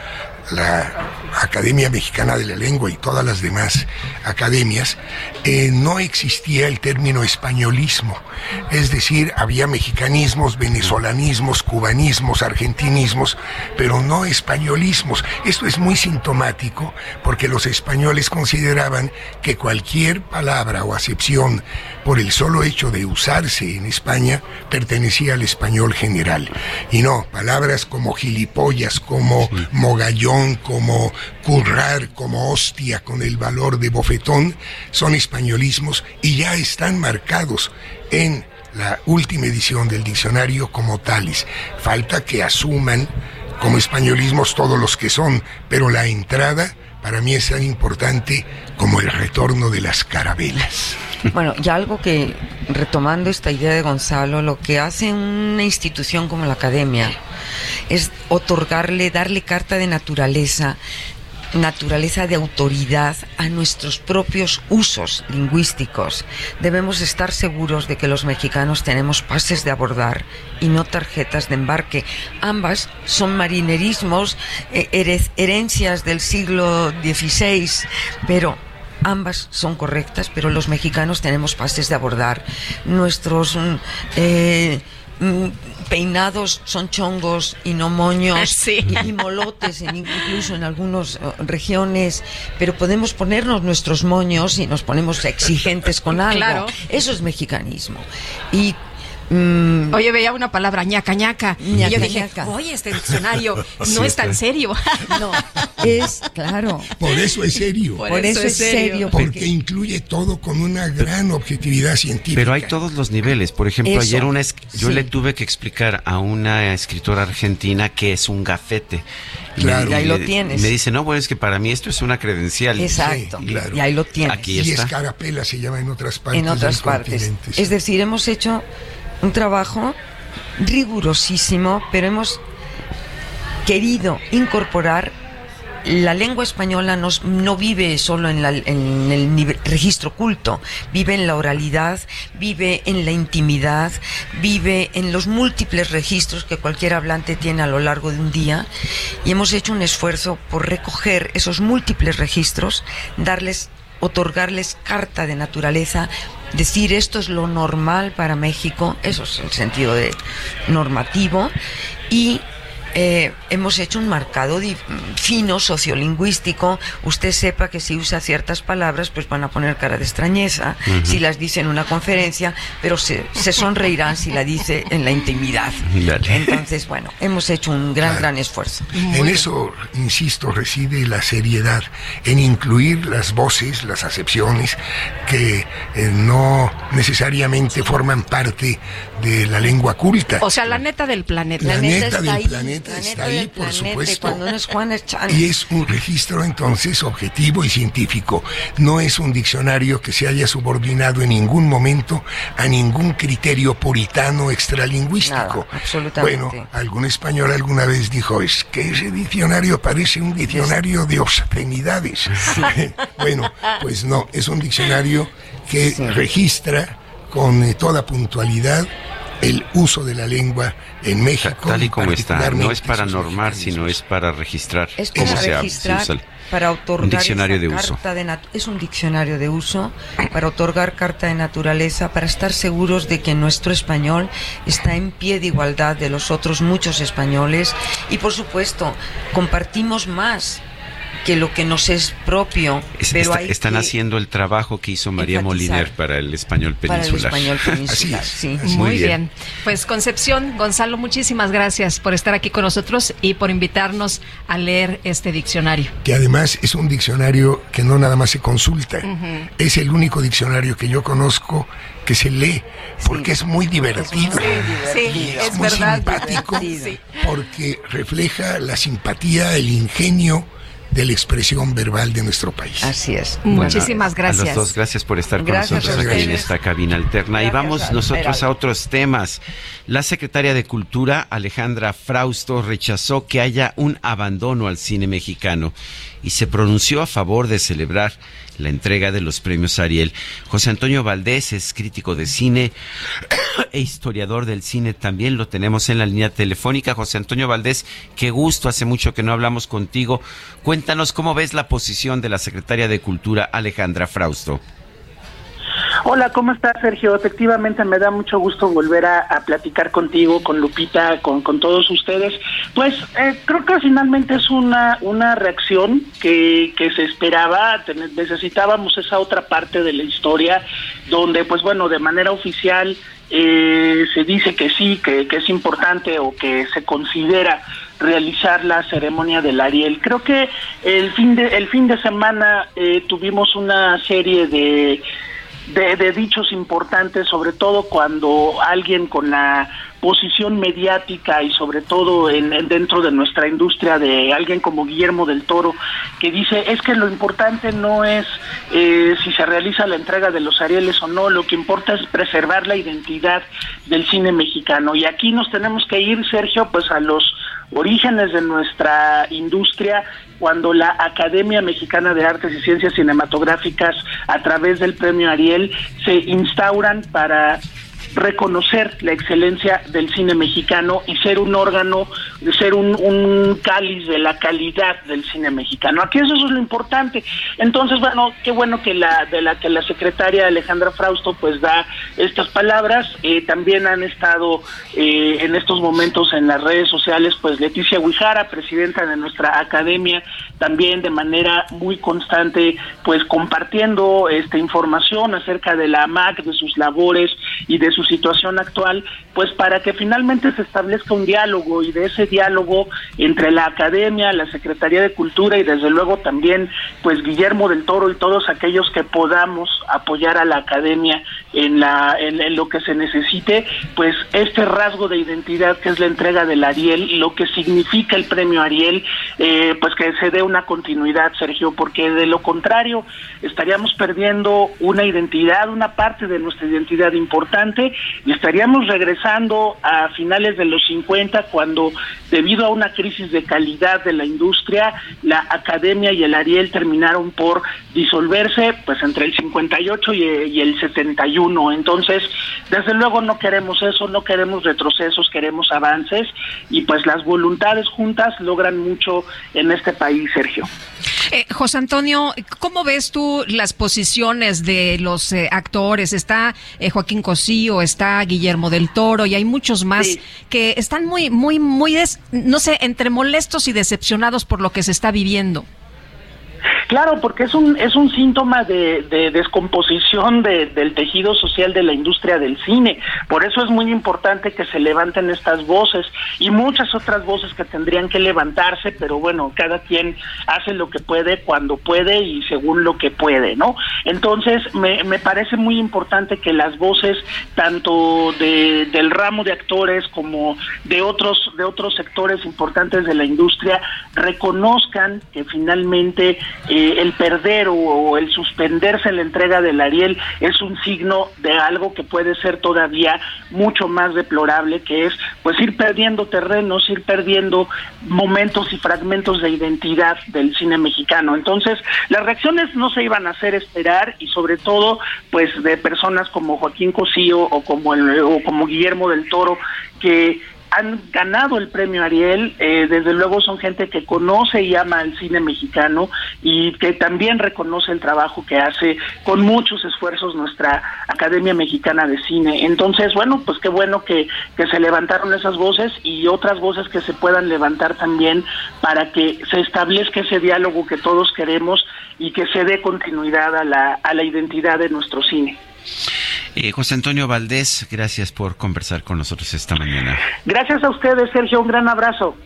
la Academia Mexicana de la Lengua y todas las demás academias, eh, no existía el término españolismo. Es decir, había mexicanismos, venezolanismos, cubanismos, argentinismos, pero no españolismos. Esto es muy sintomático porque los españoles consideraban que cualquier palabra o acepción por el solo hecho de usarse en España pertenecía al español general. Y no, palabras como gilipollas, como mogallón, como currar, como hostia, con el valor de bofetón, son españolismos y ya están marcados en la última edición del diccionario como tales. Falta que asuman como españolismos todos los que son, pero la entrada para mí es tan importante como el retorno de las carabelas. Bueno, ya algo que, retomando esta idea de Gonzalo, lo que hace una institución como la academia es otorgarle, darle carta de naturaleza, naturaleza de autoridad a nuestros propios usos lingüísticos. Debemos estar seguros de que los mexicanos tenemos pases de abordar y no tarjetas de embarque. Ambas son marinerismos, eh, herencias del siglo XVI, pero ambas son correctas, pero los mexicanos tenemos pases de abordar. Nuestros mm, eh, mm, peinados son chongos y no moños y, molotes incluso en algunas eh, regiones, pero podemos ponernos nuestros moños y nos ponemos exigentes con algo. Eso es mexicanismo. Y Mm. Oye, veía una palabra, ñaca, ñaca. y yo dije, oye, este diccionario no es tan serio. no, es, claro. Por eso es serio. Por, eso, es serio. porque, incluye todo con una gran objetividad científica. Pero hay todos los niveles. Por ejemplo, ayer una yo le tuve que explicar a una escritora argentina que es un gafete. Claro. Y ahí lo tienes. Me dice, no, bueno, es que para mí esto es una credencial. Exacto. Y ahí lo tienes. Aquí y escarapela se llama en otras partes. En otras partes. Es decir, hemos hecho un trabajo rigurosísimo, pero hemos querido incorporar la lengua española no vive solo en, el registro culto, vive en la oralidad, vive en la intimidad, vive en los múltiples registros que cualquier hablante tiene a lo largo de un día y hemos hecho un esfuerzo por recoger esos múltiples registros, darles, otorgarles carta de naturaleza decir esto es lo normal para México, eso es el sentido de normativo, y eh, hemos hecho un marcado fino sociolingüístico. Usted sepa que si usa ciertas palabras, pues van a poner cara de extrañeza si las dice en una conferencia, pero se, sonreirán si la dice en la intimidad. Entonces, bueno, hemos hecho un gran, gran esfuerzo. En eso, insisto, reside la seriedad, en incluir las voces, las acepciones que eh, no necesariamente forman parte de la lengua culta. O sea, la neta del planeta. La, neta, del planeta está ahí, por supuesto. y es un registro entonces objetivo y científico. No es un diccionario que se haya subordinado en ningún momento a ningún criterio puritano extralingüístico. absolutamente. Bueno, algún español alguna vez dijo, es que ese diccionario parece un diccionario de obscenidades. bueno, pues no, es un diccionario que registra con eh, toda puntualidad el uso de la lengua en México. Tal y como está, no es para normar, sino es para registrar es cómo se, registrar, Para otorgar un diccionario de uso. es un diccionario de uso para otorgar carta de naturaleza, para estar seguros de que nuestro español está en pie de igualdad de los otros muchos españoles y por supuesto compartimos más que lo que nos es propio. pero están haciendo el trabajo que hizo María Moliner para el español peninsular. Para el español peninsular, sí. Muy, bien. Pues Concepción, Gonzalo, muchísimas gracias por estar aquí con nosotros y por invitarnos a leer este diccionario. Que además es un diccionario que no nada más se consulta, es el único diccionario que yo conozco que se lee porque es muy divertido. Sí, es, muy simpático porque refleja la simpatía, el ingenio de la expresión verbal de nuestro país. Así es. Muchísimas gracias. A los dos, gracias por estar con nosotros aquí en esta cabina alterna. y vamos nosotros a otros temas. La secretaria de Cultura, Alejandra Frausto, rechazó que haya un abandono al cine mexicano y se pronunció a favor de celebrar la entrega de los premios Ariel. José Antonio Valdés es crítico de cine e historiador del cine también. Lo tenemos en la línea telefónica. José Antonio Valdés, qué gusto, hace mucho que no hablamos contigo. Cuéntanos cómo ves la posición de la secretaria de Cultura, Alejandra Frausto. Hola, ¿cómo estás, Sergio? Efectivamente, me da mucho gusto volver a, platicar contigo, con Lupita, con, todos ustedes. Pues eh, creo que finalmente es una, una reacción que, que se esperaba. necesitábamos esa otra parte de la historia donde, pues bueno, de manera oficial eh, se dice que sí, que, que es importante o que se considera realizar la ceremonia del Ariel. Creo que el fin de, el fin de semana eh, tuvimos una serie de de, dichos importantes, sobre todo cuando alguien con la posición mediática y sobre todo en, dentro de nuestra industria de alguien como Guillermo del Toro que dice es que lo importante no es eh, si se realiza la entrega de los Arieles o no, lo que importa es preservar la identidad del cine mexicano y aquí nos tenemos que ir Sergio pues a los orígenes de nuestra industria cuando la Academia Mexicana de Artes y Ciencias Cinematográficas a través del premio Ariel se instauran para reconocer la excelencia del cine mexicano y ser un órgano, ser un, un cáliz de la calidad del cine mexicano. Aquí eso, es lo importante. Entonces, bueno, qué bueno que la de la que la secretaria Alejandra Frausto pues da estas palabras. Eh, también han estado eh, en estos momentos en las redes sociales pues Leticia Huijara, presidenta de nuestra academia, también de manera muy constante pues compartiendo esta información acerca de la AMAC, de sus labores y de sus situación actual, pues para que finalmente se establezca un diálogo y de ese diálogo entre la academia, la Secretaría de Cultura y desde luego también pues Guillermo del Toro y todos aquellos que podamos apoyar a la academia en la en, lo que se necesite, pues este rasgo de identidad que es la entrega del Ariel, lo que significa el premio Ariel, eh, pues que se dé una continuidad, Sergio, porque de lo contrario estaríamos perdiendo una identidad, una parte de nuestra identidad importante y estaríamos regresando a finales de los 50 cuando debido a una crisis de calidad de la industria, la academia y el Ariel terminaron por disolverse pues entre el 58 y, el 71. Entonces, desde luego no queremos eso, no queremos retrocesos, queremos avances y pues las voluntades juntas logran mucho en este país, Sergio. Eh, José Antonio, ¿cómo ves tú las posiciones de los eh, actores? Está eh, Joaquín Cosío, está Guillermo del Toro y hay muchos más que están muy, muy, muy, no sé, entre molestos y decepcionados por lo que se está viviendo. Claro, porque es un es un síntoma de, descomposición del tejido social de la industria del cine. Por eso es muy importante que se levanten estas voces y muchas otras voces que tendrían que levantarse, pero bueno, cada quien hace lo que puede cuando puede y según lo que puede, ¿no? Entonces, me, me parece muy importante que las voces tanto de, del ramo de actores como de otros de otros sectores importantes de la industria reconozcan que finalmente eh, el perder o, el suspenderse en la entrega del Ariel es un signo de algo que puede ser todavía mucho más deplorable, que es pues ir perdiendo terrenos, ir perdiendo momentos y fragmentos de identidad del cine mexicano. Entonces, las reacciones no se iban a hacer esperar y sobre todo pues de personas como Joaquín Cosío o como el, o como Guillermo del Toro que han ganado el premio Ariel, eh, desde luego son gente que conoce y ama el cine mexicano y que también reconoce el trabajo que hace con muchos esfuerzos nuestra Academia Mexicana de Cine. Entonces, bueno, pues qué bueno que, que se levantaron esas voces y otras voces que se puedan levantar también para que se establezca ese diálogo que todos queremos y que se dé continuidad a la, a la identidad de nuestro cine. Eh, José Antonio Valdés, gracias por conversar con nosotros esta mañana. Gracias a ustedes, Sergio, un gran abrazo.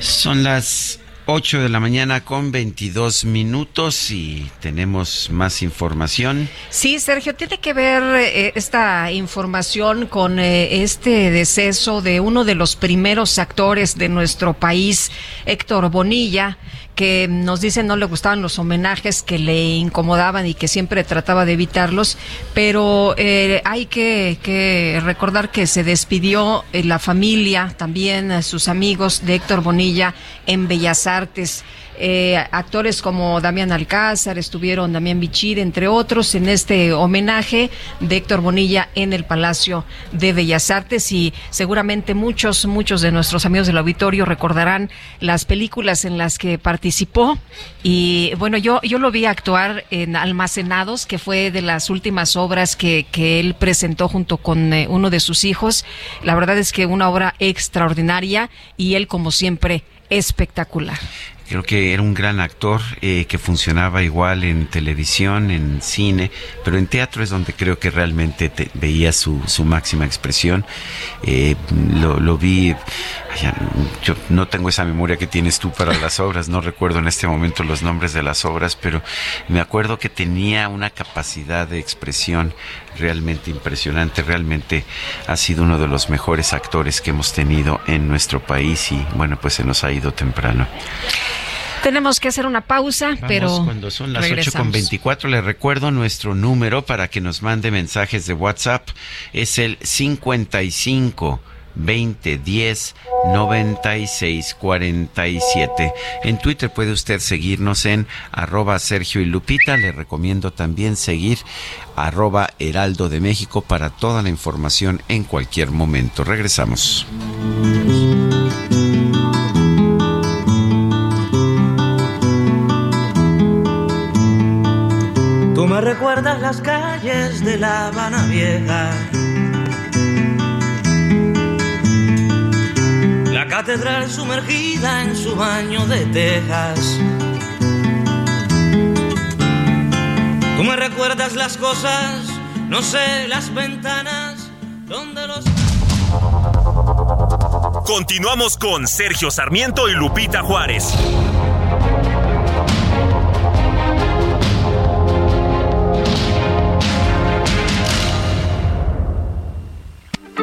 Son las 8 de la mañana con 22 minutos y tenemos más información. Sí, Sergio, tiene que ver eh, esta información con eh, este deceso de uno de los primeros actores de nuestro país, Héctor Bonilla que nos dicen no le gustaban los homenajes que le incomodaban y que siempre trataba de evitarlos, pero eh, hay que, recordar que se despidió eh, la familia, también sus amigos de Héctor Bonilla en Bellas Artes. Eh, actores como Damián Alcázar, estuvieron Damián Bichir, entre otros, en este homenaje de Héctor Bonilla en el Palacio de Bellas Artes y seguramente muchos, muchos de nuestros amigos del auditorio recordarán las películas en las que participó y bueno, yo, yo lo vi actuar en Almacenados, que fue de las últimas obras que, que él presentó junto con eh, uno de sus hijos. La verdad es que una obra extraordinaria y él como siempre espectacular. Creo que era un gran actor eh, que funcionaba igual en televisión, en cine, pero en teatro es donde creo que realmente veía su, su máxima expresión. Eh, lo, lo, vi, yo no tengo esa memoria que tienes tú para las obras, no recuerdo en este momento los nombres de las obras, pero me acuerdo que tenía una capacidad de expresión realmente impresionante, realmente ha sido uno de los mejores actores que hemos tenido en nuestro país y bueno, pues se nos ha ido temprano. Tenemos que hacer una pausa, pero cuando son las 8 con 24 le recuerdo nuestro número para que nos mande mensajes de WhatsApp es el 55 20 10 96 47. En Twitter puede usted seguirnos en arroba Sergio y Lupita. Le recomiendo también seguir arroba Heraldo de México para toda la información en cualquier momento. Regresamos. Recuerdas las calles de La Habana Vieja catedral sumergida en su baño de tejas. Tú me recuerdas las cosas, no sé, las ventanas donde los... Continuamos con Sergio Sarmiento y Lupita Juárez.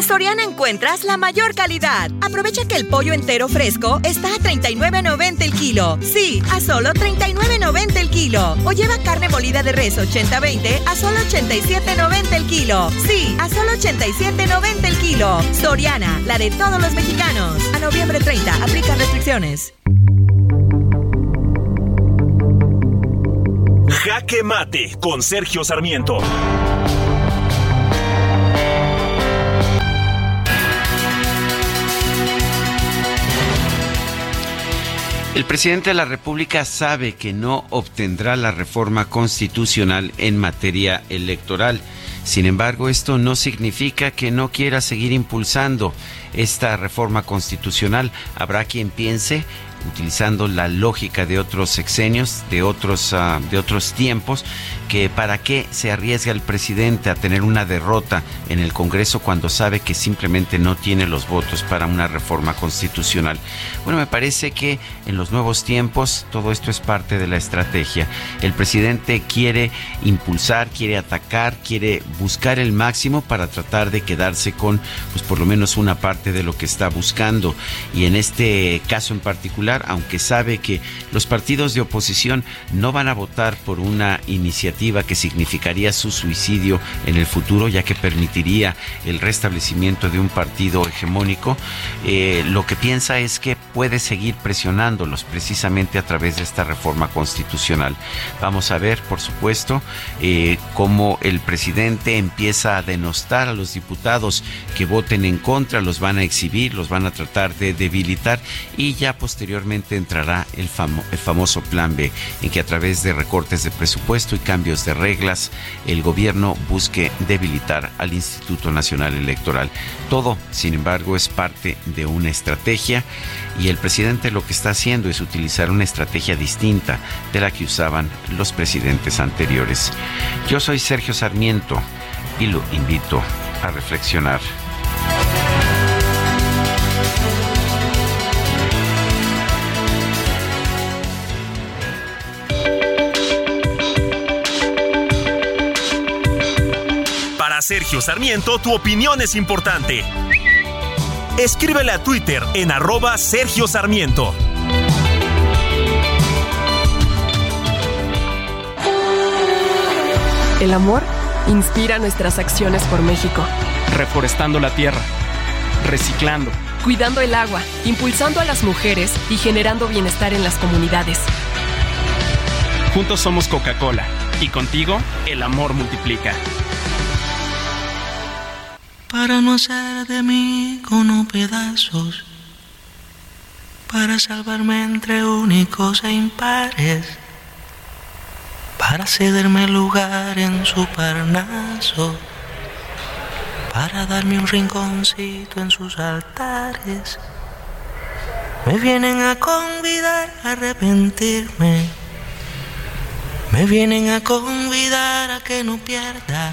En Soriana encuentras la mayor calidad. Aprovecha que el pollo entero fresco está a 39.90 el kilo. Sí, a solo 39.90 el kilo. O lleva carne molida de res 80-20 a solo 87.90 el kilo. Sí, a solo 87.90 el kilo. Soriana, la de todos los mexicanos. A noviembre 30, aplica restricciones. Jaque Mate con Sergio Sarmiento. El presidente de la República sabe que no obtendrá la reforma constitucional en materia electoral. Sin embargo, esto no significa que no quiera seguir impulsando esta reforma constitucional. Habrá quien piense utilizando la lógica de otros sexenios, de otros, uh, de otros tiempos, que para qué se arriesga el presidente a tener una derrota en el Congreso cuando sabe que simplemente no tiene los votos para una reforma constitucional. Bueno, me parece que en los nuevos tiempos todo esto es parte de la estrategia. El presidente quiere impulsar, quiere atacar, quiere buscar el máximo para tratar de quedarse con, pues por lo menos una parte de lo que está buscando. Y en este caso en particular, aunque sabe que los partidos de oposición no van a votar por una iniciativa que significaría su suicidio en el futuro, ya que permitiría el restablecimiento de un partido hegemónico, eh, lo que piensa es que puede seguir presionándolos precisamente a través de esta reforma constitucional. Vamos a ver, por supuesto, eh, cómo el presidente empieza a denostar a los diputados que voten en contra, los van a exhibir, los van a tratar de debilitar y ya posteriormente entrará el, el famoso plan B, en que a través de recortes de presupuesto y cambios de reglas, el gobierno busque debilitar al Instituto Nacional Electoral. Todo, sin embargo, es parte de una estrategia y el presidente lo que está haciendo es utilizar una estrategia distinta de la que usaban los presidentes anteriores. Yo soy Sergio Sarmiento y lo invito a reflexionar. Sergio Sarmiento, tu opinión es importante. Escríbele a Twitter en arroba Sergio Sarmiento. El amor inspira nuestras acciones por México. Reforestando la tierra, reciclando, cuidando el agua, impulsando a las mujeres y generando bienestar en las comunidades. Juntos somos Coca-Cola y contigo el amor multiplica. Para no hacer de mí con pedazos, para salvarme entre únicos e impares, para cederme lugar en su parnaso, para darme un rinconcito en sus altares. Me vienen a convidar a arrepentirme, me vienen a convidar a que no pierda.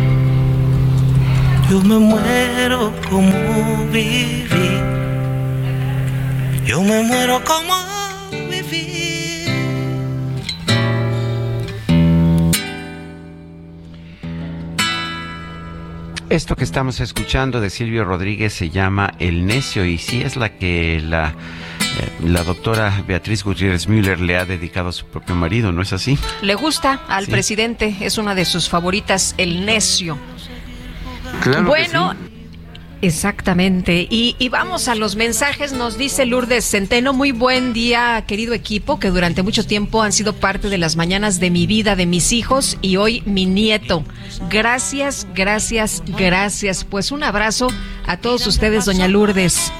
Yo me muero como viví. Yo me muero como viví. Esto que estamos escuchando de Silvio Rodríguez se llama El Necio y sí es la que la, eh, la doctora Beatriz Gutiérrez Müller le ha dedicado a su propio marido, ¿no es así? Le gusta al Sí. presidente, es una de sus favoritas, El Necio. Claro que bueno, exactamente. Y, y vamos a los mensajes. Nos dice Lourdes Centeno, muy buen día, querido equipo, que durante mucho tiempo han sido parte de las mañanas de mi vida, de mis hijos y hoy mi nieto. Gracias, gracias, gracias. Pues un abrazo a todos ustedes, doña Lourdes.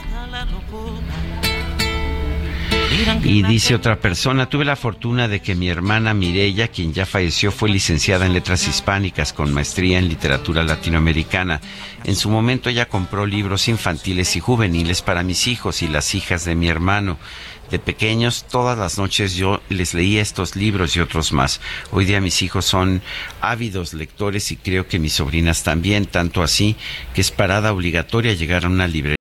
Y dice otra persona, tuve la fortuna de que mi hermana Mirella, quien ya falleció, fue licenciada en letras hispánicas con maestría en literatura latinoamericana. En su momento ella compró libros infantiles y juveniles para mis hijos y las hijas de mi hermano. De pequeños, todas las noches yo les leía estos libros y otros más. Hoy día mis hijos son ávidos lectores y creo que mis sobrinas también, tanto así que es parada obligatoria llegar a una librería.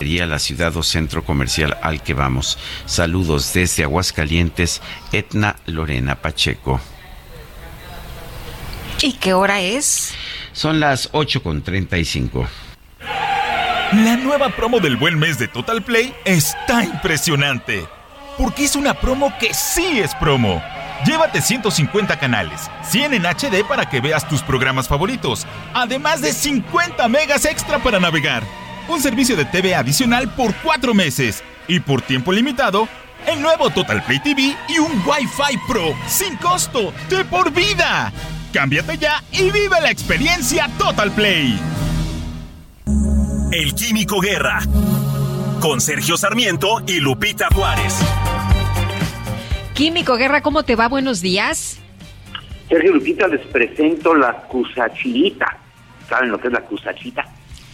Sería la ciudad o centro comercial al que vamos. Saludos desde Aguascalientes, Etna Lorena Pacheco. ¿Y qué hora es? Son las 8 con 35. La nueva promo del buen mes de Total Play está impresionante. Porque es una promo que sí es promo. Llévate 150 canales, 100 en HD para que veas tus programas favoritos, además de 50 megas extra para navegar, un servicio de TV adicional por 4 meses y por tiempo limitado, el nuevo Total Play TV y un Wi-Fi Pro sin costo de por vida. Cámbiate ya y vive la experiencia Total Play. El Químico Guerra. Con Sergio Sarmiento y Lupita Juárez. Químico Guerra, ¿cómo te va? Buenos días. Sergio Lupita, les presento la cusachita. ¿Saben lo que es la cusachita?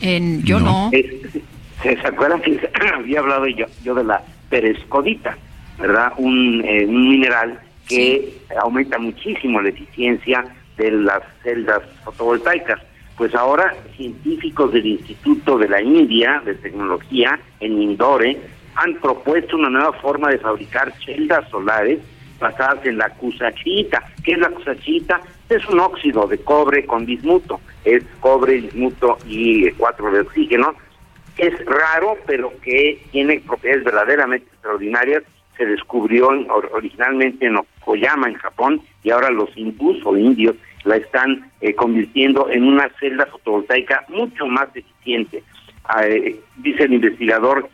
En, yo no. ¿Se, se acuerdan que había hablado yo, yo de la perescodita, verdad? Un, eh, un mineral que aumenta muchísimo la eficiencia de las celdas fotovoltaicas. Pues ahora científicos del Instituto de la India de Tecnología en Indore han propuesto una nueva forma de fabricar celdas solares basadas en la cusachita. ¿Qué es la cusachita? Es un óxido de cobre con bismuto. Es cobre, bismuto y eh, cuatro de oxígeno. Es raro, pero que tiene propiedades verdaderamente extraordinarias. se descubrió originalmente en Okoyama, en Japón, y ahora los hindús o indios la están eh, convirtiendo en una celda fotovoltaica mucho más eficiente. Ah, eh, dice el investigador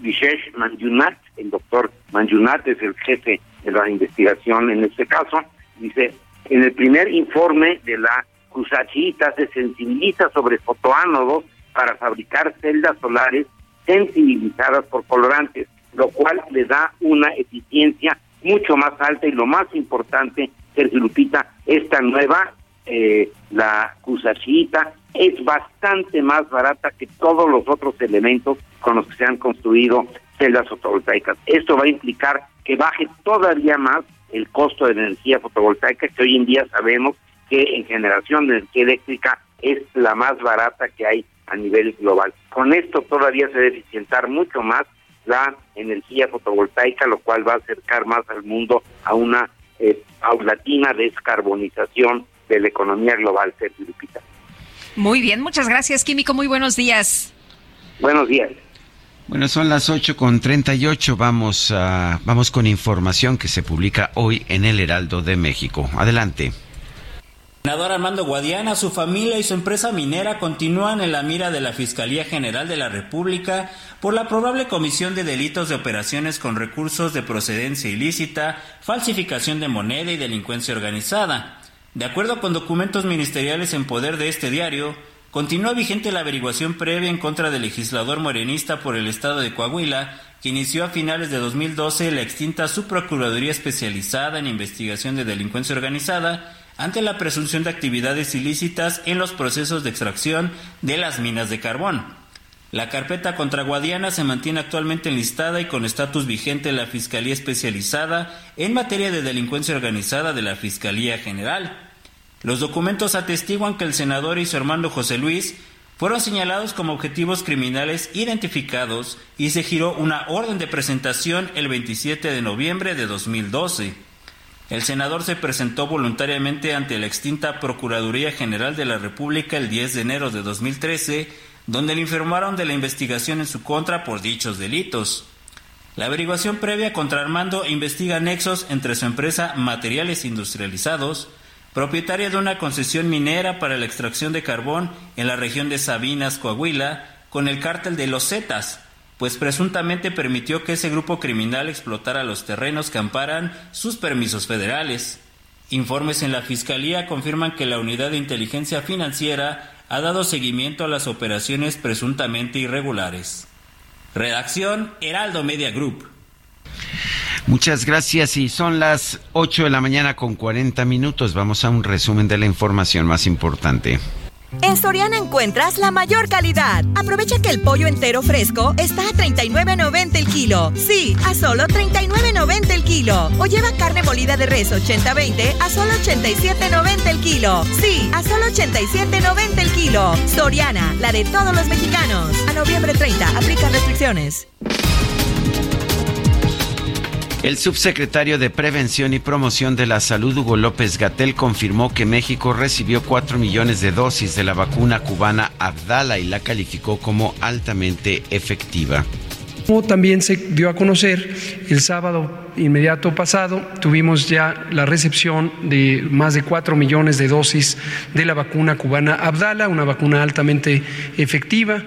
Vishesh Manjunat, el doctor Manjunat es el jefe de la investigación en este caso, dice, en el primer informe de la Kusachita se sensibiliza sobre fotoánodos para fabricar celdas solares sensibilizadas por colorantes, lo cual le da una eficiencia mucho más alta y lo más importante, Sergio Lupita, esta nueva, eh, la Kusachita, es bastante más barata que todos los otros elementos con los que se han construido celdas fotovoltaicas. Esto va a implicar que baje todavía más el costo de energía fotovoltaica, que hoy en día sabemos que en generación de energía eléctrica es la más barata que hay a nivel global. Con esto todavía se debe eficientar mucho más la energía fotovoltaica, lo cual va a acercar más al mundo a una eh, paulatina descarbonización de la economía global, Sergio. Muy bien, muchas gracias, Químico. Muy buenos días. Buenos días. Bueno, son las 8 con 38. Vamos, a, vamos con información que se publica hoy en el Heraldo de México. Adelante. senador Armando Guadiana, su familia y su empresa minera continúan en la mira de la Fiscalía General de la República por la probable comisión de delitos de operaciones con recursos de procedencia ilícita, falsificación de moneda y delincuencia organizada. De acuerdo con documentos ministeriales en poder de este diario, continúa vigente la averiguación previa en contra del legislador morenista por el estado de Coahuila, que inició a finales de 2012 la extinta Subprocuraduría Especializada en Investigación de Delincuencia Organizada ante la presunción de actividades ilícitas en los procesos de extracción de las minas de carbón. La carpeta contra Guadiana se mantiene actualmente enlistada y con estatus vigente en la Fiscalía Especializada en materia de delincuencia organizada de la Fiscalía General. Los documentos atestiguan que el senador y su hermano José Luis fueron señalados como objetivos criminales identificados y se giró una orden de presentación el 27 de noviembre de 2012. El senador se presentó voluntariamente ante la extinta Procuraduría General de la República el 10 de enero de 2013 donde le informaron de la investigación en su contra por dichos delitos. La averiguación previa contra Armando investiga nexos entre su empresa Materiales Industrializados, propietaria de una concesión minera para la extracción de carbón en la región de Sabinas, Coahuila, con el cártel de los Zetas, pues presuntamente permitió que ese grupo criminal explotara los terrenos que amparan sus permisos federales. Informes en la Fiscalía confirman que la Unidad de Inteligencia Financiera ha dado seguimiento a las operaciones presuntamente irregulares. Redacción Heraldo Media Group. Muchas gracias y son las 8 de la mañana con 40 minutos. Vamos a un resumen de la información más importante. En Soriana encuentras la mayor calidad. Aprovecha que el pollo entero fresco está a 39.90 el kilo. Sí, a solo 39.90 el kilo. O lleva carne molida de res 80-20 a solo 87.90 el kilo. Sí, a solo 87.90 el kilo. Soriana, la de todos los mexicanos. A noviembre 30, aplica restricciones. El subsecretario de Prevención y Promoción de la Salud, Hugo López Gatel, confirmó que México recibió 4 millones de dosis de la vacuna cubana Abdala y la calificó como altamente efectiva. Como también se dio a conocer el sábado inmediato pasado, tuvimos ya la recepción de más de 4 millones de dosis de la vacuna cubana Abdala, una vacuna altamente efectiva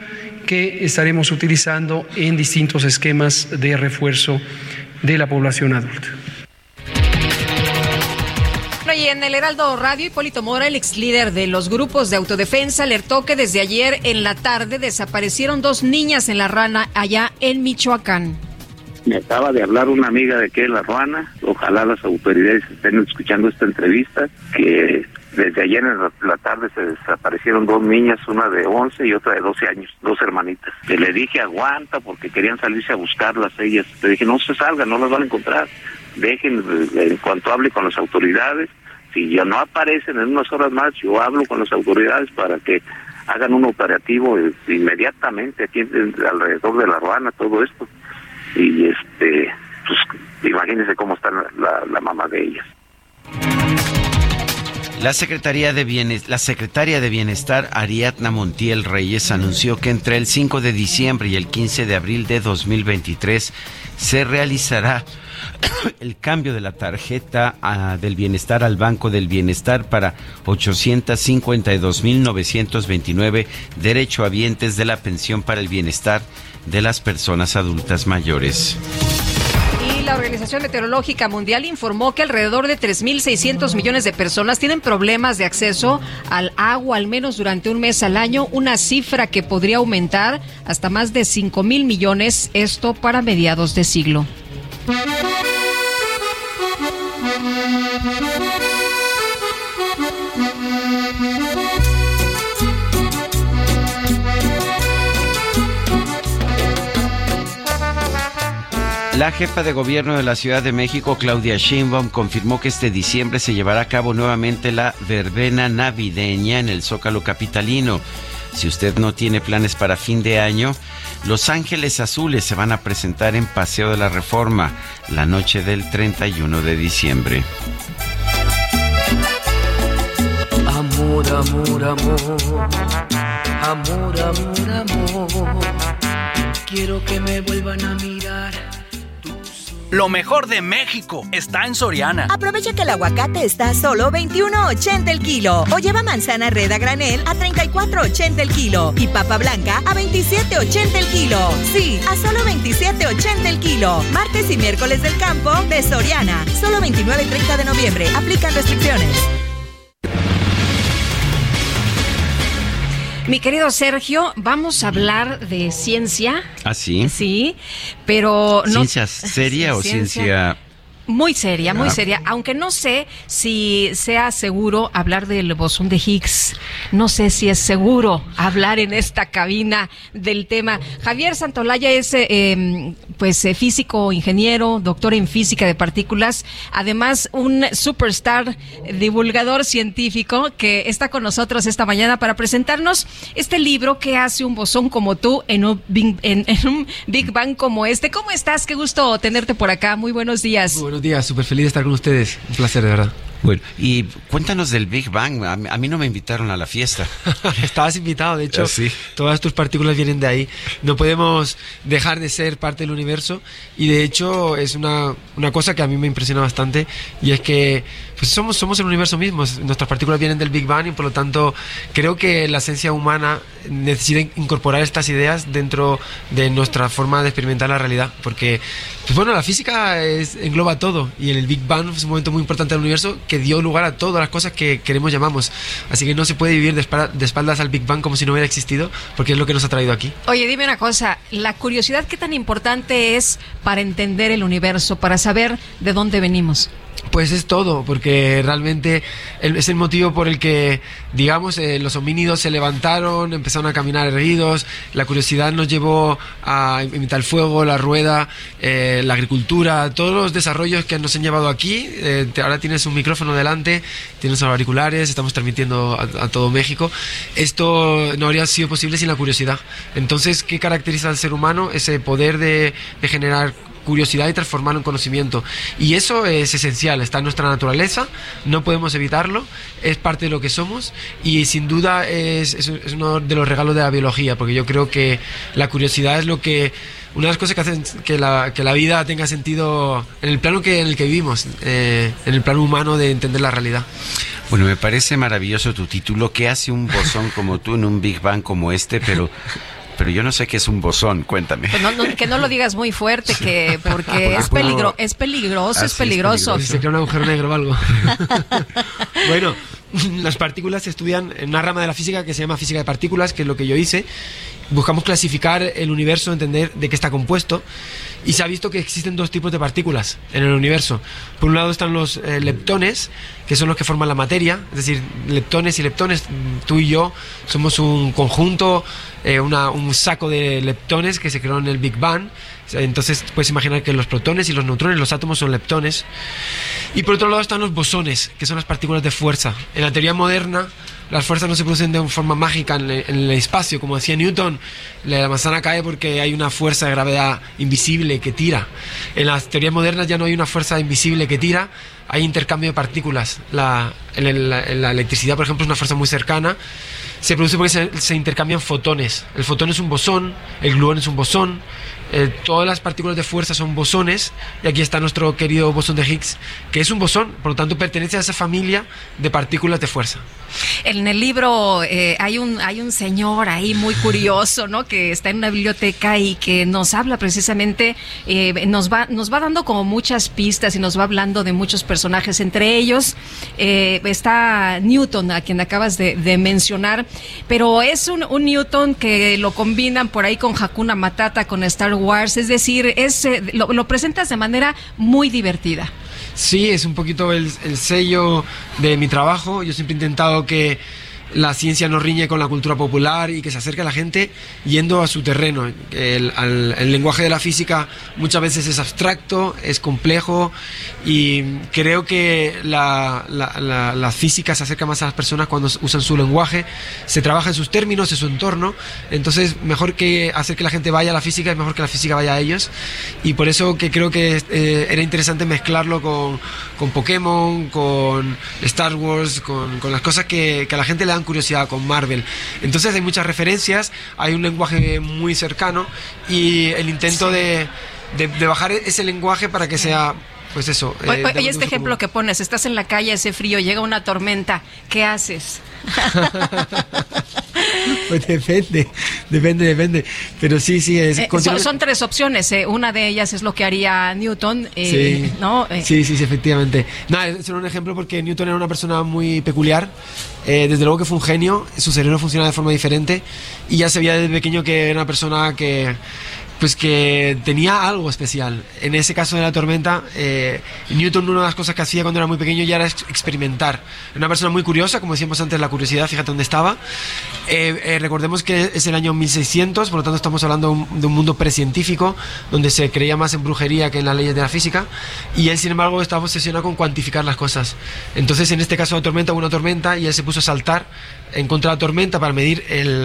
que estaremos utilizando en distintos esquemas de refuerzo de la población adulta. Y en el Heraldo Radio, Hipólito Mora, el ex líder de los grupos de autodefensa, alertó que desde ayer en la tarde desaparecieron dos niñas en La Rana, allá en Michoacán. Me acaba de hablar una amiga de aquí en La Rana, ojalá las autoridades estén escuchando esta entrevista, que desde ayer en la tarde se desaparecieron dos niñas, una de 11 y otra de 12 años, dos hermanitas. Que le dije aguanta porque querían salirse a buscarlas ellas. Le dije no se salgan, no las van a encontrar. Dejen, eh, en cuanto hable con las autoridades, si ya no aparecen en unas horas más, yo hablo con las autoridades para que hagan un operativo eh, inmediatamente aquí alrededor de la Ruana, todo esto. Y este, pues imagínense cómo está la mamá de ellas. La Secretaría de la secretaria de Bienestar Ariadna Montiel Reyes anunció que entre el 5 de diciembre y el 15 de abril de 2023 se realizará el cambio de la tarjeta ah, del bienestar al Banco del Bienestar para 852.929 derechohabientes de la pensión para el bienestar de las personas adultas mayores. La Organización Meteorológica Mundial informó que alrededor de 3.600 millones de personas tienen problemas de acceso al agua al menos durante un mes al año, una cifra que podría aumentar hasta más de 5.000 millones, esto para mediados de siglo. La jefa de gobierno de la Ciudad de México, Claudia Sheinbaum, confirmó que este diciembre se llevará a cabo nuevamente la verbena navideña en el Zócalo capitalino. Si usted no tiene planes para fin de año, Los Ángeles Azules se van a presentar en Paseo de la Reforma la noche del 31 de diciembre. Amor, amor, amor. Amor, amor, amor. Quiero que me vuelvan a mirar. Lo mejor de México está en Soriana. Aprovecha que el aguacate está a solo 21.80 el kilo. O lleva manzana red a granel a 34.80 el kilo. Y papa blanca a 27.80 el kilo. Sí, a solo 27.80 el kilo. Martes y miércoles del campo de Soriana. Solo 29 y 30 de noviembre. Aplican restricciones. Mi querido Sergio, vamos a hablar de ciencia. ¿Ah, sí? Sí, pero no. ¿Ciencia seria o ciencia Muy seria, muy seria. Aunque no sé si sea seguro hablar del bosón de Higgs. No sé si es seguro hablar en esta cabina del tema. Javier Santolaya es, eh, eh, pues, eh, físico, ingeniero, doctor en física de partículas. Además, un superstar divulgador científico que está con nosotros esta mañana para presentarnos este libro que hace un bosón como tú en un Big, en- en un Big Bang como este. ¿Cómo estás? Qué gusto tenerte por acá. Muy buenos días. Buenos días, súper feliz de estar con ustedes. Un placer, de verdad. Bueno, y cuéntanos del Big Bang. A mí, a mí no me invitaron a la fiesta. Estabas invitado, de hecho, Ah, sí. todas tus partículas vienen de ahí. No podemos dejar de ser parte del universo y de hecho es una, una cosa que a mí me impresiona bastante y es que pues somos, somos el universo mismo, nuestras partículas vienen del Big Bang y por lo tanto creo que la esencia humana necesita incorporar estas ideas dentro de nuestra forma de experimentar la realidad porque pues bueno, la física es- engloba todo y el Big Bang es un momento muy importante del universo que dio lugar a todas las cosas que queremos llamamos. Así que no se puede vivir de, de espaldas al Big Bang como si no hubiera existido, porque es lo que nos ha traído aquí. Oye, dime una cosa, la curiosidad qué tan importante es para entender el universo, para saber de dónde venimos. Pues es todo, porque realmente es el motivo por el que, digamos, eh, los homínidos se levantaron, empezaron a caminar erguidos, la curiosidad nos llevó a imitar el fuego, la rueda, eh, la agricultura, todos los desarrollos que nos han llevado aquí. Eh, ahora tienes un micrófono delante, tienes auriculares, estamos transmitiendo a, todo México. Esto no habría sido posible sin la curiosidad. Entonces, ¿qué caracteriza al ser humano? Ese poder de, de generar curiosidad y transformarlo en conocimiento. Y eso es esencial, está en nuestra naturaleza, no podemos evitarlo, es parte de lo que somos y sin duda es, uno de los regalos de la biología, porque yo creo que la curiosidad es lo que... Una de las cosas que hacen que la, que la vida tenga sentido en el plano que, en el que vivimos, eh, en el plano humano de entender la realidad. Bueno, me parece maravilloso tu título. ¿Qué hace un bosón como tú en un Big Bang como este? Pero, pero yo no sé qué es un bosón. Cuéntame. Pues no- no- que no lo digas muy fuerte, que porque Porque es, puedo- peligro, es peligroso, Ah, es sí, peligroso. Si se crea un agujero negro o algo. bueno, las partículas se estudian en una rama de la física que se llama física de partículas, que es lo que yo hice. Buscamos clasificar el universo, entender de qué está compuesto. Y se ha visto que existen dos tipos de partículas en el universo. Por un lado están los eh, leptones, que son los que forman la materia, es decir, leptones y leptones, tú y yo somos un conjunto, eh, un saco de leptones que se creó en el Big Bang. Entonces puedes imaginar que los protones y los neutrones, los átomos son leptones. Y por otro lado están los bosones, que son las partículas de fuerza. En la teoría moderna las fuerzas no se producen de forma mágica en, el espacio. Como decía Newton, la manzana cae porque hay una fuerza de gravedad invisible que tira. En las teorías modernas ya no hay una fuerza invisible que tira, hay intercambio de partículas. La, la, electricidad, por ejemplo, es una fuerza muy cercana. Se produce porque se, se intercambian fotones. El fotón es un bosón, el gluón es un bosón, eh, todas las partículas de fuerza son bosones y aquí está nuestro querido bosón de Higgs, que es un bosón, por lo tanto pertenece a esa familia de partículas de fuerza. En el libro eh, hay un hay un señor ahí muy curioso, ¿no? Que está en una biblioteca y que nos habla precisamente, eh, nos va nos va dando como muchas pistas y nos va hablando de muchos personajes. Entre ellos está Newton, a quien acabas de, mencionar, pero es un, un, Newton que lo combinan por ahí con Hakuna Matata, con Star Wars, es decir, es, eh, lo, presentas de manera muy divertida. Sí, es un poquito el, el sello de mi trabajo. Yo siempre he intentado que la ciencia no riñe con la cultura popular y que se acerque a la gente yendo a su terreno. El, lenguaje de la física muchas veces es abstracto, es complejo y creo que la, la, física se acerca más a las personas cuando usan su lenguaje, se trabaja en sus términos, en su entorno, entonces mejor que hacer que la gente vaya a la física es mejor que la física vaya a ellos y por eso que creo que eh, era interesante mezclarlo con, con Pokémon, con Star Wars, con, con las cosas que, que a la gente le dan curiosidad con Marvel. Entonces hay muchas referencias, hay un lenguaje muy cercano y el intento de, de, bajar ese lenguaje para que sea pues eso. Eh, y este ejemplo que pones, estás en la calle, hace frío, llega una tormenta, ¿qué haces? pues depende, depende, depende. Pero sí, sí, es... Eh, son, tres opciones. Eh. Una de ellas es lo que haría Newton, eh, sí. ¿no? Sí, sí, sí, efectivamente. No, es un ejemplo porque Newton era una persona muy peculiar. desde luego que fue un genio, su cerebro funciona de forma diferente y ya se veía desde pequeño que era una persona que pues que tenía algo especial. En ese caso de la tormenta, eh, Newton una de las cosas que hacía cuando era muy pequeño ya era experimentar. Una persona muy curiosa, como decíamos antes, la curiosidad, fíjate dónde estaba. Eh, eh, recordemos que es el año 1600, por lo tanto estamos hablando de un mundo precientífico, donde se creía más en brujería que en las leyes de la física, y él, sin embargo, estaba obsesionado con cuantificar las cosas. Entonces, en este caso de la tormenta, hubo una tormenta y él se puso a saltar en contra de la tormenta para medir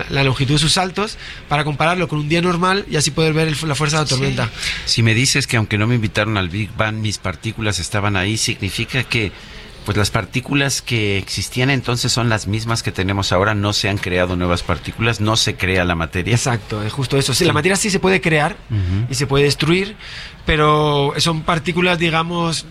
la longitud de sus saltos, para compararlo con un día normal y así poder ver la fuerza de la tormenta. Si me dices que aunque no me invitaron al Big Bang, mis partículas estaban ahí, significa que pues las partículas que existían entonces son las mismas que tenemos ahora, no se han creado nuevas partículas, no se crea la materia. Exacto, es justo eso. Sí, la materia sí se puede crear y se puede destruir, pero son partículas, digamos,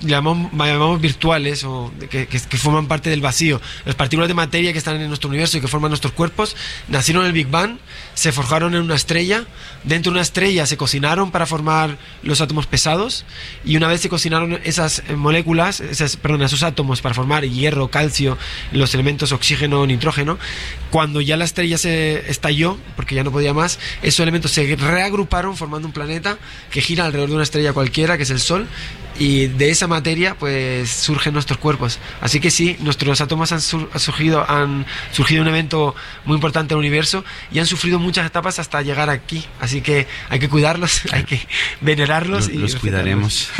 llamamos, virtuales o que, forman parte del vacío. Las partículas de materia que están en nuestro universo y que forman nuestros cuerpos nacieron en el Big Bang, se forjaron en una estrella, dentro de una estrella se cocinaron para formar los átomos pesados y una vez se cocinaron esas moléculas, esas, perdón, esos átomos para formar hierro, calcio, los elementos oxígeno, nitrógeno, cuando ya la estrella se estalló, porque ya no podía más, esos elementos se reagruparon formando un planeta que gira alrededor de una estrella cualquiera, que es el Sol, y de esa materia pues surgen nuestros cuerpos. Así que sí, nuestros átomos han, surgido, han surgido un evento muy importante en el universo y han sufrido muchas etapas hasta llegar aquí. Así que hay que cuidarlos, hay que venerarlos. y los cuidaremos.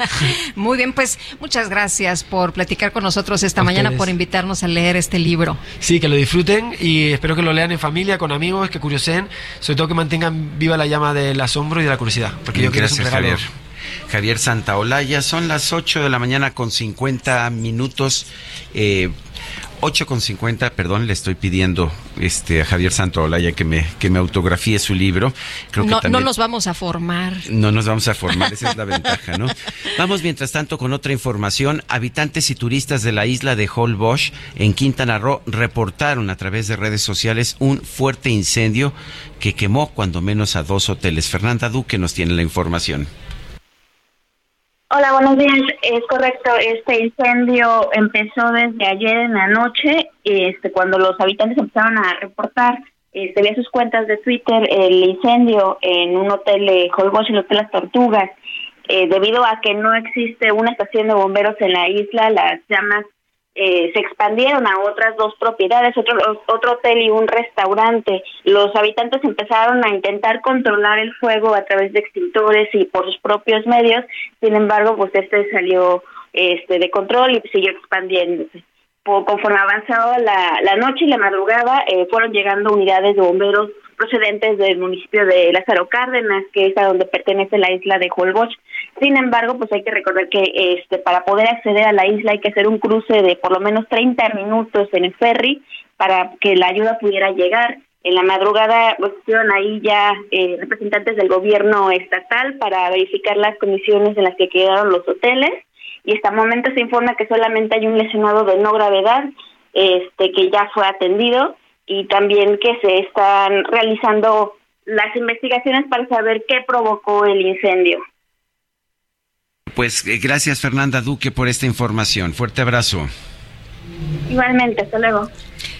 muy bien, pues muchas gracias por platicar con nosotros esta mañana, por invitarnos a leer este libro. Sí, que lo disfruten y espero que lo lean en familia, con amigos, que curiosen, sobre todo que mantengan viva la llama del asombro y de la curiosidad. Porque yo quiero un Javier. Javier Santaolalla. Son las 8 de la mañana con 50 minutos. Eh, 8 con 50, perdón, le estoy pidiendo este, a Javier Santaolalla que me, que me autografíe su libro. Creo no, no nos vamos a formar. No nos vamos a formar, esa es la ventaja, ¿no? Vamos mientras tanto con otra información. Habitantes y turistas de la isla de Holbox en Quintana Roo reportaron a través de redes sociales un fuerte incendio que quemó cuando menos a dos hoteles. Fernanda Duque nos tiene la información. Hola, buenos días. Es correcto, este incendio empezó desde ayer en la noche, este, cuando los habitantes empezaron a reportar este, vía sus cuentas de Twitter el incendio en un hotel de Holbox, el Hotel Las Tortugas. Eh, debido a que no existe una estación de bomberos en la isla, las llamas eh, se expandieron a otras dos propiedades, otro, otro hotel y un restaurante. Los habitantes empezaron a intentar controlar el fuego a través de extintores y por sus propios medios, sin embargo, pues este salió este de control y siguió expandiéndose. conforme avanzaba la, la noche y la madrugada, eh, fueron llegando unidades de bomberos procedentes del municipio de Lázaro Cárdenas, que es a donde pertenece la isla de Holbox. Sin embargo, pues hay que recordar que este para poder acceder a la isla hay que hacer un cruce de por lo menos 30 minutos en el ferry para que la ayuda pudiera llegar. En la madrugada pues, estuvieron ahí ya eh, representantes del gobierno estatal para verificar las condiciones en las que quedaron los hoteles y hasta el momento se informa que solamente hay un lesionado de no gravedad este que ya fue atendido y también que se están realizando las investigaciones para saber qué provocó el incendio. Pues eh, gracias Fernanda Duque por esta información. Fuerte abrazo. Igualmente, hasta luego.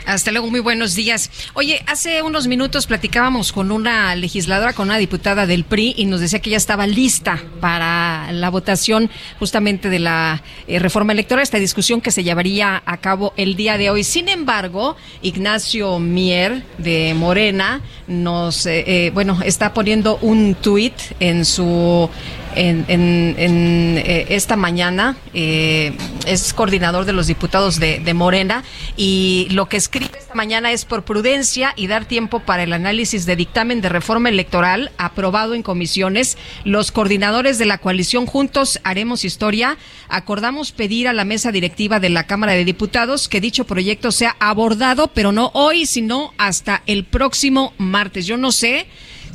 Hasta luego, muy buenos días. Oye, hace unos minutos platicábamos con una legisladora, con una diputada del PRI, y nos decía que ya estaba lista para la votación justamente de la eh, reforma electoral, esta discusión que se llevaría a cabo el día de hoy. Sin embargo, Ignacio Mier de Morena nos, eh, eh, bueno, está poniendo un tuit en su en, en, esta mañana. es coordinador de los diputados de, de, Morena y lo que escribe esta mañana es por prudencia y dar tiempo para el análisis de dictamen de reforma electoral aprobado en comisiones. Los coordinadores de la coalición Juntos Haremos Historia acordamos pedir a la mesa directiva de la Cámara de Diputados que dicho proyecto sea abordado, pero no hoy, sino hasta el próximo martes. Yo no sé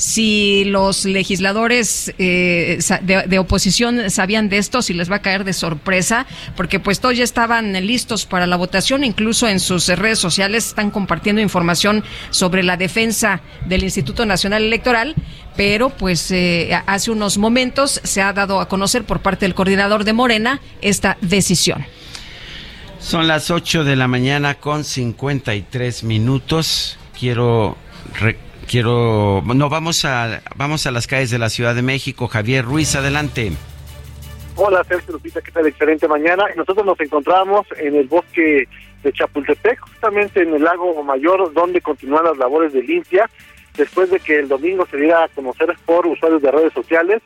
si los legisladores eh, de, oposición sabían de esto, si les va a caer de sorpresa, porque pues todos ya estaban listos para la votación, incluso en sus redes sociales están compartiendo información sobre la defensa del Instituto Nacional Electoral, pero pues eh, hace unos momentos se ha dado a conocer por parte del coordinador de Morena esta decisión. Son las 8 de la mañana con 53 minutos. Quiero quiero, no, vamos a, vamos a las calles de la Ciudad de México. Javier Ruiz, adelante. Hola, Sergio Lupita, ¿qué tal? Excelente mañana. Nosotros nos encontramos en el bosque de Chapultepec, justamente en el lago Mayor, donde continúan las labores de limpia, después de que el domingo se diera a conocer por usuarios de redes sociales,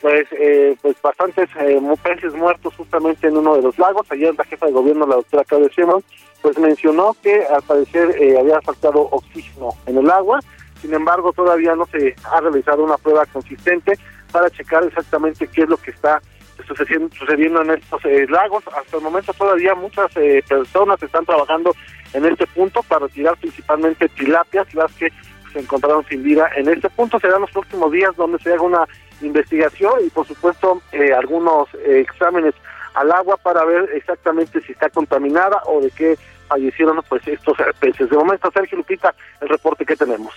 pues, eh, pues bastantes eh, peces muertos justamente en uno de los lagos. Ayer la jefa de gobierno, la doctora Claudia Sheinbaum, pues mencionó que al parecer eh, había faltado oxígeno en el agua sin embargo, todavía no se ha realizado una prueba consistente para checar exactamente qué es lo que está sucediendo, en estos eh, lagos. Hasta el momento todavía muchas eh, personas están trabajando en este punto para retirar principalmente tilapias, las que se encontraron sin vida en este punto. Serán los próximos días donde se haga una investigación y por supuesto eh, algunos exámenes al agua para ver exactamente si está contaminada o de qué fallecieron pues estos peces. De momento, Sergio Lupita, el reporte que tenemos.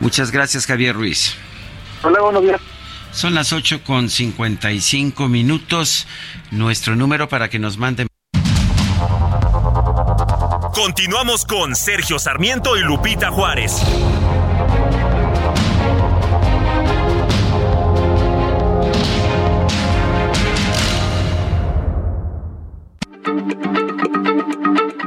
Muchas gracias, Javier Ruiz. Hola, buenos días. Son las 8 con 55 minutos. Nuestro número para que nos manden. Continuamos con Sergio Sarmiento y Lupita Juárez.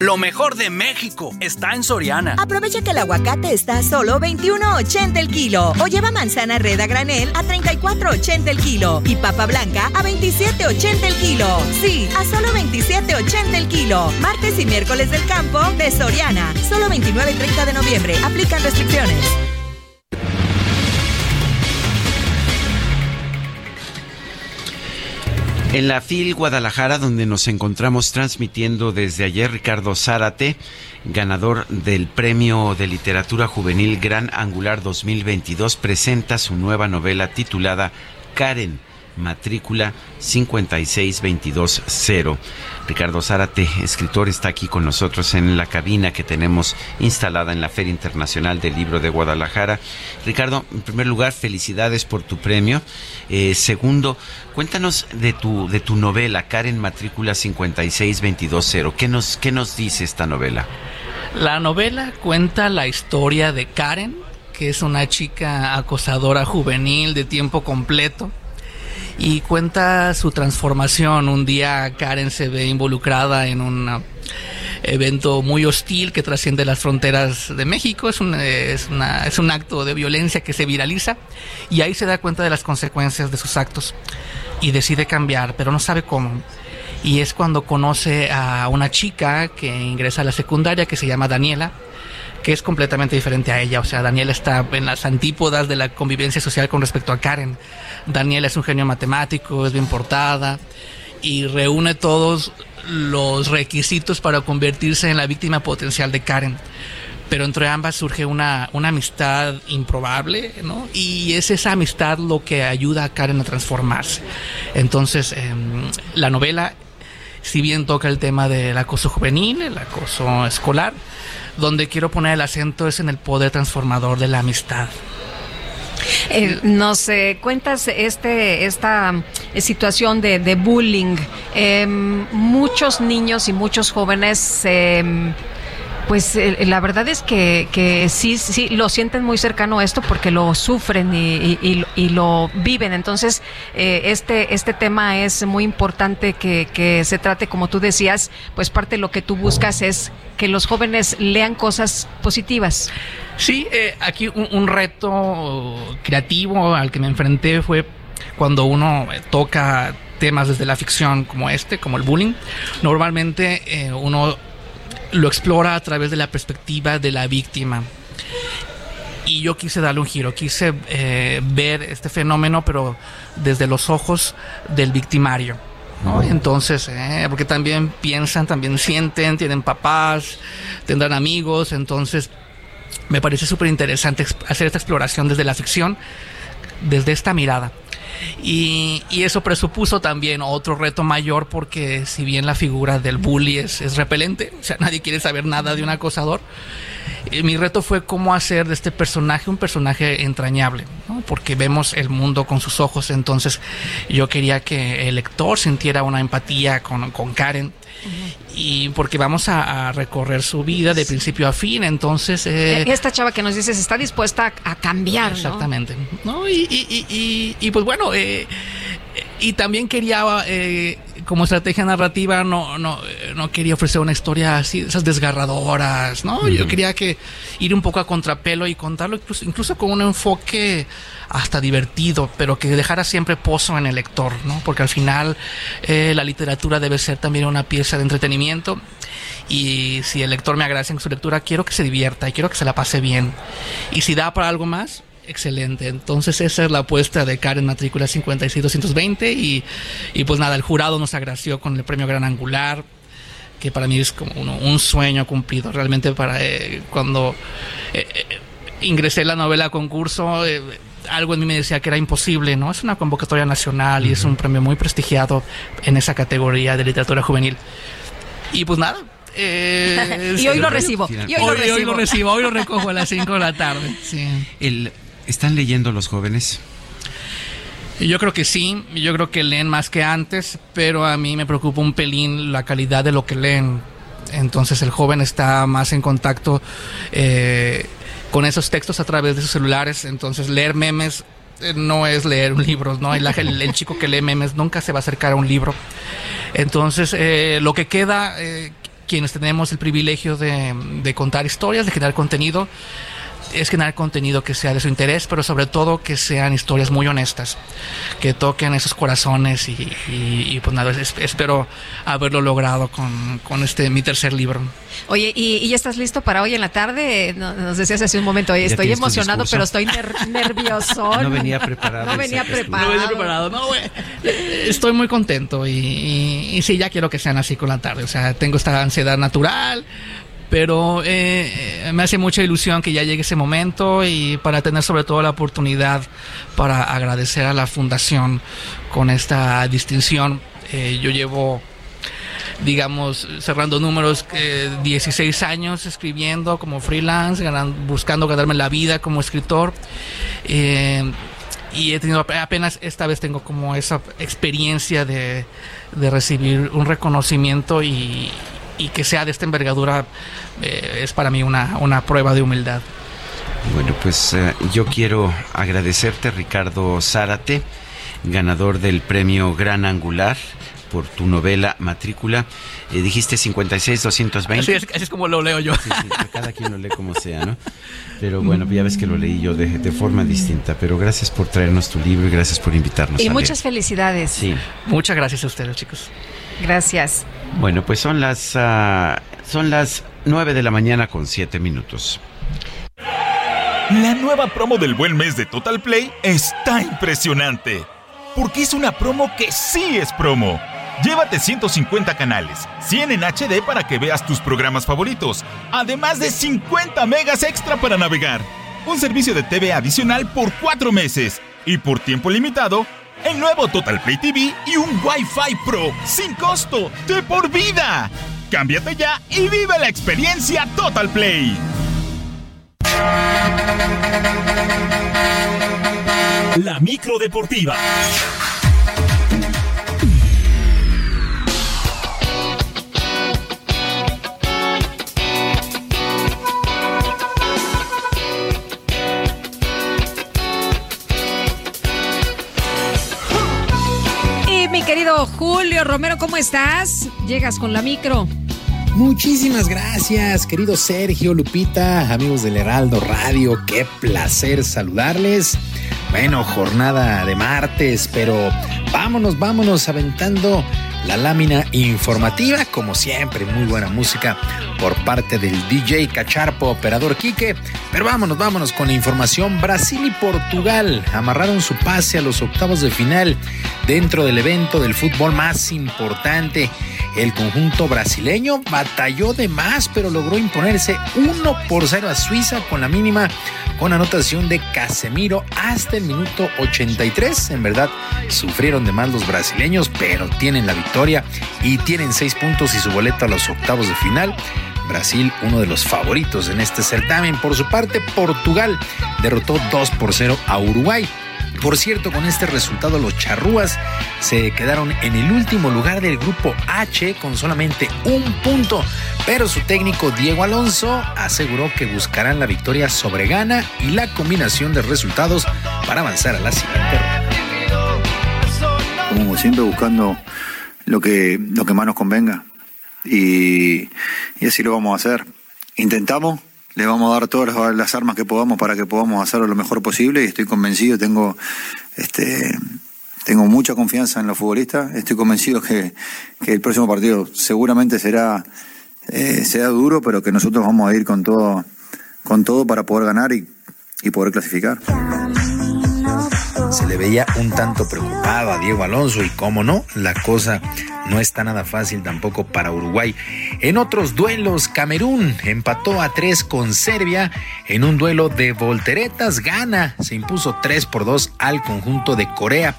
Lo mejor de México está en Soriana. Aprovecha que el aguacate está a solo 21.80 el kilo. O lleva manzana red a granel a 34.80 el kilo. Y papa blanca a 27.80 el kilo. Sí, a solo 27.80 el kilo. Martes y miércoles del campo de Soriana. Solo 29 y 30 de noviembre. Aplican restricciones. En la FIL Guadalajara, donde nos encontramos transmitiendo desde ayer, Ricardo Zárate, ganador del Premio de Literatura Juvenil Gran Angular 2022, presenta su nueva novela titulada Karen matrícula 56220. Ricardo Zárate, escritor, está aquí con nosotros en la cabina que tenemos instalada en la Feria Internacional del Libro de Guadalajara. Ricardo, en primer lugar, felicidades por tu premio. Eh, segundo, cuéntanos de tu, de tu novela, Karen Matrícula 56220. ¿Qué nos, ¿Qué nos dice esta novela? La novela cuenta la historia de Karen, que es una chica acosadora juvenil de tiempo completo y cuenta su transformación. Un día Karen se ve involucrada en un evento muy hostil que trasciende las fronteras de México. Es un, es, una, es un acto de violencia que se viraliza y ahí se da cuenta de las consecuencias de sus actos y decide cambiar, pero no sabe cómo. Y es cuando conoce a una chica que ingresa a la secundaria que se llama Daniela que es completamente diferente a ella. O sea, Daniela está en las antípodas de la convivencia social con respecto a Karen. Daniela es un genio matemático, es bien portada y reúne todos los requisitos para convertirse en la víctima potencial de Karen. Pero entre ambas surge una, una amistad improbable, ¿no? Y es esa amistad lo que ayuda a Karen a transformarse. Entonces, em, la novela, si bien toca el tema del acoso juvenil, el acoso escolar, donde quiero poner el acento es en el poder transformador de la amistad. Eh, nos cuentas este esta eh, situación de, de bullying. Em, muchos niños y muchos jóvenes pues la verdad es que, que sí, sí, lo sienten muy cercano esto porque lo sufren y, y, lo viven. Entonces, este, este tema es muy importante que, que, se trate, como tú decías, pues parte de lo que tú buscas es que los jóvenes lean cosas positivas. Sí, eh, aquí un, reto creativo al que me enfrenté fue cuando uno eh, toca temas desde la ficción como este, como el bullying. Normalmente eh, uno lo explora a través de la perspectiva de la víctima. Y yo quise darle un giro, quise ver este fenómeno, pero desde los ojos del victimario. Entonces, porque también piensan, también sienten, tienen papás, tendrán amigos, entonces me parece súper interesante hacer esta exploración desde la ficción, desde esta mirada. Y, eso presupuso también otro reto mayor porque si bien la figura del bully es, es repelente, o sea, nadie quiere saber nada de un acosador, eh, mi reto fue cómo hacer de este personaje un personaje entrañable, porque vemos el mundo con sus ojos, entonces yo quería que el lector sintiera una empatía con, con Karen y porque vamos a, recorrer su vida de principio a fin, entonces... Eh, e-, Esta chava que nos dices está dispuesta a, cambiar, Exactamente. ¿no? Y, y, y, y, pues bueno, eh, y también quería, eh, como estrategia narrativa, no, no, no quería ofrecer una historia así, esas desgarradoras, ¿no? Yo quería que ir un poco a contrapelo y contarlo incluso, incluso con un enfoque hasta divertido, pero que dejara siempre pozo en el lector, ¿no? Porque al final eh, la literatura debe ser también una pieza de entretenimiento y si el lector me agradece en su lectura, quiero que se divierta y quiero que se la pase bien. Y si da para algo más, excelente. Entonces esa es la apuesta de Karen Matrícula 56220 y, y pues nada, el jurado nos agració con el premio Gran Angular que para mí es como un sueño cumplido. Realmente para eh, cuando eh, ingresé a la novela a concurso, algo en mí me decía que era imposible, ¿no? Es una convocatoria nacional y es un premio muy prestigiado en esa categoría de literatura juvenil. Y pues nada. Eh, y hoy lo recibo. Y hoy, lo recibo. hoy lo recojo a las 5 de la tarde. El, ¿Están leyendo los jóvenes? Yo creo que sí, yo creo que leen más que antes, pero a mí me preocupa un pelín la calidad de lo que leen. Entonces el joven está más en contacto eh, con esos textos a través de sus celulares. Entonces, leer memes eh, no es leer un libro, ¿no? El, chico que lee memes nunca se va a acercar a un libro. Entonces, eh, lo que queda, eh, quienes tenemos el privilegio de, de contar historias, de generar contenido, es generar contenido que sea de su interés, pero sobre todo que sean historias muy honestas, que toquen esos corazones y, pues nada, espero haberlo logrado con, con, este mi tercer libro. Oye, ¿y, ya estás listo para hoy en la tarde? Nos decías hace un momento, oye, estoy emocionado, pero estoy nervioso. No venía preparado. No venía preparado. No venía preparado, no, güey. Estoy muy contento y, y, y sí, ya quiero que sean así con la tarde, o sea, tengo esta ansiedad natural pero eh, me hace mucha ilusión que ya llegue ese momento y para tener sobre todo la oportunidad para agradecer a la fundación con esta distinción. Eh, yo llevo digamos, cerrando números, 16 años escribiendo como freelance, buscando ganarme la vida como escritor. Eh, y he tenido apenas esta vez tengo como esa experiencia de recibir un reconocimiento y, y que sea de esta envergadura eh, es para mí una, una prueba de humildad. Bueno, pues eh, yo quiero agradecerte, Ricardo Zárate, ganador del premio Gran Angular por tu novela Matrícula. Eh, dijiste 56-220. Así es, así es como lo leo yo. Sí, sí, cada quien lo lee como sea, ¿no? Pero bueno, ya ves que lo leí yo de, de forma distinta. Pero gracias por traernos tu libro y gracias por invitarnos. Y a muchas leer. felicidades. Sí. Muchas gracias a ustedes, chicos. Gracias. Bueno, pues son las ah, son las 9 de la mañana con 7 minutos. La nueva promo del buen mes de Total Play está impresionante. Porque es una promo que sí es promo. Llévate 150 canales, 100 en HD para que veas tus programas favoritos, además de 50 megas extra para navegar. Un servicio de TV adicional por 4 meses y por tiempo limitado, el nuevo Total Play TV y un Wi-Fi Pro sin costo de por vida. Cámbiate ya y vive la experiencia Total Play. La micro deportiva. Querido Julio Romero, ¿cómo estás? Llegas con la micro. Muchísimas gracias, querido Sergio, Lupita, amigos del Heraldo Radio, qué placer saludarles. Bueno, jornada de martes, pero vámonos, vámonos aventando la lámina informativa, como siempre, muy buena música por parte del DJ Cacharpo, operador Quique. Pero vámonos, vámonos con la información. Brasil y Portugal amarraron su pase a los octavos de final dentro del evento del fútbol más importante. El conjunto brasileño batalló de más, pero logró imponerse 1 por 0 a Suiza con la mínima con anotación de Casemiro hasta el minuto 83. En verdad, sufrieron de más los brasileños, pero tienen la victoria y tienen seis puntos y su boleto a los octavos de final. Brasil, uno de los favoritos en este certamen. Por su parte, Portugal derrotó 2 por 0 a Uruguay. Por cierto, con este resultado los charrúas se quedaron en el último lugar del grupo H con solamente un punto, pero su técnico Diego Alonso aseguró que buscarán la victoria sobre Ghana y la combinación de resultados para avanzar a la siguiente ronda. como siempre buscando lo que, lo que más nos convenga y, y así lo vamos a hacer. Intentamos, le vamos a dar todas las- armas que podamos para que podamos hacerlo lo mejor posible y estoy convencido, tengo este tengo mucha confianza en los futbolistas, estoy convencido que, que el próximo partido seguramente será, eh, será duro, pero que nosotros vamos a ir con todo, con todo para poder ganar y, y poder clasificar. Se le veía un tanto preocupado a Diego Alonso y cómo no, la cosa no está nada fácil tampoco para Uruguay. En otros duelos, Camerún empató a 3 con Serbia en un duelo de volteretas. Gana, se impuso 3 por 2 al conjunto de Corea.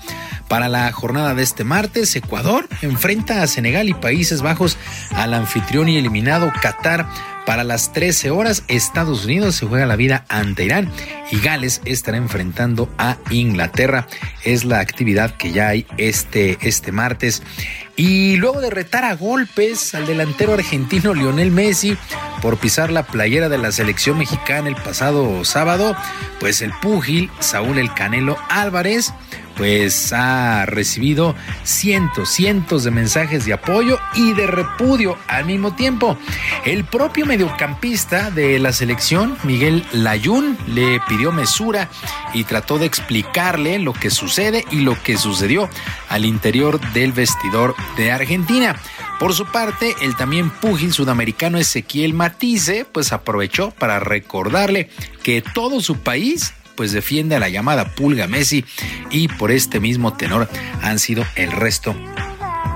Para la jornada de este martes, Ecuador enfrenta a Senegal y Países Bajos al anfitrión y eliminado Qatar. Para las 13 horas, Estados Unidos se juega la vida ante Irán y Gales estará enfrentando a Inglaterra. Es la actividad que ya hay este, este martes. Y luego de retar a golpes al delantero argentino Lionel Messi por pisar la playera de la selección mexicana el pasado sábado, pues el púgil Saúl El Canelo Álvarez pues ha recibido cientos, cientos de mensajes de apoyo y de repudio al mismo tiempo. El propio mediocampista de la selección, Miguel Layún, le pidió mesura y trató de explicarle lo que sucede y lo que sucedió al interior del vestidor de Argentina. Por su parte, el también púgil sudamericano Ezequiel Matisse, pues aprovechó para recordarle que todo su país pues defiende a la llamada pulga Messi y por este mismo tenor han sido el resto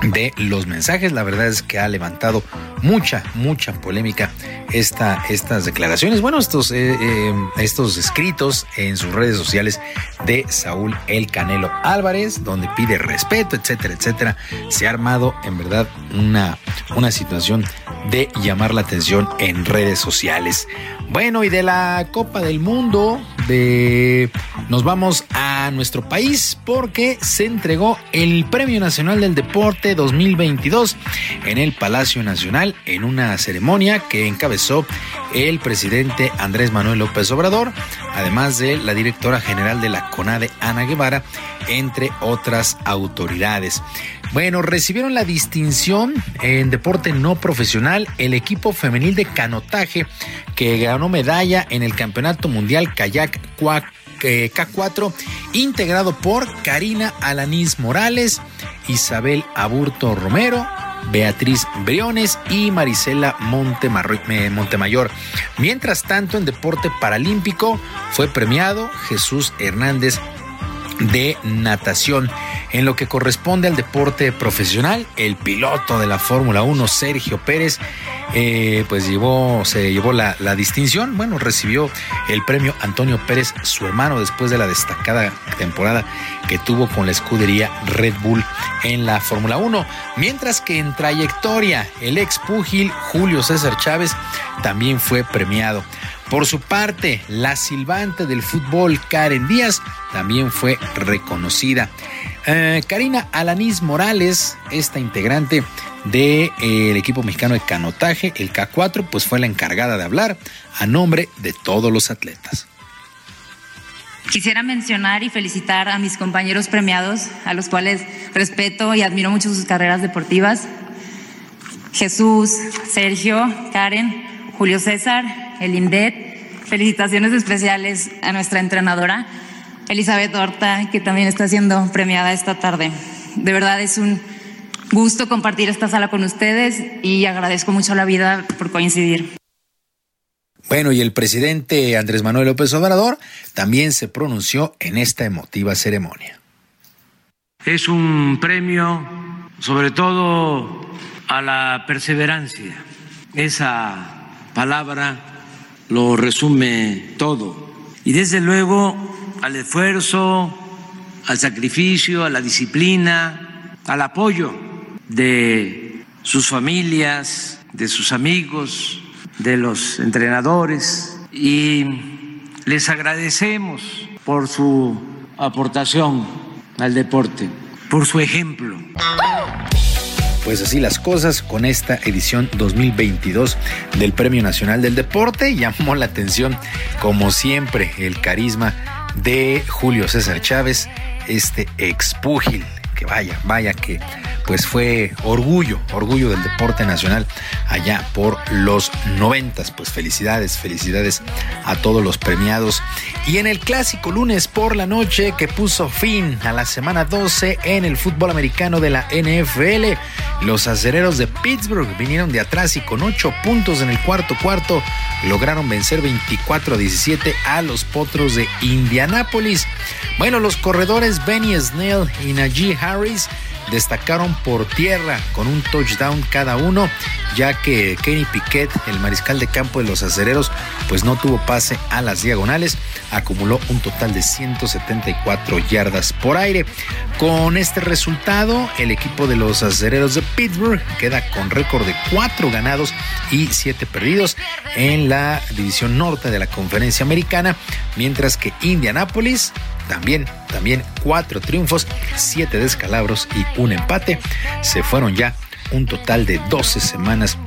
de los mensajes. La verdad es que ha levantado mucha, mucha polémica esta, estas declaraciones, bueno, estos, eh, eh, estos escritos en sus redes sociales de Saúl El Canelo Álvarez, donde pide respeto, etcétera, etcétera. Se ha armado en verdad una, una situación de llamar la atención en redes sociales. Bueno, y de la Copa del Mundo, de nos vamos a a nuestro país porque se entregó el Premio Nacional del Deporte 2022 en el Palacio Nacional en una ceremonia que encabezó el presidente Andrés Manuel López Obrador, además de la directora general de la CONADE, Ana Guevara, entre otras autoridades. Bueno, recibieron la distinción en deporte no profesional el equipo femenil de canotaje que ganó medalla en el Campeonato Mundial Kayak K4, integrado por Karina Alanís Morales, Isabel Aburto Romero, Beatriz Briones y Marisela Montemayor. Mientras tanto, en deporte paralímpico fue premiado Jesús Hernández de natación. En lo que corresponde al deporte profesional, el piloto de la Fórmula 1, Sergio Pérez, eh, pues llevó, se llevó la, la, distinción. Bueno, recibió el premio Antonio Pérez, su hermano, después de la destacada temporada que tuvo con la escudería Red Bull en la Fórmula 1. Mientras que en trayectoria, el ex púgil Julio César Chávez también fue premiado. Por su parte, la silbante del fútbol Karen Díaz también fue reconocida. Eh, Karina Alanis Morales, esta integrante del de, equipo mexicano de canotaje, el K4, pues fue la encargada de hablar a nombre de todos los atletas. Quisiera mencionar y felicitar a mis compañeros premiados, a los cuales respeto y admiro mucho sus carreras deportivas. Jesús, Sergio, Karen, Julio César, el INDET. Felicitaciones especiales a nuestra entrenadora, Elizabeth Horta, que también está siendo premiada esta tarde. De verdad es un gusto compartir esta sala con ustedes y agradezco mucho la vida por coincidir. Bueno, y el presidente Andrés Manuel López Obrador también se pronunció en esta emotiva ceremonia. Es un premio sobre todo a la perseverancia. Esa palabra lo resume todo. Y desde luego al esfuerzo, al sacrificio, a la disciplina, al apoyo de sus familias, de sus amigos, de los entrenadores y les agradecemos por su aportación al deporte, por su ejemplo. Pues así las cosas con esta edición 2022 del Premio Nacional del Deporte. Llamó la atención, como siempre, el carisma de Julio César Chávez, este expúgil que vaya, vaya que pues fue orgullo, orgullo del deporte nacional allá por los noventas. Pues felicidades, felicidades a todos los premiados. Y en el clásico lunes por la noche que puso fin a la semana 12 en el fútbol americano de la NFL, los acereros de Pittsburgh vinieron de atrás y con 8 puntos en el cuarto cuarto lograron vencer 24 a 17 a los potros de Indianápolis. Bueno, los corredores Benny Snell y Najee Harris destacaron por tierra con un touchdown cada uno, ya que Kenny Piquet, el mariscal de campo de los acereros, pues no tuvo pase a las diagonales, acumuló un total de 174 yardas por aire. Con este resultado, el equipo de los acereros de Pittsburgh queda con récord de 4 ganados y 7 perdidos en la división norte de la conferencia americana, mientras que Indianapolis también, también cuatro triunfos, siete descalabros y un empate. Se fueron ya un total de 12 semanas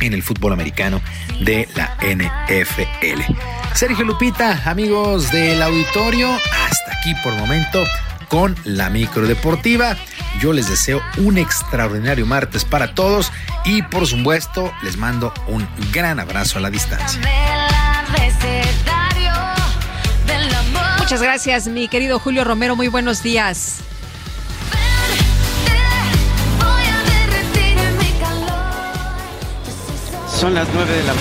en el fútbol americano de la NFL. Sergio Lupita, amigos del auditorio, hasta aquí por momento con la micro deportiva. Yo les deseo un extraordinario martes para todos y por supuesto les mando un gran abrazo a la distancia. Muchas gracias, mi querido Julio Romero. Muy buenos días. Son las nueve de la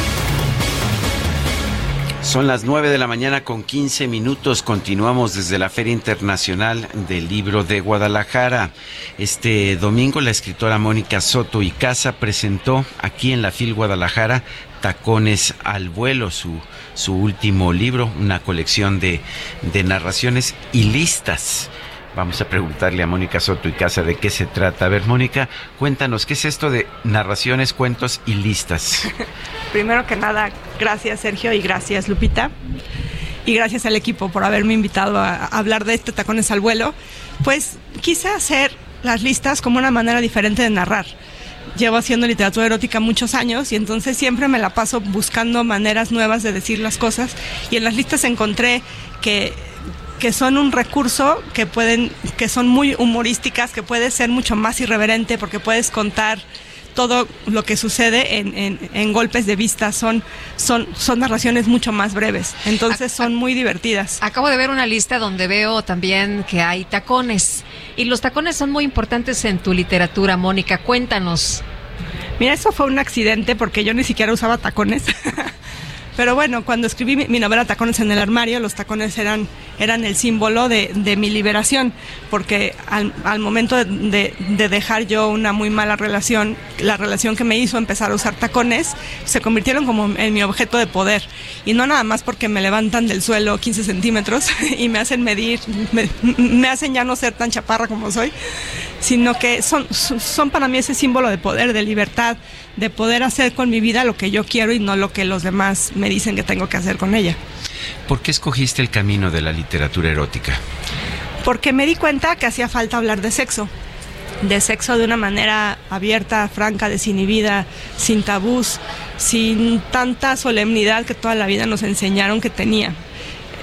son las nueve de la mañana con 15 minutos. Continuamos desde la Feria Internacional del Libro de Guadalajara. Este domingo la escritora Mónica Soto y Casa presentó aquí en la FIL Guadalajara Tacones al vuelo, su, su último libro, una colección de, de narraciones y listas. Vamos a preguntarle a Mónica Soto y Casa de qué se trata. A ver, Mónica, cuéntanos, ¿qué es esto de narraciones, cuentos y listas? Primero que nada, gracias Sergio y gracias Lupita. y gracias al equipo por haberme invitado a, hablar de este Tacones al vuelo, pues quise hacer las listas como una manera diferente de narrar llevo haciendo literatura erótica muchos años y entonces siempre me la paso buscando maneras nuevas de decir las cosas. Y en las listas encontré que que son un recurso que pueden que son muy humorísticas que puede ser mucho más irreverente porque puedes contar todo lo que sucede en, en, en golpes de vista son, son, son narraciones mucho más breves, entonces son muy divertidas. Acabo de ver una lista donde veo también que hay tacones y los tacones son muy importantes en tu literatura, Mónica, cuéntanos. Mira, eso fue un accidente porque yo ni siquiera usaba tacones. Pero bueno, cuando escribí mi, novela Tacones en el armario, los tacones eran, eran el símbolo de, de mi liberación, porque al, al momento de, de, de, dejar yo una muy mala relación, la relación que me hizo empezar a usar tacones, se convirtieron como en mi objeto de poder. Y no nada más porque me levantan del suelo 15 centímetros y me hacen medir, me, me hacen ya no ser tan chaparra como soy, sino que son, son para mí ese símbolo de poder, de libertad, de poder hacer con mi vida lo que yo quiero y no lo que los demás me dicen que tengo que hacer con ella. ¿Por qué escogiste el camino de la literatura erótica? Porque me di cuenta que hacía falta hablar de sexo, de sexo de una manera abierta, franca, desinhibida, sin tabús, sin tanta solemnidad que toda la vida nos enseñaron que tenía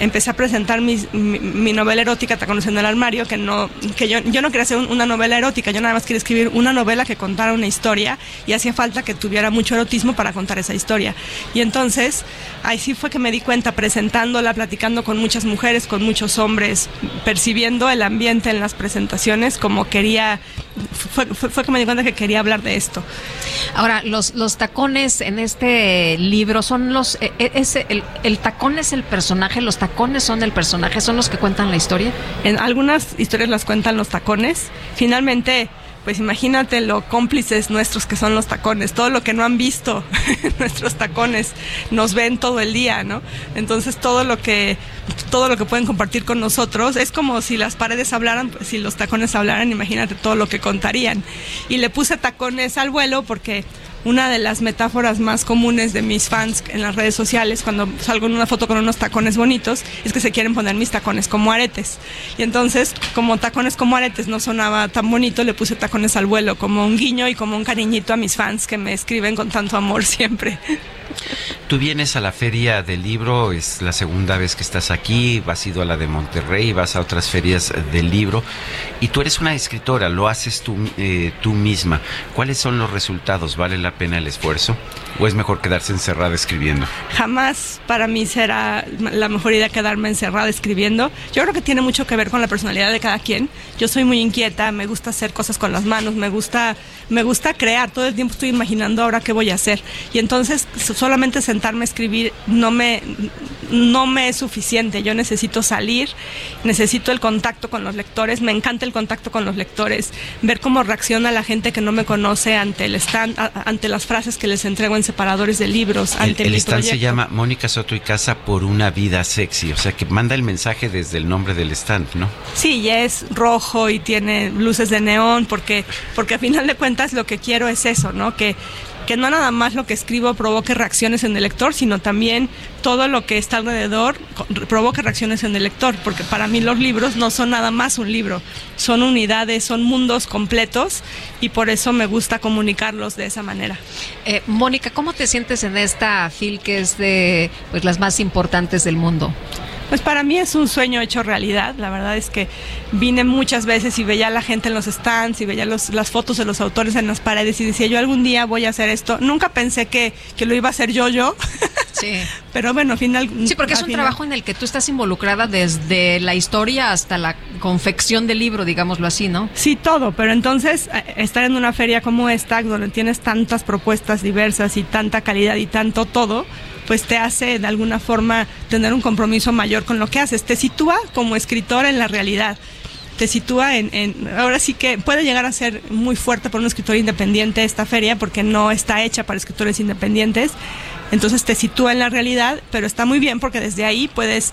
empecé a presentar mi, mi, novela erótica, Te conocen el armario, que no, que yo, yo no quería hacer un, una novela erótica, yo nada más quería escribir una novela que contara una historia y hacía falta que tuviera mucho erotismo para contar esa historia. Y entonces, ahí sí fue que me di cuenta presentándola, platicando con muchas mujeres, con muchos hombres, percibiendo el ambiente en las presentaciones como quería, fue, fue, fue que me di cuenta que quería hablar de esto. Ahora, los, los tacones en este libro son los, es, el, el tacón es el personaje, los tacones son el personaje, son los que cuentan la historia. En algunas historias las cuentan los tacones. Finalmente, pues imagínate lo cómplices nuestros que son los tacones, todo lo que no han visto nuestros tacones, nos ven todo el día, ¿no? Entonces todo lo que todo lo que pueden compartir con nosotros es como si las paredes hablaran, pues, si los tacones hablaran, imagínate todo lo que contarían. Y le puse tacones al vuelo porque una de las metáforas más comunes de mis fans en las redes sociales cuando salgo en una foto con unos tacones bonitos es que se quieren poner mis tacones como aretes. Y entonces, como tacones como aretes no sonaba tan bonito, le puse tacones al vuelo como un guiño y como un cariñito a mis fans que me escriben con tanto amor siempre. Tú vienes a la feria del libro, es la segunda vez que estás aquí, has ido a la de Monterrey, vas a otras ferias del libro y tú eres una escritora, lo haces tú, eh, tú misma. ¿Cuáles son los resultados? ¿Vale la pena el esfuerzo? ¿O es mejor quedarse encerrada escribiendo? Jamás para mí será la mejor idea quedarme encerrada escribiendo. Yo creo que tiene mucho que ver con la personalidad de cada quien. Yo soy muy inquieta, me gusta hacer cosas con las manos, me gusta, me gusta crear. Todo el tiempo estoy imaginando ahora qué voy a hacer. Y entonces solamente sentarme a escribir no me, no me es suficiente. Yo necesito salir, necesito el contacto con los lectores. Me encanta el contacto con los lectores, ver cómo reacciona la gente que no me conoce ante el stand, ante las frases que les entrego en separadores de libros. Ante el, el stand proyecto. se llama Mónica Soto y Casa por una vida sexy, o sea que manda el mensaje desde el nombre del stand, ¿no? Sí, ya es rojo y tiene luces de neón porque porque a final de cuentas lo que quiero es eso, ¿no? Que que no nada más lo que escribo provoque reacciones en el lector, sino también todo lo que está alrededor provoque reacciones en el lector, porque para mí los libros no son nada más un libro, son unidades, son mundos completos y por eso me gusta comunicarlos de esa manera. Eh, Mónica, ¿cómo te sientes en esta FIL que es de pues, las más importantes del mundo? Pues para mí es un sueño hecho realidad. La verdad es que vine muchas veces y veía a la gente en los stands y veía los, las fotos de los autores en las paredes y decía yo algún día voy a hacer esto. Nunca pensé que, que lo iba a hacer yo yo. Sí. Pero bueno, al final. Sí, porque es un final... trabajo en el que tú estás involucrada desde la historia hasta la confección del libro, digámoslo así, ¿no? Sí, todo. Pero entonces, estar en una feria como esta, donde tienes tantas propuestas diversas y tanta calidad y tanto todo, pues te hace de alguna forma tener un compromiso mayor con lo que haces. Te sitúa como escritor en la realidad. Te sitúa en, en, Ahora sí que puede llegar a ser muy fuerte para un escritor independiente esta feria porque no está hecha para escritores independientes. Entonces te sitúa en la realidad, pero está muy bien porque desde ahí puedes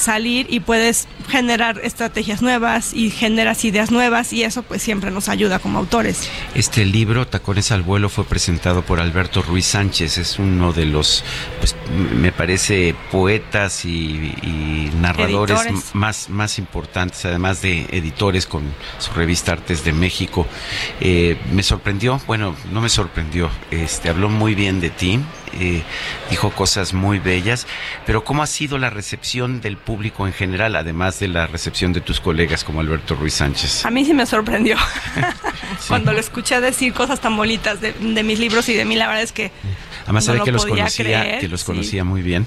salir y puedes generar estrategias nuevas y generas ideas nuevas y eso pues siempre nos ayuda como autores. Este libro, Tacones al vuelo, fue presentado por Alberto Ruiz Sánchez, es uno de los, pues me parece, poetas y, narradores más, más importantes, además de editores con su revista Artes de México. Eh, me sorprendió, bueno, no me sorprendió, este, habló muy bien de ti, eh, dijo cosas muy bellas, pero ¿cómo ha sido la recepción del público en general, además de la recepción de tus colegas como Alberto Ruiz Sánchez? A mí sí me sorprendió cuando lo escuché decir cosas tan bonitas de, mis libros y de mí, la verdad es que... Además, sabe que los conocía, que los conocía muy bien.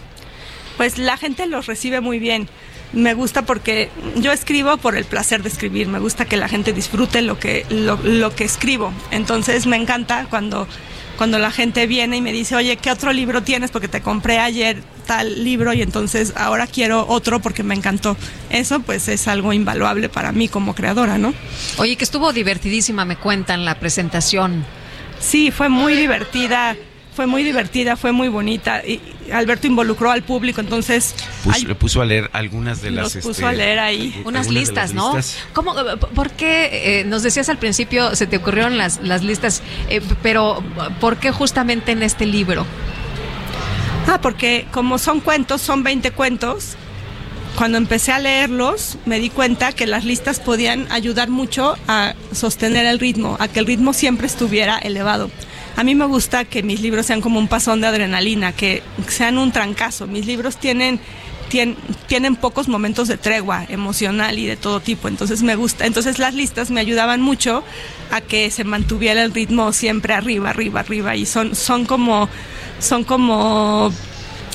Pues la gente los recibe muy bien me gusta porque yo escribo por el placer de escribir, me gusta que la gente disfrute lo que, lo, lo, que escribo. Entonces me encanta cuando cuando la gente viene y me dice, oye, ¿qué otro libro tienes? Porque te compré ayer tal libro y entonces ahora quiero otro porque me encantó. Eso pues es algo invaluable para mí como creadora, ¿no? Oye, que estuvo divertidísima, me cuentan la presentación. Sí, fue muy divertida fue muy divertida, fue muy bonita. Y Alberto involucró al público, entonces... le puso a leer algunas de las... puso este, a leer ahí. Unas listas, ¿no? ¿Cómo, ¿Por qué, eh, nos decías al principio, se te ocurrieron las, las listas, eh, pero ¿por qué justamente en este libro? Ah, porque como son cuentos, son 20 cuentos, cuando empecé a leerlos me di cuenta que las listas podían ayudar mucho a sostener el ritmo, a que el ritmo siempre estuviera elevado. A mí me gusta que mis libros sean como un pasón de adrenalina, que sean un trancazo. Mis libros tienen tienen, pocos momentos de tregua emocional y de todo tipo. Entonces me gusta. Entonces las listas me ayudaban mucho a que se mantuviera el ritmo siempre arriba, arriba, arriba. Y son, son como, son como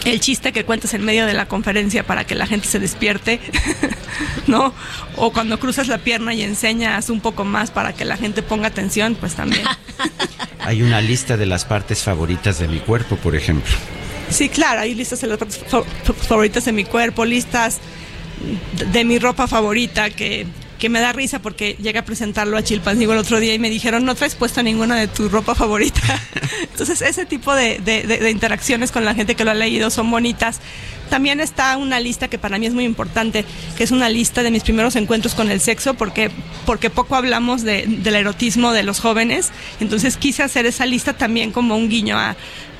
el chiste que cuentas en medio de la conferencia para que la gente se despierte, ¿no? O cuando cruzas la pierna y enseñas un poco más para que la gente ponga atención, pues también. Hay una lista de las partes favoritas de mi cuerpo, por ejemplo. Sí, claro, hay listas de las partes favoritas de mi cuerpo, listas de mi ropa favorita que que me da risa porque llegué a presentarlo a Chilpancingo el otro día y me dijeron, no traes puesta ninguna de tu ropa favorita. Entonces, ese tipo de, de, interacciones con la gente que lo ha leído son bonitas. También está una lista que para mí es muy importante, que es una lista de mis primeros encuentros con el sexo, porque, porque poco hablamos de, del erotismo de los jóvenes. Entonces quise hacer esa lista también como un guiño a,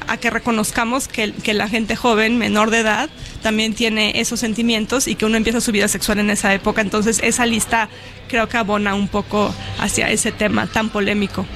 a que reconozcamos que, que, la gente joven, menor de edad, también tiene esos sentimientos y que uno empieza su vida sexual en esa época. Entonces esa lista creo que abona un poco hacia ese tema tan polémico.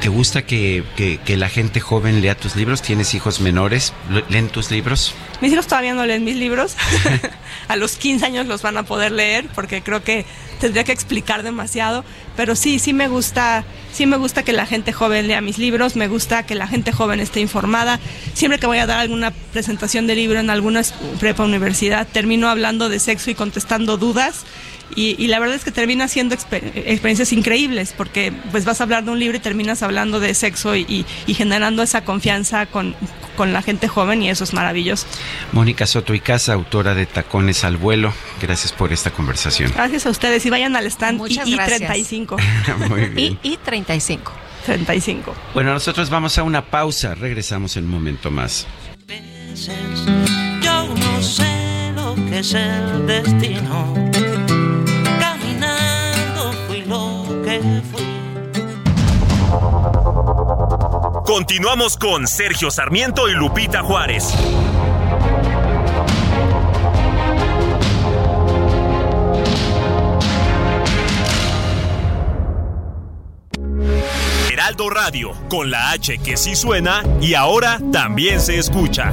¿Te gusta que, que, la gente joven lea tus libros? ¿Tienes hijos menores? ¿Leen tus libros? Mis hijos todavía no leen mis libros. a los 15 años los van a poder leer porque creo que tendría que explicar demasiado. Pero sí, sí me gusta, sí me gusta que la gente joven lea mis libros, me gusta que la gente joven esté informada. Siempre que voy a dar alguna presentación de libro en alguna prepa universidad, termino hablando de sexo y contestando dudas y, la verdad es que termina siendo experiencias increíbles porque pues vas a hablar de un libro y terminas hablando de sexo y, generando esa confianza con, la gente joven y eso es maravilloso. Mónica Soto y Casa, autora de Tacones al Vuelo, gracias por esta conversación. Gracias a ustedes y vayan al stand y, 35. Muy bien. Y, 35. 35. Bueno, nosotros vamos a una pausa, regresamos en un momento más. Yo no sé lo que es el destino Continuamos con Sergio Sarmiento y Lupita Juárez. Heraldo Radio, con la H que sí suena y ahora también se escucha.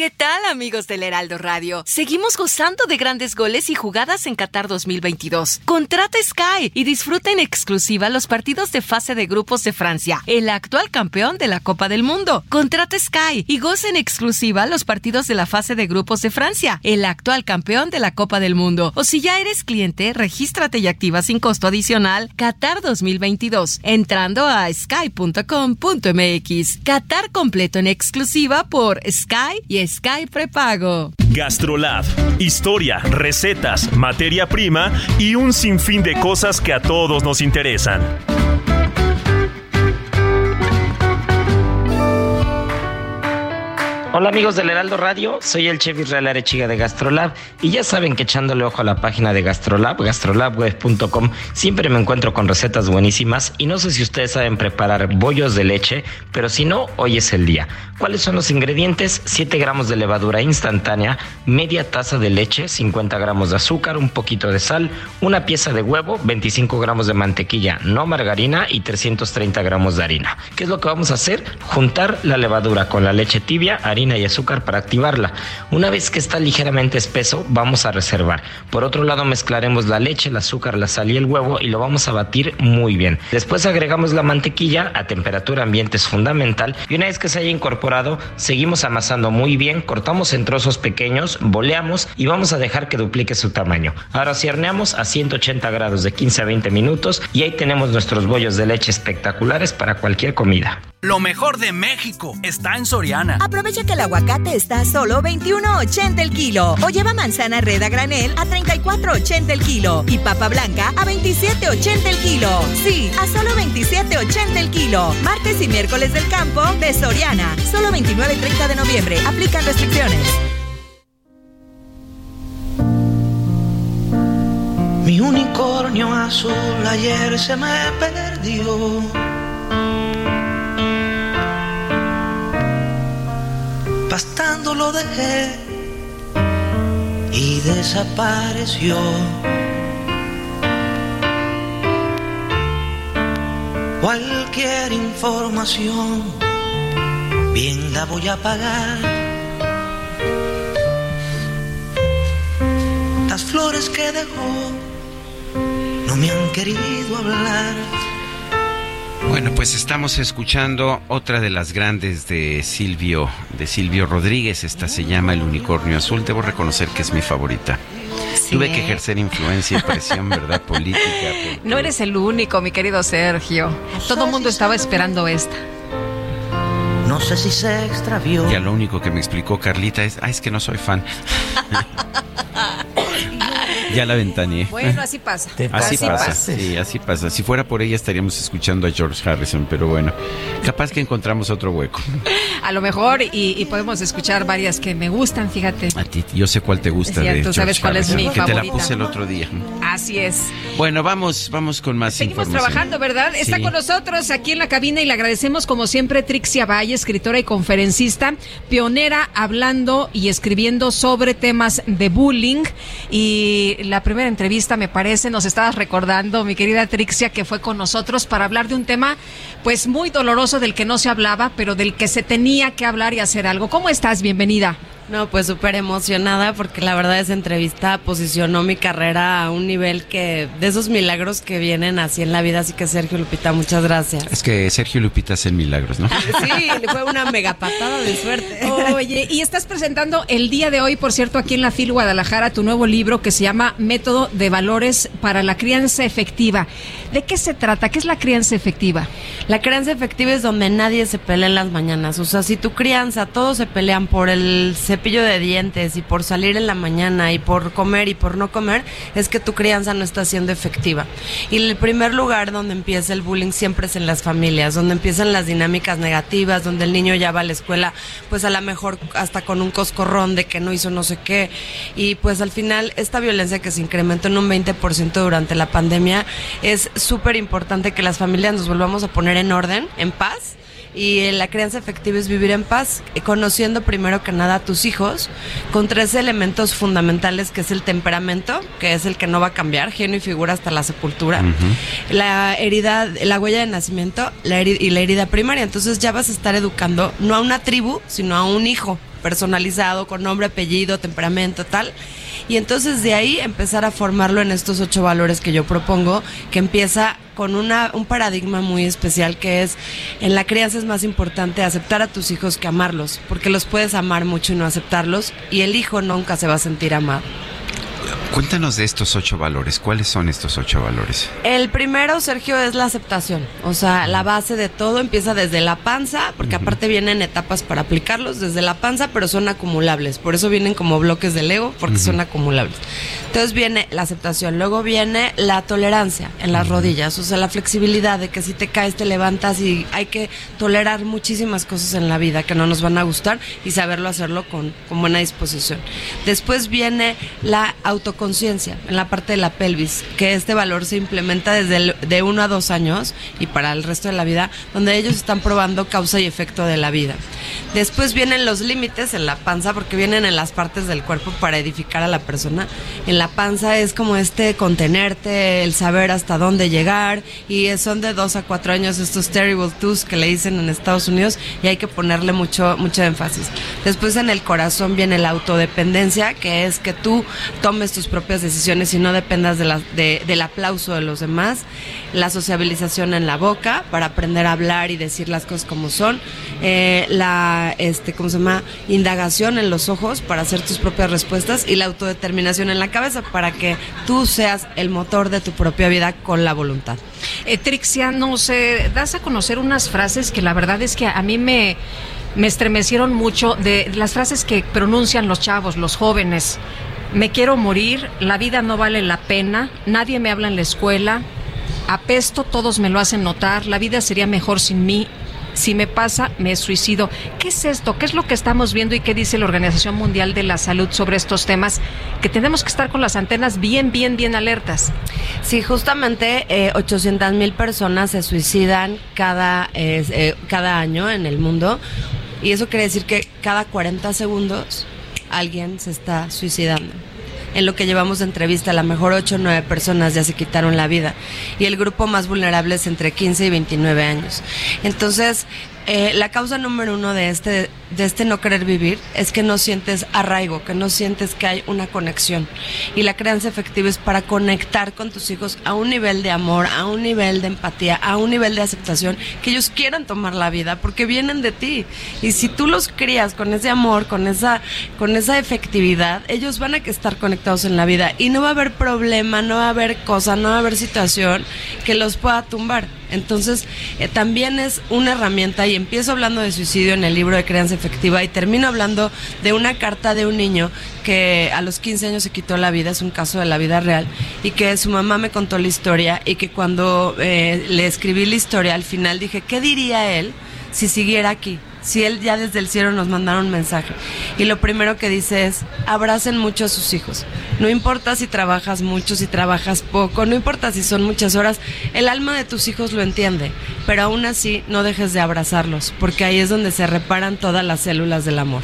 ¿Qué tal amigos del Heraldo Radio? Seguimos gozando de grandes goles y jugadas en Qatar 2022. Contrata Sky y disfruta en exclusiva los partidos de fase de grupos de Francia, el actual campeón de la Copa del Mundo. Contrata Sky y goza en exclusiva los partidos de la fase de grupos de Francia, el actual campeón de la Copa del Mundo. O si ya eres cliente, regístrate y activa sin costo adicional Qatar 2022 entrando a sky.com.mx. Qatar completo en exclusiva por Sky y Sky Prepago. Gastrolab. Historia, recetas, materia prima y un sinfín de cosas que a todos nos interesan. Hola amigos del Heraldo Radio, soy el chef Israel Arechiga de Gastrolab y ya saben que echándole ojo a la página de Gastrolab, gastrolabweb.com, siempre me encuentro con recetas buenísimas y no sé si ustedes saben preparar bollos de leche, pero si no, hoy es el día. ¿Cuáles son los ingredientes? 7 gramos de levadura instantánea, media taza de leche, 50 gramos de azúcar, un poquito de sal, una pieza de huevo, 25 gramos de mantequilla, no margarina y 330 gramos de harina. ¿Qué es lo que vamos a hacer? Juntar la levadura con la leche tibia, harina y azúcar para activarla. Una vez que está ligeramente espeso, vamos a reservar. Por otro lado, mezclaremos la leche, el azúcar, la sal y el huevo y lo vamos a batir muy bien. Después agregamos la mantequilla a temperatura ambiente es fundamental y una vez que se haya incorporado, seguimos amasando muy bien, cortamos en trozos pequeños, boleamos y vamos a dejar que duplique su tamaño. Ahora horneamos a 180 grados de 15 a 20 minutos y ahí tenemos nuestros bollos de leche espectaculares para cualquier comida. Lo mejor de México está en Soriana. Aprovecha el aguacate está a solo 21.80 el kilo. O lleva manzana red a granel a 34.80 el kilo. Y papa blanca a 27.80 el kilo. Sí, a solo 27.80 el kilo. Martes y miércoles del campo de Soriana. Solo 29 y 30 de noviembre. Aplican restricciones. Mi unicornio azul ayer se me perdió. Pastando lo dejé y desapareció. Cualquier información, bien la voy a pagar. Las flores que dejó no me han querido hablar. Bueno, pues estamos escuchando otra de las grandes de Silvio, de Silvio Rodríguez. Esta se llama El Unicornio Azul. Debo reconocer que es mi favorita. Tuve que ejercer influencia y presión, ¿verdad? Política. porque- No eres el único, mi querido Sergio. Todo el mundo estaba esperando esta. No sé si se extravió. Ya lo único que me explicó Carlita es, ah, es que no soy fan. ya la ventaneé. Bueno, así pasa. Así pasa, sí, así pasa. Si fuera por ella estaríamos escuchando a George Harrison, pero bueno, capaz que encontramos otro hueco. A lo mejor, y, y podemos escuchar varias que me gustan, fíjate. A ti, yo sé cuál te gusta Sí, de tú George sabes cuál es Harrison, mi que te la puse el otro día. Así es. Bueno, vamos, vamos con más Seguimos información. trabajando, ¿verdad? Está Sí. con nosotros aquí en la cabina y le agradecemos como siempre Trixia Valle, escritora y conferencista, pionera hablando y escribiendo sobre temas de bullying. Y la primera entrevista, me parece, nos estabas recordando, mi querida Trixia, que fue con nosotros para hablar de un tema pues muy doloroso del que no se hablaba, pero del que se tenía que hablar y hacer algo. ¿Cómo estás? Bienvenida. No, pues súper emocionada porque la verdad esa entrevista posicionó mi carrera a un nivel que de esos milagros que vienen así en la vida. Así que Sergio Lupita, muchas gracias. Es que Sergio Lupita hacen milagros, ¿no? Sí, fue una mega patada de suerte. Oye, y estás presentando el día de hoy, por cierto, aquí en la FIL Guadalajara, tu nuevo libro que se llama Método de Valores para la Crianza Efectiva. ¿De qué se trata? ¿Qué es la crianza efectiva? La crianza efectiva es donde nadie se pelea en las mañanas. O sea, si tu crianza, todos se pelean por el cepillo de dientes y por salir en la mañana y por comer y por no comer, es que tu crianza no está siendo efectiva. Y el primer lugar donde empieza el bullying siempre es en las familias, donde empiezan las dinámicas negativas, donde el niño ya va a la escuela, pues a lo mejor hasta con un coscorrón de que no hizo no sé qué. Y pues al final esta violencia que se incrementó en un 20% durante la pandemia es súper importante que las familias nos volvamos a poner en orden, en paz. Y la crianza efectiva es vivir en paz, eh, conociendo primero que nada a tus hijos, con tres elementos fundamentales, que es el temperamento, que es el que no va a cambiar, genio y figura hasta la sepultura, la herida, la huella de nacimiento la heri- y la herida primaria. Entonces ya vas a estar educando no a una tribu, sino a un hijo. Personalizado, con nombre, apellido, temperamento, tal. Y entonces de ahí empezar a formarlo en estos ocho valores que yo propongo, que empieza con una, un paradigma muy especial que es, en la crianza es más importante aceptar a tus hijos que amarlos, porque los puedes amar mucho y no aceptarlos, y el hijo nunca se va a sentir amado. Cuéntanos de estos ocho valores. ¿Cuáles son estos ocho valores? El primero, Sergio, es la aceptación. O sea, la base de todo empieza desde la panza, porque aparte vienen etapas para aplicarlos desde la panza, pero son acumulables. Por eso vienen como bloques de Lego, porque son acumulables. Entonces viene la aceptación, luego viene la tolerancia en las rodillas, o sea, la flexibilidad de que si te caes te levantas y hay que tolerar muchísimas cosas en la vida que no nos van a gustar y saberlo hacerlo con, con buena disposición. Después viene la autoconciencia en la parte de la pelvis, que este valor se implementa desde el- de uno a dos años y para el resto de la vida, donde ellos están probando causa y efecto de la vida. Después vienen los límites en la panza, porque vienen en las partes del cuerpo para edificar a la persona. En la panza es como este contenerte, el saber hasta dónde llegar, y son de dos a cuatro años estos terrible twos que le dicen en Estados Unidos, y hay que ponerle mucho, mucho énfasis. Después en el corazón viene la autodependencia, que es que tú tomes tus propias decisiones y no dependas de la- de- del aplauso de los demás. La sociabilización en la boca, para aprender a hablar y decir las cosas como son. Eh, la, este, ¿cómo se llama? Indagación en los ojos para hacer tus propias respuestas. Y la autodeterminación en la cabeza, para que tú seas el motor de tu propia vida con la voluntad. Eh, Trixia, nos das a conocer unas frases que la verdad es que a mí me, me estremecieron mucho de las frases que pronuncian los chavos, los jóvenes. Me quiero morir, la vida no vale la pena, nadie me habla en la escuela, apesto, todos me lo hacen notar, la vida sería mejor sin mí. Si me pasa, me suicido. ¿Qué es esto? ¿Qué es lo que estamos viendo y qué dice la Organización Mundial de la Salud sobre estos temas? Que tenemos que estar con las antenas bien, bien, bien alertas. Sí, justamente eh, 800 mil personas se suicidan cada, eh, cada año en el mundo y eso quiere decir que cada 40 segundos alguien se está suicidando. En lo que llevamos de entrevista, a lo mejor 8 o 9 personas ya se quitaron la vida y el grupo más vulnerable es entre 15 y 29 años. Entonces, eh, la causa número uno de este, de este no querer vivir es que no sientes arraigo, que no sientes que hay una conexión. Y la crianza efectiva es para conectar con tus hijos a un nivel de amor, a un nivel de empatía, a un nivel de aceptación, que ellos quieran tomar la vida porque vienen de ti. Y si tú los crías con ese amor, con esa, con esa efectividad, ellos van a estar conectados en la vida y no va a haber problema, no va a haber cosa, no va a haber situación que los pueda tumbar. Entonces, eh, también es una herramienta y empiezo hablando de suicidio en el libro de Crianza Efectiva y termino hablando de una carta de un niño que a los 15 años se quitó la vida, es un caso de la vida real, y que su mamá me contó la historia y que cuando eh, le escribí la historia al final dije, ¿qué diría él si siguiera aquí? Si él ya desde el cielo nos mandara un mensaje. Y lo primero que dice es, abracen mucho a sus hijos. No importa si trabajas mucho, si trabajas poco, no importa si son muchas horas, el alma de tus hijos lo entiende. Pero aún así, no dejes de abrazarlos, porque ahí es donde se reparan todas las células del amor.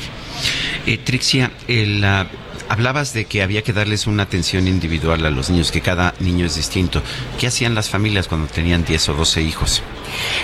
Eh, Trixia, el, ah, hablabas de que había que darles una atención individual a los niños, que cada niño es distinto. ¿Qué hacían las familias cuando tenían 10 o 12 hijos?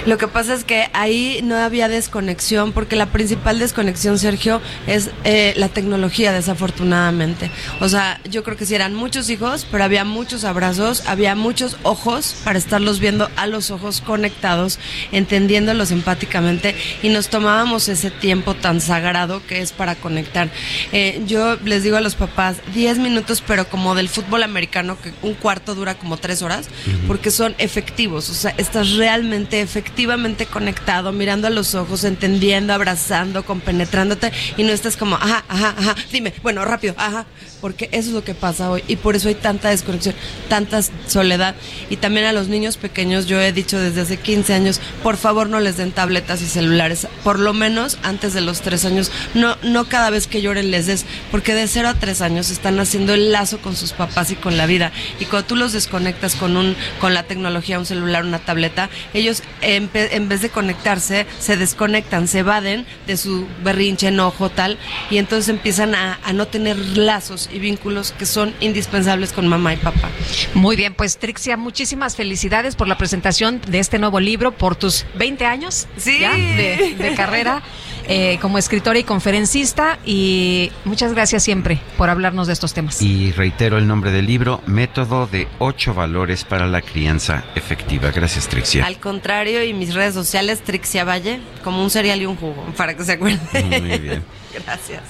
Lo que pasa es que ahí no había desconexión, porque la principal desconexión, Sergio, es eh, la tecnología, desafortunadamente. O sea, yo creo que sí eran muchos hijos, pero había muchos abrazos, había muchos ojos para estarlos viendo a los ojos conectados, entendiéndolos empáticamente, y nos tomábamos ese tiempo tan sagrado que es para conectar. Eh, yo les digo a los papás, 10 minutos, pero como del fútbol americano, que un cuarto dura como tres horas, porque son efectivos, o sea, estás realmente, efectivamente conectado, mirando a los ojos, entendiendo, abrazando, compenetrándote, y no estás como, ajá, ajá, ajá, dime, bueno, rápido, ajá, porque eso es lo que pasa hoy, y por eso hay tanta desconexión, tanta soledad, y también a los niños pequeños, yo he dicho desde hace 15 años, por favor no les den tabletas y celulares, por lo menos antes de los tres años, no, no cada vez que lloren les des, porque de cero a tres años están haciendo el lazo con sus papás y con la vida, y cuando tú los desconectas con un, con la tecnología, un celular, una tableta, ellos en, en vez de conectarse, se desconectan, se evaden de su berrinche, enojo, tal, y entonces empiezan a, a no tener lazos y vínculos que son indispensables con mamá y papá. Muy bien, pues Trixia, muchísimas felicidades por la presentación de este nuevo libro, por tus 20 años Sí. ya de, de carrera. eh, como escritora y conferencista. Y muchas gracias siempre por hablarnos de estos temas. Y reitero el nombre del libro, Método de ocho valores para la crianza efectiva. Gracias, Trixia. Al contrario, y mis redes sociales, Trixia Valle, como un cereal y un jugo, para que se acuerden. Muy bien. Gracias.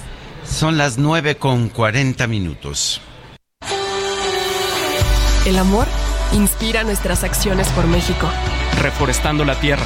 Son las nueve con cuarenta minutos. El amor inspira nuestras acciones por México. Reforestando la tierra,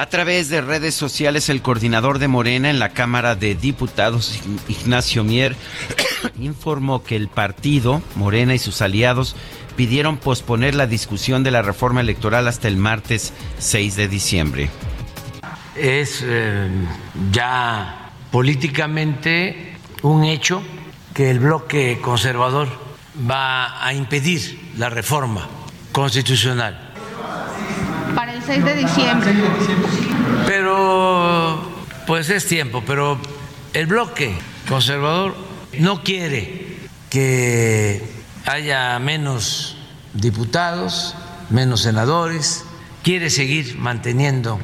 A través de redes sociales, el coordinador de Morena en la Cámara de Diputados, Ignacio Mier, informó que el partido, Morena y sus aliados, pidieron posponer la discusión de la reforma electoral hasta el martes 6 de diciembre. Es eh, ya políticamente un hecho que el bloque conservador va a impedir la reforma constitucional. Para el 6 de diciembre. Pero, pues es tiempo, pero el bloque conservador no quiere que haya menos diputados, menos senadores, quiere seguir manteniendo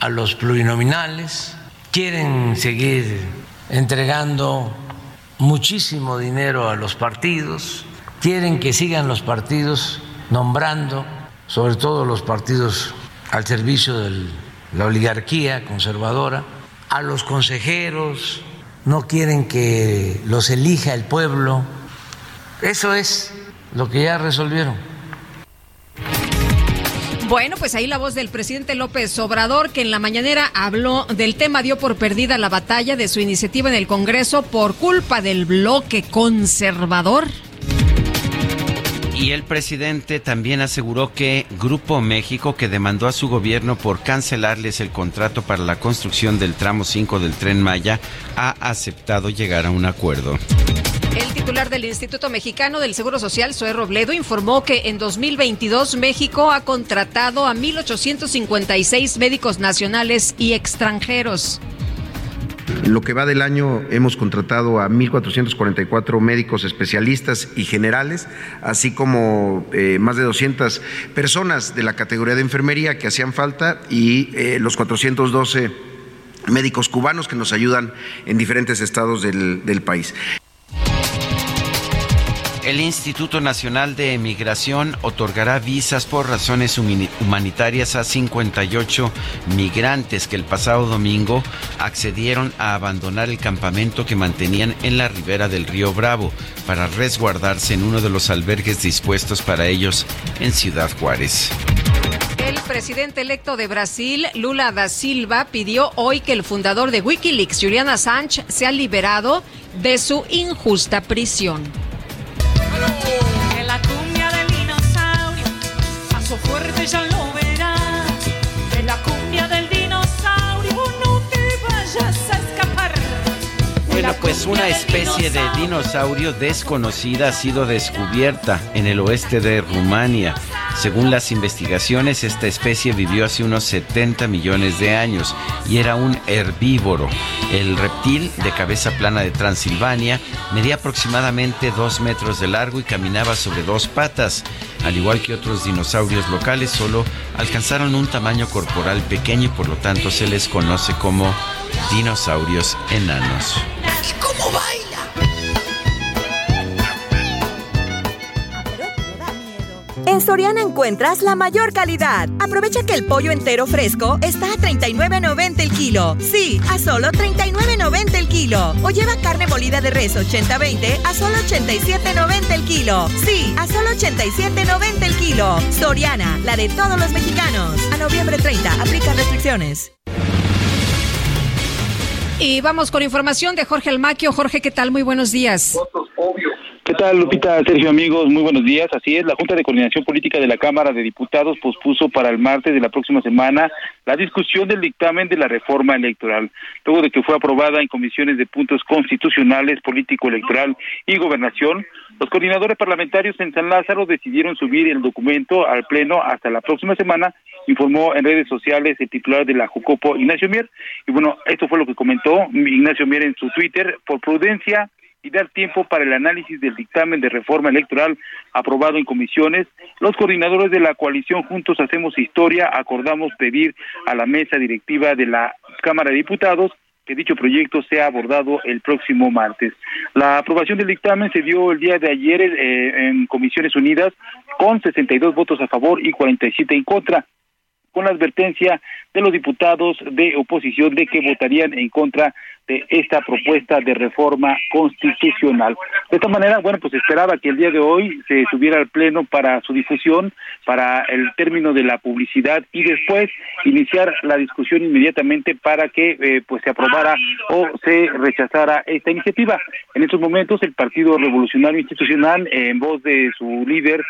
a los plurinominales, quieren seguir entregando muchísimo dinero a los partidos, quieren que sigan los partidos nombrando, sobre todo los partidos al servicio de la oligarquía conservadora, a los consejeros, no quieren que los elija el pueblo. Eso es lo que ya resolvieron. Bueno, pues ahí la voz del presidente López Obrador, que en la mañanera habló del tema, dio por perdida la batalla de su iniciativa en el Congreso por culpa del bloque conservador. Y el presidente también aseguró que Grupo México, que demandó a su gobierno por cancelarles el contrato para la construcción del tramo 5 del tren Maya, ha aceptado llegar a un acuerdo. El titular del Instituto Mexicano del Seguro Social, Zoe Robledo, informó que en 2022 México ha contratado a 1.856 médicos nacionales y extranjeros. Lo que va del año hemos contratado a 1.444 médicos especialistas y generales, así como eh, más de 200 personas de la categoría de enfermería que hacían falta y eh, los 412 médicos cubanos que nos ayudan en diferentes estados del país. El Instituto Nacional de Migración otorgará visas por razones humanitarias a 58 migrantes que el pasado domingo accedieron a abandonar el campamento que mantenían en la ribera del río Bravo para resguardarse en uno de los albergues dispuestos para ellos en Ciudad Juárez. El presidente electo de Brasil, Lula da Silva, pidió hoy que el fundador de Wikileaks, Julian Assange, sea liberado de su injusta prisión. En Bueno, pues una especie de dinosaurio desconocida ha sido descubierta en el oeste de Rumania. Según las investigaciones, esta especie vivió hace unos 70 millones de años y era un herbívoro. El reptil de cabeza plana de Transilvania medía aproximadamente dos metros de largo y caminaba sobre dos patas. Al igual que otros dinosaurios locales, solo alcanzaron un tamaño corporal pequeño y por lo tanto se les conoce como dinosaurios enanos. ¿Cómo baila? En Soriana encuentras la mayor calidad. Aprovecha que el pollo entero fresco está a 39.90 el kilo. Sí, a solo 39.90 el kilo. O lleva carne molida de res 80-20 a solo 87.90 el kilo. Sí, a solo 87.90 el kilo. Soriana, la de todos los mexicanos. A noviembre 30, aplica restricciones. Y vamos con información de Jorge Almaquio. Jorge, ¿qué tal? Muy buenos días. ¿Qué tal, Lupita, Sergio, amigos? Muy buenos días. Así es, la Junta de Coordinación Política de la Cámara de Diputados pospuso para el martes de la próxima semana la discusión del dictamen de la reforma electoral, luego de que fue aprobada en comisiones de puntos constitucionales, político, electoral y gobernación. Los coordinadores parlamentarios en San Lázaro decidieron subir el documento al Pleno hasta la próxima semana, informó en redes sociales el titular de la Jucopo, Ignacio Mier. Y bueno, esto fue lo que comentó Ignacio Mier en su Twitter. Por prudencia, y dar tiempo para el análisis del dictamen de reforma electoral aprobado en comisiones, los coordinadores de la coalición Juntos Hacemos Historia acordamos pedir a la mesa directiva de la Cámara de Diputados que dicho proyecto sea abordado el próximo martes. La aprobación del dictamen se dio el día de ayer eh, en Comisiones Unidas con 62 votos a favor y 47 en contra con la advertencia de los diputados de oposición de que votarían en contra esta propuesta de reforma constitucional. De esta manera, bueno, pues esperaba que el día de hoy se subiera al Pleno para su difusión, para el término de la publicidad y después iniciar la discusión inmediatamente para que eh, pues se aprobara o se rechazara esta iniciativa. En estos momentos, el Partido Revolucionario Institucional, en voz de su líder,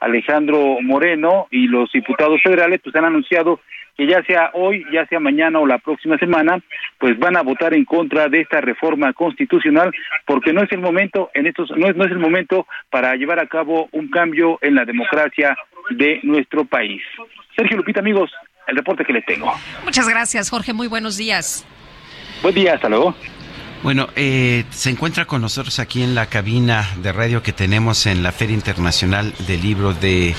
Alejandro Moreno y los diputados federales pues han anunciado que ya sea hoy, ya sea mañana o la próxima semana, pues van a votar en contra de esta reforma constitucional porque no es el momento en estos no es no es el momento para llevar a cabo un cambio en la democracia de nuestro país. Sergio Lupita, amigos, el reporte que les tengo. Muchas gracias, Jorge. Muy buenos días. Buen día, hasta luego. Bueno, eh, se encuentra con nosotros aquí en la cabina de radio que tenemos en la Feria Internacional del Libro de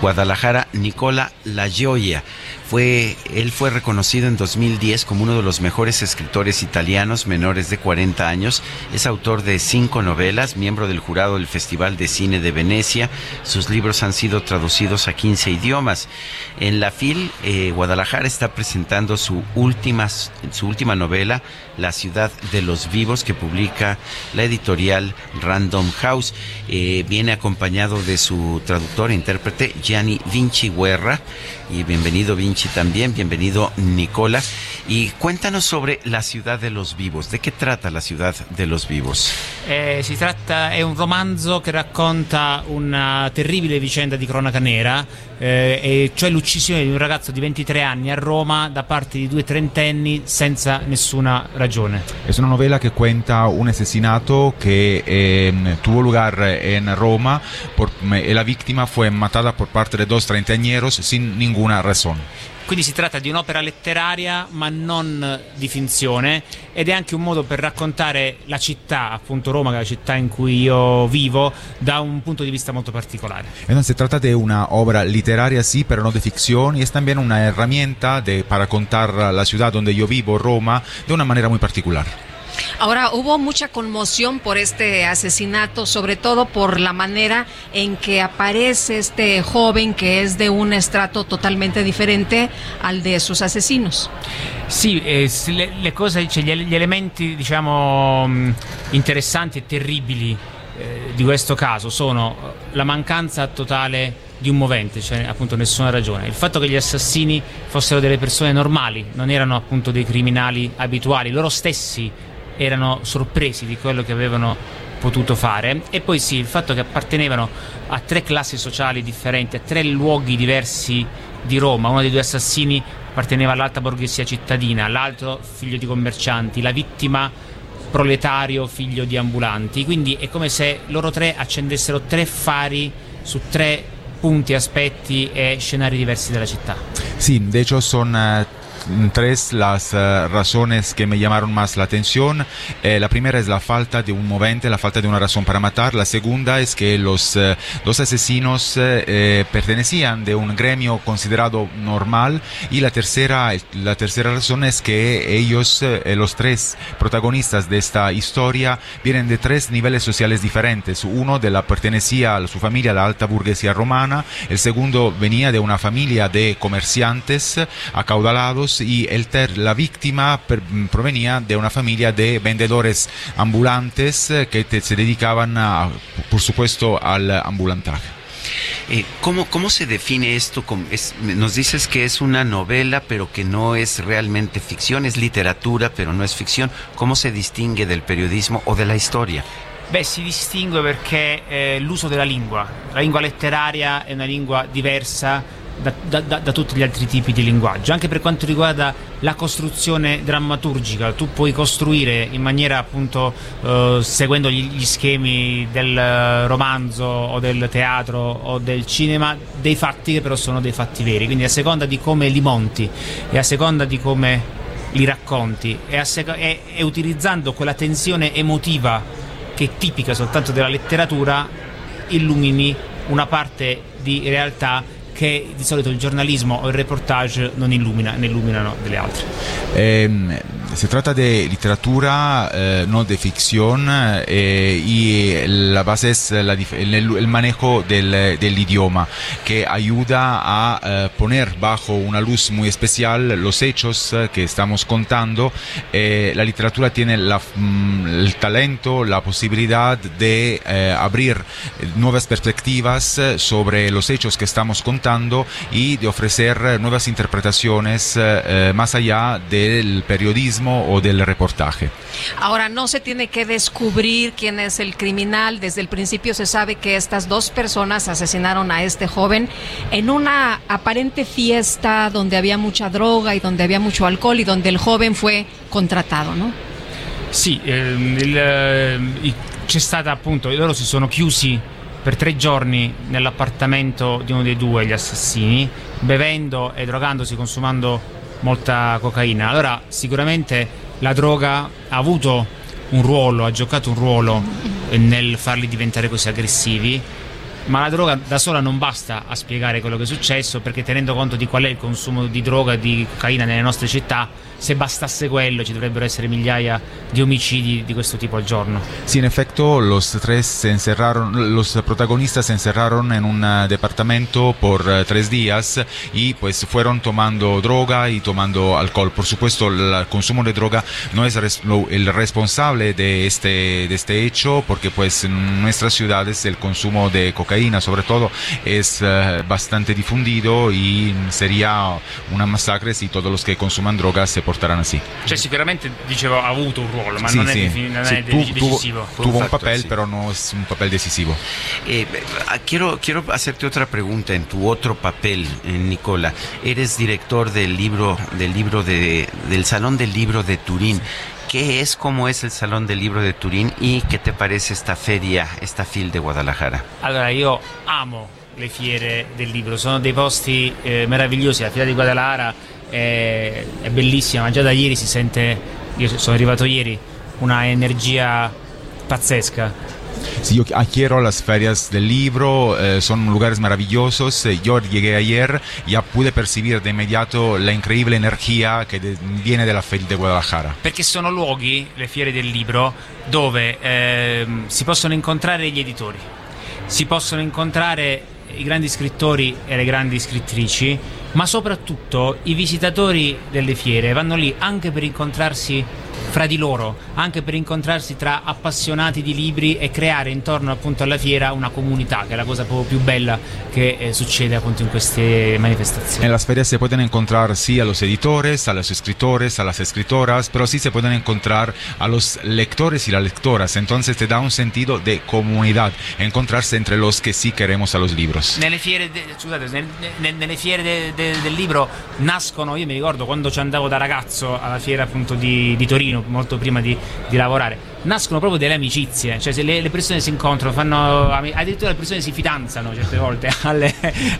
Guadalajara, Nicola Lajoya fue, él fue reconocido en 2010 como uno de los mejores escritores italianos menores de 40 años. Es autor de cinco novelas, miembro del jurado del Festival de Cine de Venecia. Sus libros han sido traducidos a 15 idiomas. En la FIL, eh, Guadalajara está presentando su última, su última novela, La ciudad de los vivos, que publica la editorial Random House. Eh, viene acompañado de su traductor e intérprete, Gianni Vinci Guerra y bienvenido Vinci también, bienvenido Nicola. Y cuéntanos sobre la ciudad de los vivos. ¿De qué trata la ciudad de los vivos? Eh, si tratta, un romanzo che racconta una terribile vicenda di cronaca nera, eh, cioè l'uccisione di un ragazzo di 23 anni a Roma da parte di due trentenni senza nessuna ragione. Es una novela que cuenta un asesinato que eh, tuvo lugar en Roma por, y la víctima fue matada por parte de dos treintañeros sin ninguna razón. Quindi si tratta di un'opera letteraria ma non di finzione ed è anche un modo per raccontare la città, appunto Roma, che è la città in cui io vivo, da un punto di vista molto particolare. Entonces se trata de una obra literaria sí, pero no de ficción y es una herramienta de, para contar la ciudad donde yo vivo, Roma, de una manera muy particular. Ahora, hubo mucha conmoción por este asesinato, sobre todo por la manera en que aparece este joven que es de un estrato totalmente diferente al de sus asesinos. Sì, eh, le, le, cose, cioè gli, gli, elementi diciamo mh, interessanti e terribili eh, di questo caso sono la mancanza totale di un movente, cioè appunto nessuna ragione. Il fatto che gli assassini fossero delle persone normali, non erano appunto dei criminali abituali, loro stessi erano sorpresi di quello che avevano potuto fare. E poi sì, il fatto che appartenevano a tre classi sociali differenti, a tre luoghi diversi di Roma, uno dei due assassini apparteneva all'alta borghesia cittadina, l'altro figlio di commercianti, la vittima proletario figlio di ambulanti, quindi è come se loro tre accendessero tre fari su tre punti, aspetti e scenari diversi della città. Sì, de hecho son uh, tres las uh, razones que me llamaron más la atención. Eh, la primera es la falta de un movente, la falta de una razón para matar. La segunda es que los uh, dos asesinos eh, pertenecían de un gremio considerado normal. Y la tercera, la tercera razón es que ellos, los tres protagonistas de esta historia, vienen de tres niveles sociales diferentes. Uno de la pertenecía a su familia, a la alta burguesía romana. El segundo venía de una familia de comerciantes acaudalados y el ter, la víctima per, provenía de una familia de vendedores ambulantes eh, que te, se dedicaban, a, por supuesto, al ambulantaje. Eh, ¿cómo, ¿Cómo se define esto? Es, nos dices que es una novela, pero que no es realmente ficción, es literatura, pero no es ficción. ¿Cómo se distingue del periodismo o de la historia? Beh, si distingue perché eh, l'uso della lingua, la lingua letteraria è una lingua diversa da, da- da- da tutti gli altri tipi di linguaggio, anche per quanto riguarda la costruzione drammaturgica, tu puoi costruire in maniera appunto eh, seguendo gli, gli schemi del eh, romanzo o del teatro o del cinema dei fatti che però sono dei fatti veri, quindi a seconda di come li monti e a seconda di come li racconti e, seco- e- e utilizzando quella tensione emotiva che è tipica soltanto della letteratura illumini una parte di realtà che di solito il giornalismo o il reportage non illumina, ne illuminano delle altre. Em, se trata de literatura, eh, no de ficción, eh, y la base es la el, manejo del, del idioma, que ayuda a eh, poner bajo una luz muy especial los hechos eh, que estamos contando. Eh, la literatura tiene mm, el talento, la posibilidad de eh, abrir nuevas perspectivas eh, sobre los hechos que estamos contando y de ofrecer eh, nuevas interpretaciones eh, eh, más allá del periodismo o del reportaje. Ahora, no se tiene que descubrir quién es el criminal. Desde el principio se sabe que estas dos personas asesinaron a este joven en una aparente fiesta donde había mucha droga y donde había mucho alcohol y donde el joven fue contratado, ¿no? Sì, ehm, il, i- c'è stata appunto, loro si sono chiusi per tre giorni nell'appartamento di uno dei due, gli assassini, bevendo e drogandosi, consumando molta cocaina. Allora sicuramente la droga ha avuto un ruolo, ha giocato un ruolo nel farli diventare così aggressivi. Ma la droga da sola non basta a spiegare quello che è successo, perché tenendo conto di qual è il consumo di droga e di cocaina nelle nostre città, se bastasse quello ci dovrebbero essere migliaia di omicidi di questo tipo al giorno. Sí, en efecto, los tres se encerraron, los protagonistas se encerraron en un eh, departamento por eh, tres días y pues fueron tomando droga y tomando alcohol. Por supuesto, el consumo de droga no es el responsable de este, de este hecho porque pues en nuestras ciudades el consumo de cocaína sobre todo es eh, bastante difundido y sería una masacre si todos los que consuman drogas se portaran así. Cioè sicuramente, dicevo, ha avuto un ruolo, ma Sí, non è, sí. defini- non è tu- de- tuvo, decisivo. tuvo un papel, pero no es un papel decisivo. Eh, ah, quiero, quiero hacerte otra pregunta en tu otro papel, eh, Nicola. Eres director del libro, del libro de, del Salón del Libro de Turín. ¿Qué es, cómo es el Salón del Libro de Turín y qué te parece esta feria, esta FIL de Guadalajara? Allora, io amo le fiere del libro, sono dei posti eh, meravigliosi. La fiera di Guadalajara è, è bellissima, ma già da ieri si sente, io sono arrivato ieri, una energia pazzesca. Sí, yo quiero las ferias del libro, eh, son lugares maravillosos. Eh, Yo llegué ayer, ya pude percibir de inmediato la increíble energía que de- viene de la Feria de Guadalajara. Perché sono luoghi, le fiere del libro, dove ehm, si possono incontrare gli editori, si possono incontrare i grandi scrittori e le grandi scrittrici, ma soprattutto i visitatori delle fiere vanno lì anche per incontrarsi fra di loro, anche per incontrarsi tra appassionati di libri e creare intorno appunto alla fiera una comunità, che è la cosa proprio più bella che eh, succede appunto in queste manifestazioni. En las ferias se pueden encontrar, sí, a los editores, a los escritores, a las escritoras, pero sí se pueden encontrar a los lectores y las lectoras. Entonces te da un sentido de comunidad, encontrarse entre los que sí queremos a los libros. Nelle fiere, de- scusate, nel- ne- nelle fiere de- de- del libro nascono, io mi ricordo quando ci andavo da ragazzo alla fiera appunto di, di Torino, molto prima di, di lavorare, nascono proprio delle amicizie, cioè se le, le persone si incontrano, fanno, addirittura le persone si fidanzano certe volte alle,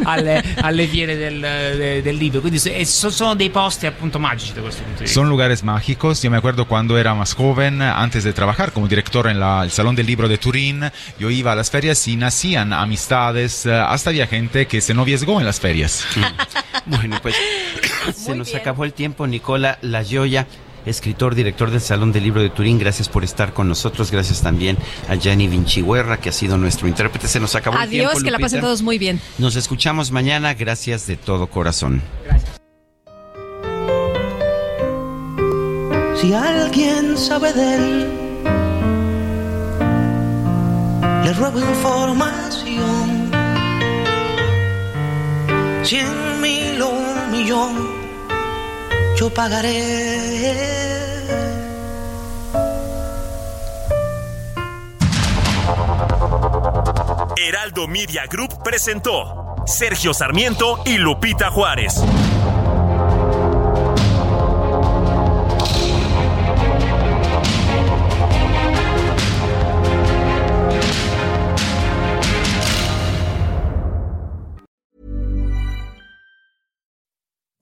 alle- alle fiere del, de- del libro, quindi sono dei posti appunto magici da questo punto di vista. Son lugares mágicos. Yo me acuerdo cuando era más joven, antes de trabajar como director en la- el Salón del Libro de Turín, yo iba a las ferias y nacían amistades. eh, Hasta había gente que se noviezgó en las ferias. Bueno, pues se nos acabó el tiempo, Nicola Layoya. Escritor, director del Salón del Libro de Turín, gracias por estar con nosotros. Gracias también a Gianni Vincihuerra, que ha sido nuestro intérprete. Se nos acabó el tiempo. Adiós, que la pasen todos muy bien. Nos escuchamos mañana. Gracias de todo corazón. Si alguien sabe de él, le ruego información. Cien mil o un millón, yo pagaré. Heraldo Media Group presentó Sergio Sarmiento y Lupita Juárez.